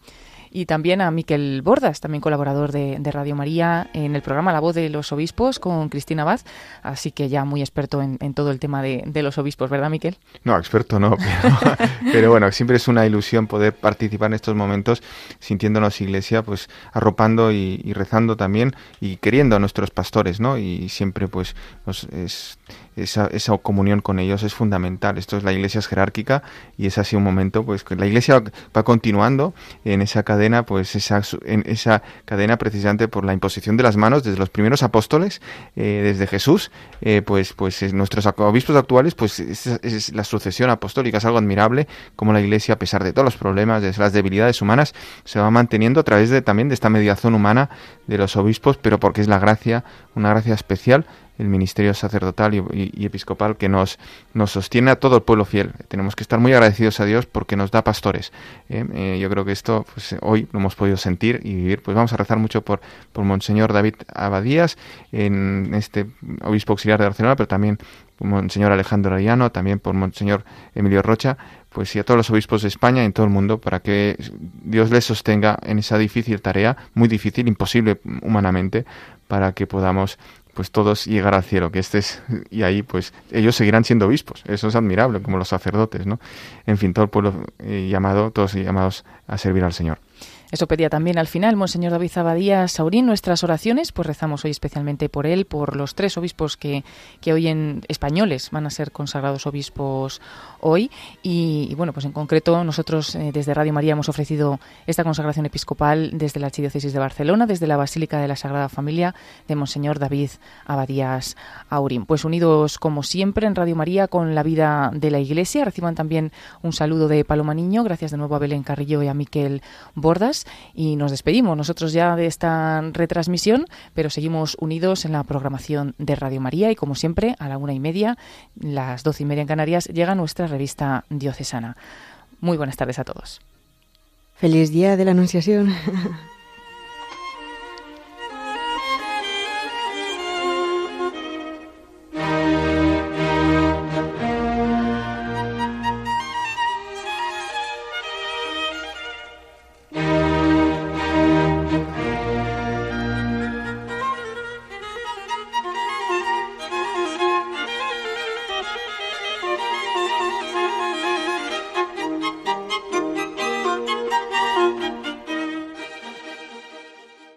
y también a Miquel Bordas, también colaborador de, Radio María en el programa La Voz de los Obispos con Cristina Vaz, así que ya muy experto en, todo el tema de, los obispos, ¿verdad, Miquel? No, experto no, [LAUGHS] pero, bueno, siempre es una ilusión poder participar en estos momentos sintiéndonos iglesia, pues arropando y, rezando también y queriendo a nuestros pastores, ¿no? Y siempre pues es esa, esa comunión con ellos es fundamental. Esto es la iglesia es jerárquica y es así un momento, pues que la iglesia va continuando en esa cadena, pues esa, en esa cadena precisamente por la imposición de las manos desde los primeros apóstoles, eh, desde Jesús, eh, pues, pues nuestros obispos actuales, pues es, la sucesión apostólica, es algo admirable como la iglesia, a pesar de todos los problemas, de las debilidades humanas, se va manteniendo a través de también de esta mediación humana de los obispos, pero porque es la gracia, una gracia especial el ministerio sacerdotal y, episcopal que nos, nos sostiene a todo el pueblo fiel. Tenemos que estar muy agradecidos a Dios porque nos da pastores. ¿eh? Eh, yo creo que esto pues, hoy lo hemos podido sentir y vivir. Pues vamos a rezar mucho por, por Monseñor David Abadías, en este obispo auxiliar de Barcelona, pero también por Monseñor Alejandro Ariano, también por Monseñor Emilio Rocha, pues y a todos los obispos de España y en todo el mundo para que Dios les sostenga en esa difícil tarea, muy difícil, imposible humanamente, para que podamos pues todos llegar al cielo, que este es, y ahí pues ellos seguirán siendo obispos, eso es admirable, como los sacerdotes, ¿no? En fin, todo el pueblo eh, llamado, todos llamados a servir al Señor. Eso pedía también al final Monseñor David Zabadía Saurín nuestras oraciones, pues rezamos hoy especialmente por él, por los tres obispos que, que hoy en españoles van a ser consagrados obispos hoy. Y, bueno, pues en concreto nosotros eh, desde Radio María hemos ofrecido esta consagración episcopal desde la Archidiócesis de Barcelona, desde la Basílica de la Sagrada Familia de Monseñor David Abadías Aurín. Pues unidos como siempre en Radio María con la vida de la Iglesia. Reciban también un saludo de Paloma Niño. Gracias de nuevo a Belén Carrillo y a Miquel Bordas y nos despedimos nosotros ya de esta retransmisión, pero seguimos unidos en la programación de Radio María y como siempre a la una y media, las doce y media en Canarias, llega nuestra revista diocesana. Muy buenas tardes a todos. Feliz día de la Anunciación. [LAUGHS]